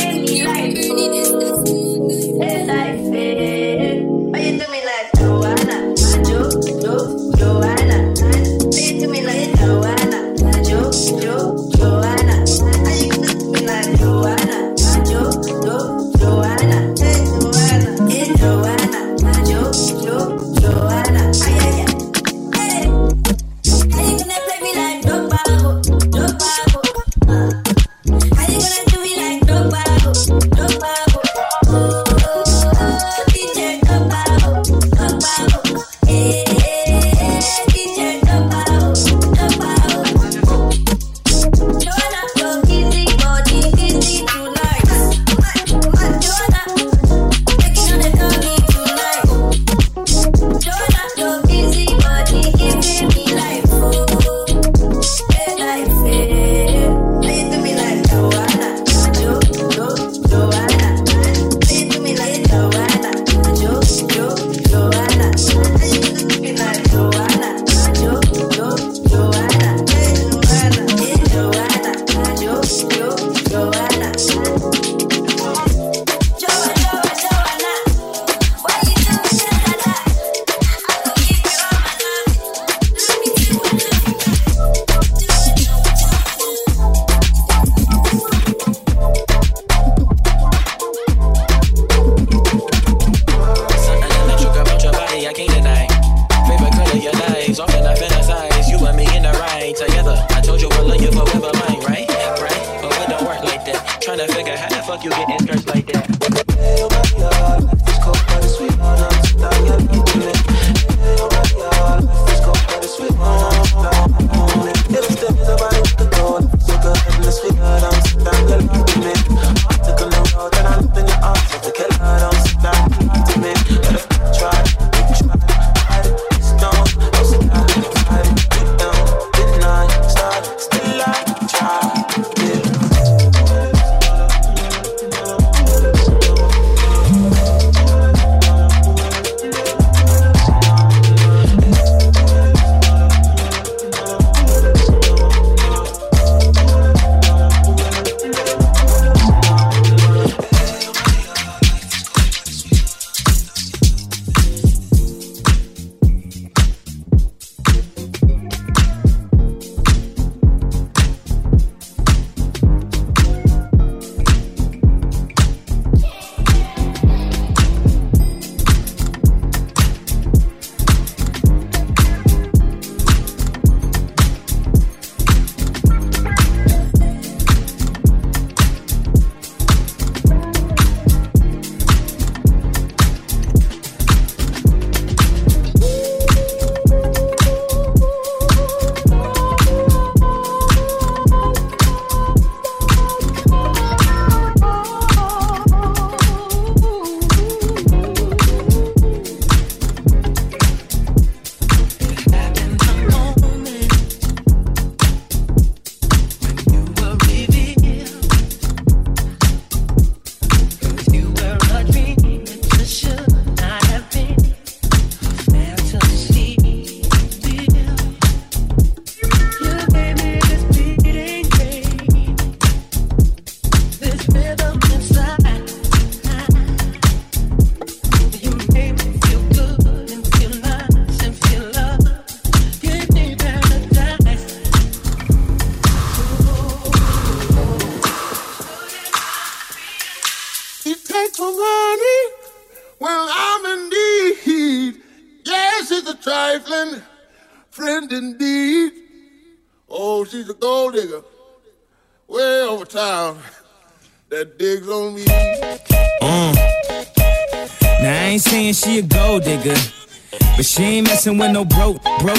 messing with no broke, broke.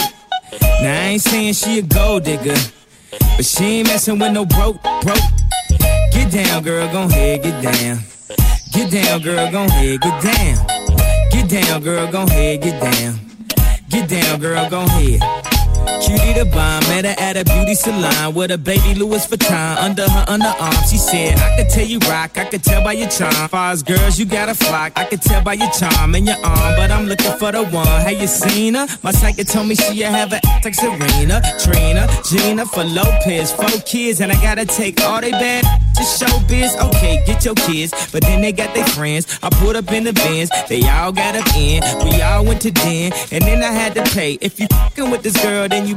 Now I ain't saying she a gold digger, but she ain't messing with no broke, broke. Get down, girl, gon' head, get down. Get down, girl, gon' head, get down. Get down, girl, gon' head, get down. Get down, girl, gon' head cutie the bomb. Met her at a beauty salon with a baby Louis Vuitton under her underarm. She said, I could tell you rock, I could tell by your charm. Far as girls, you got a flock. I could tell by your charm and your arm, but I'm looking for the one. Have you seen her? My psychic told me she have a like Serena, Trina, Gina for Lopez, four kids, and I gotta take all they bad to show biz. Okay, get your kids, but then they got their friends. I put up in the bins, they all got up in. We all went to den, and then I had to pay. If you fucking with this girl, then you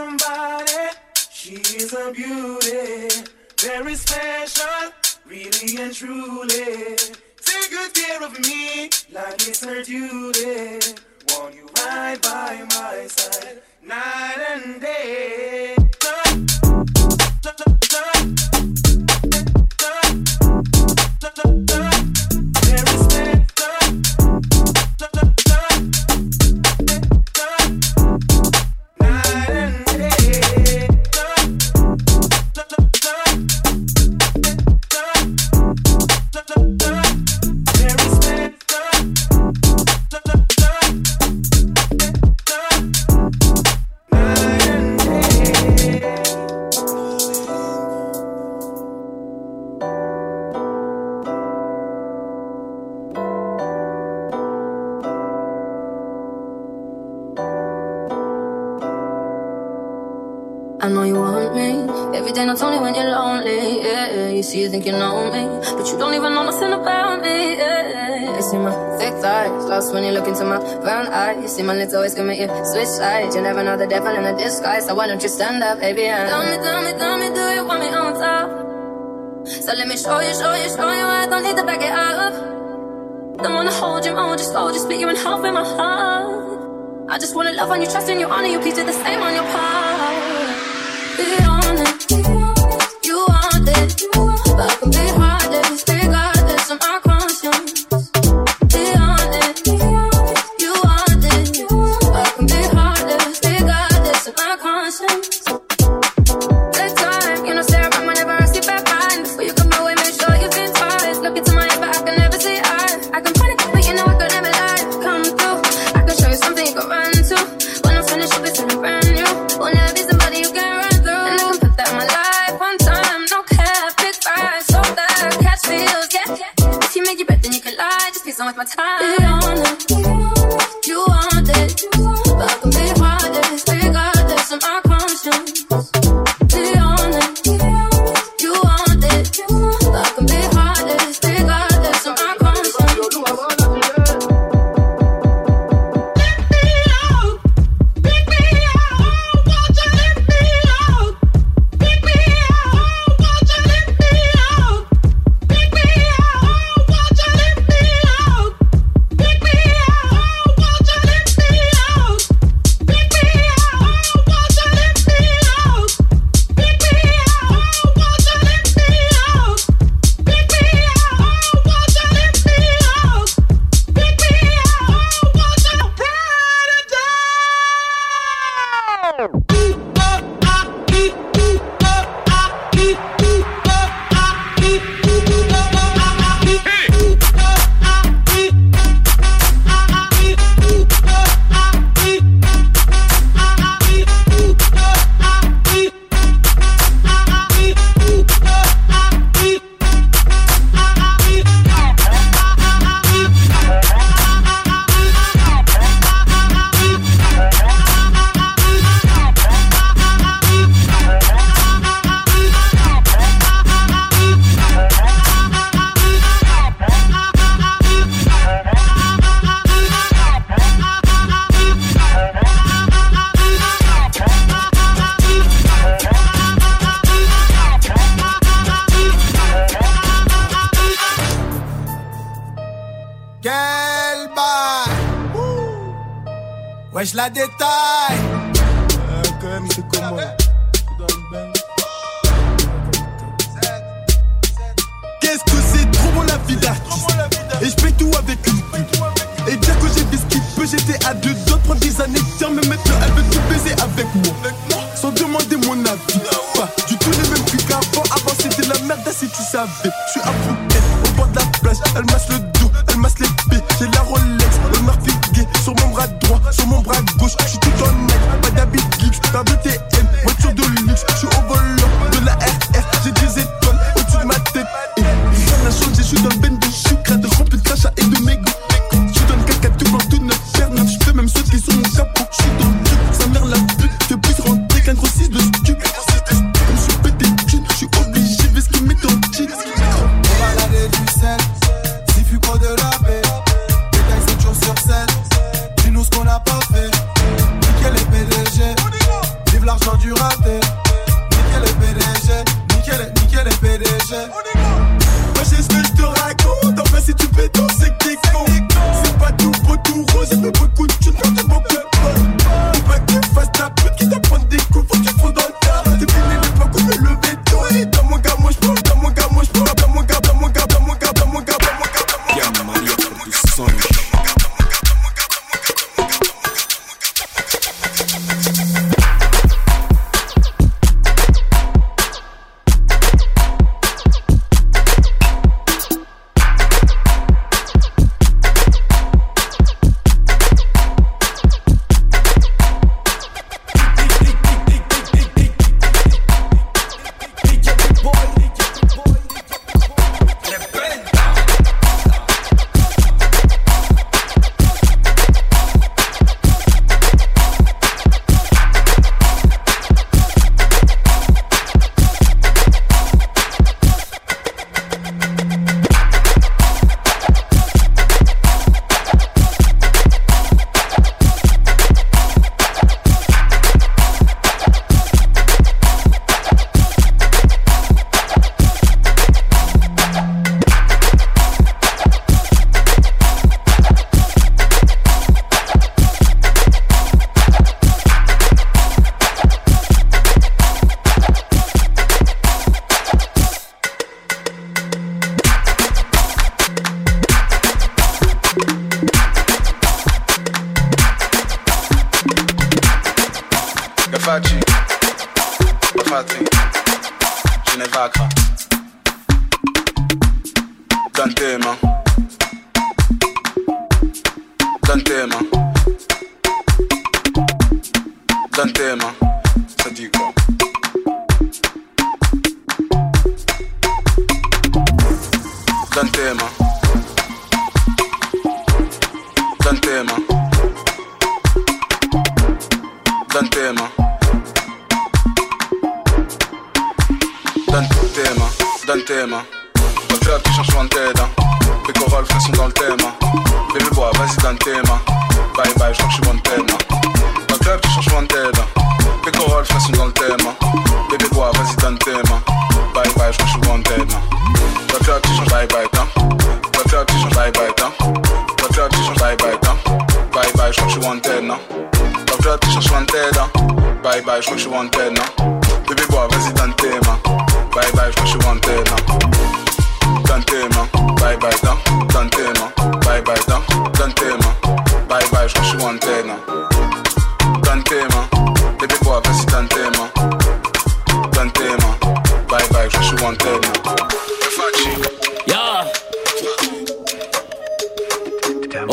Somebody, she is a beauty, very special, really and truly. Take good care of me, like it's her duty. Want you right by my side, night and day. Think you know me, but you don't even know nothing about me. Yeah, you see my thick thighs, lost when you look into my brown eyes. You see my lips always commit you switch sides. You never know the devil in a disguise. So why don't you stand up, baby? And tell me, tell me, tell me, do you want me on top? So let me show you, show you, show you. I don't need to back it up. Don't wanna hold you, hold you slow, just split you in half in my heart. I just wanna love on you, trust in you, honor you, please do the same on your part.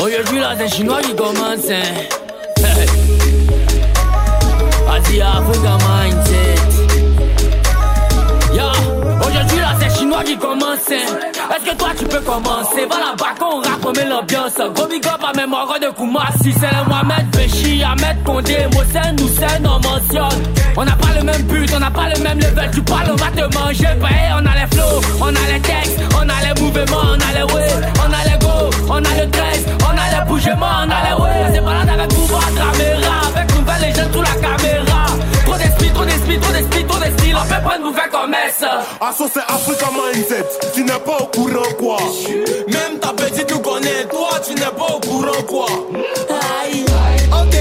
Aujourd'hui là c'est chinois qui commence hein. Asia Africa mindset yeah. Aujourd'hui là c'est chinois qui commence hein. Est-ce que toi tu peux commencer? Va là-bas qu'on rappe l'ambiance Gros big up à mes morts de Koumassi C'est les Mohamed Véchi, Ahmed Condé Mosen, Hussein on mentionne On n'a pas le même but, on n'a pas le même level Tu parles, on va te manger, bah, hey, On a les flows, on a les textes On a les mouvements, on a les waves On a les on a le 13, on a le bougement, on a le ouais. C'est malade avec Bouba, caméra, avec nouvelle légende, tout la caméra. Trop d'esprit, trop d'esprit, trop d'esprit, trop d'esprit, on fait pas de mauvais commerce. Asso, ah, c'est Africa Mindset, tu n'es pas au courant quoi. Même ta petite nous connaît, toi, tu n'es pas au courant quoi. Aïe, ok,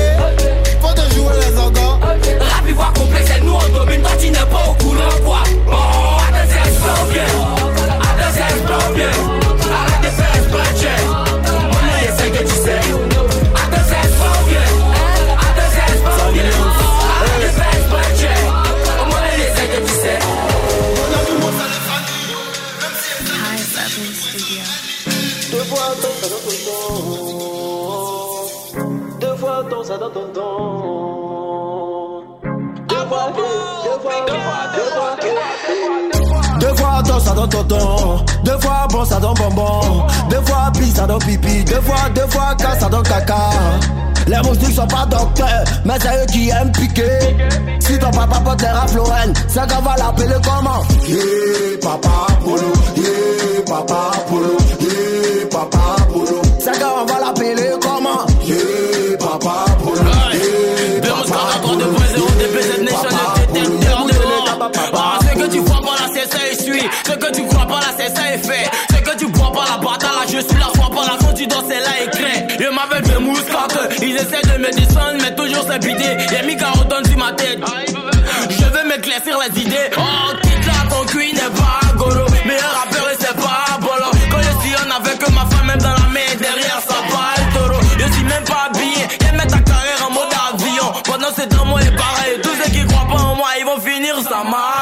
faut te jouer les organes. Rap, voir complexe, nous on domine, toi, tu n'es pas au courant quoi. Oh, attention, c'est bien, attention, c'est bien. Dans. Deux fois, deux ton ça dans ton temps. Deux fois bon ça dans bonbon. Deux fois pis ça dans pipi. Deux fois, deux fois casse ça dans caca. Les moustiques sont pas docteurs, mais c'est eux qui aiment piquer. Si ton papa porte les rap Lorraine, c'est qu'on va l'appeler comment? Yeah, papa Polo, yeah, papa Polo, yeah, papa. C'est qu'on va l'appeler comment? Suis. Ce que tu crois pas là, c'est ça et fait. Ce que tu bois pas la bataille là, je suis là, sois pas là, quand tu danses, c'est là crée. Je m'appelle de mousquate, ils essaient de me descendre, mais toujours c'est bidé. J'ai mis carotte sur ma tête. Je veux m'éclaircir les idées. Oh, quitte là, ton n'est pas goro. Meilleur rappeur et c'est pas bolo. Quand je sillonne avec ma femme, même dans la main, derrière ça parle taureau. Je suis même pas habillé, et mettre ta carrière en mode avion. Pendant ce temps, moi, est pareil. Tous ceux qui croient pas en moi, ils vont finir ça marque.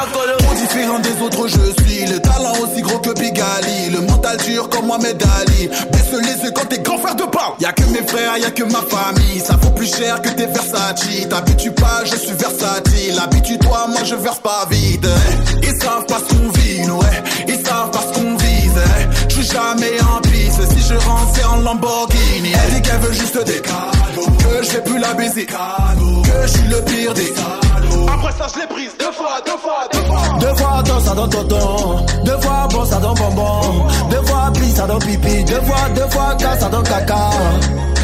Le mental dur comme Mohamed Ali. Baisse les yeux quand t'es grand frère de pain. Y'a que mes frères, y'a que ma famille. Ça vaut plus cher que tes Versace. T'habitues pas, je suis versatile. Habitue-toi, moi je verse pas vide. Ils savent pas ce qu'on vit, ouais. Ils savent pas ce qu'on vise. Je suis jamais en piste. Si je rentre, c'est en Lamborghini. Elle dit qu'elle veut juste des cadeaux. Que je vais plus la baiser. Que je suis le pire des Après ça, je les brise. Deux fois, deux fois, deux fois. Deux fois ton ça dans ton temps. Deux fois bon ça dans bonbon. Deux fois pis ça dans pipi. Deux fois, deux fois casse ça dans caca.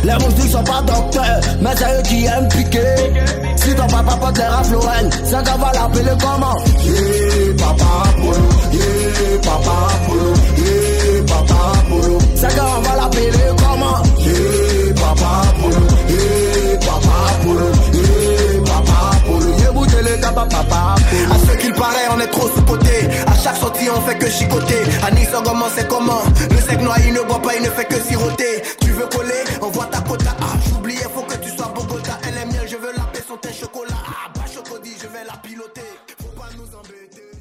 Les moustiques sont pas docteurs, mais c'est eux qui aiment piquer. Si ton papa porte les c'est qu'on va l'appeler comment? Yeah, papa Polo, yeah, papa Polo, yeah, papa Polo. Qu'on va l'appeler comment papa. À ce qu'il paraît, on est trop sous-côté. À chaque sortie, on fait que chicoter. À Nice, on commence, c'est comment? Le sec noir, il ne boit pas, il ne fait que siroter. Tu veux coller? Envoie ta quota. Ah, j'oubliais, faut que tu sois Bogota. Elle est mienne, je veux la paix, son thé chocolat. Ah, bah, je vais la piloter. Faut nous embêter.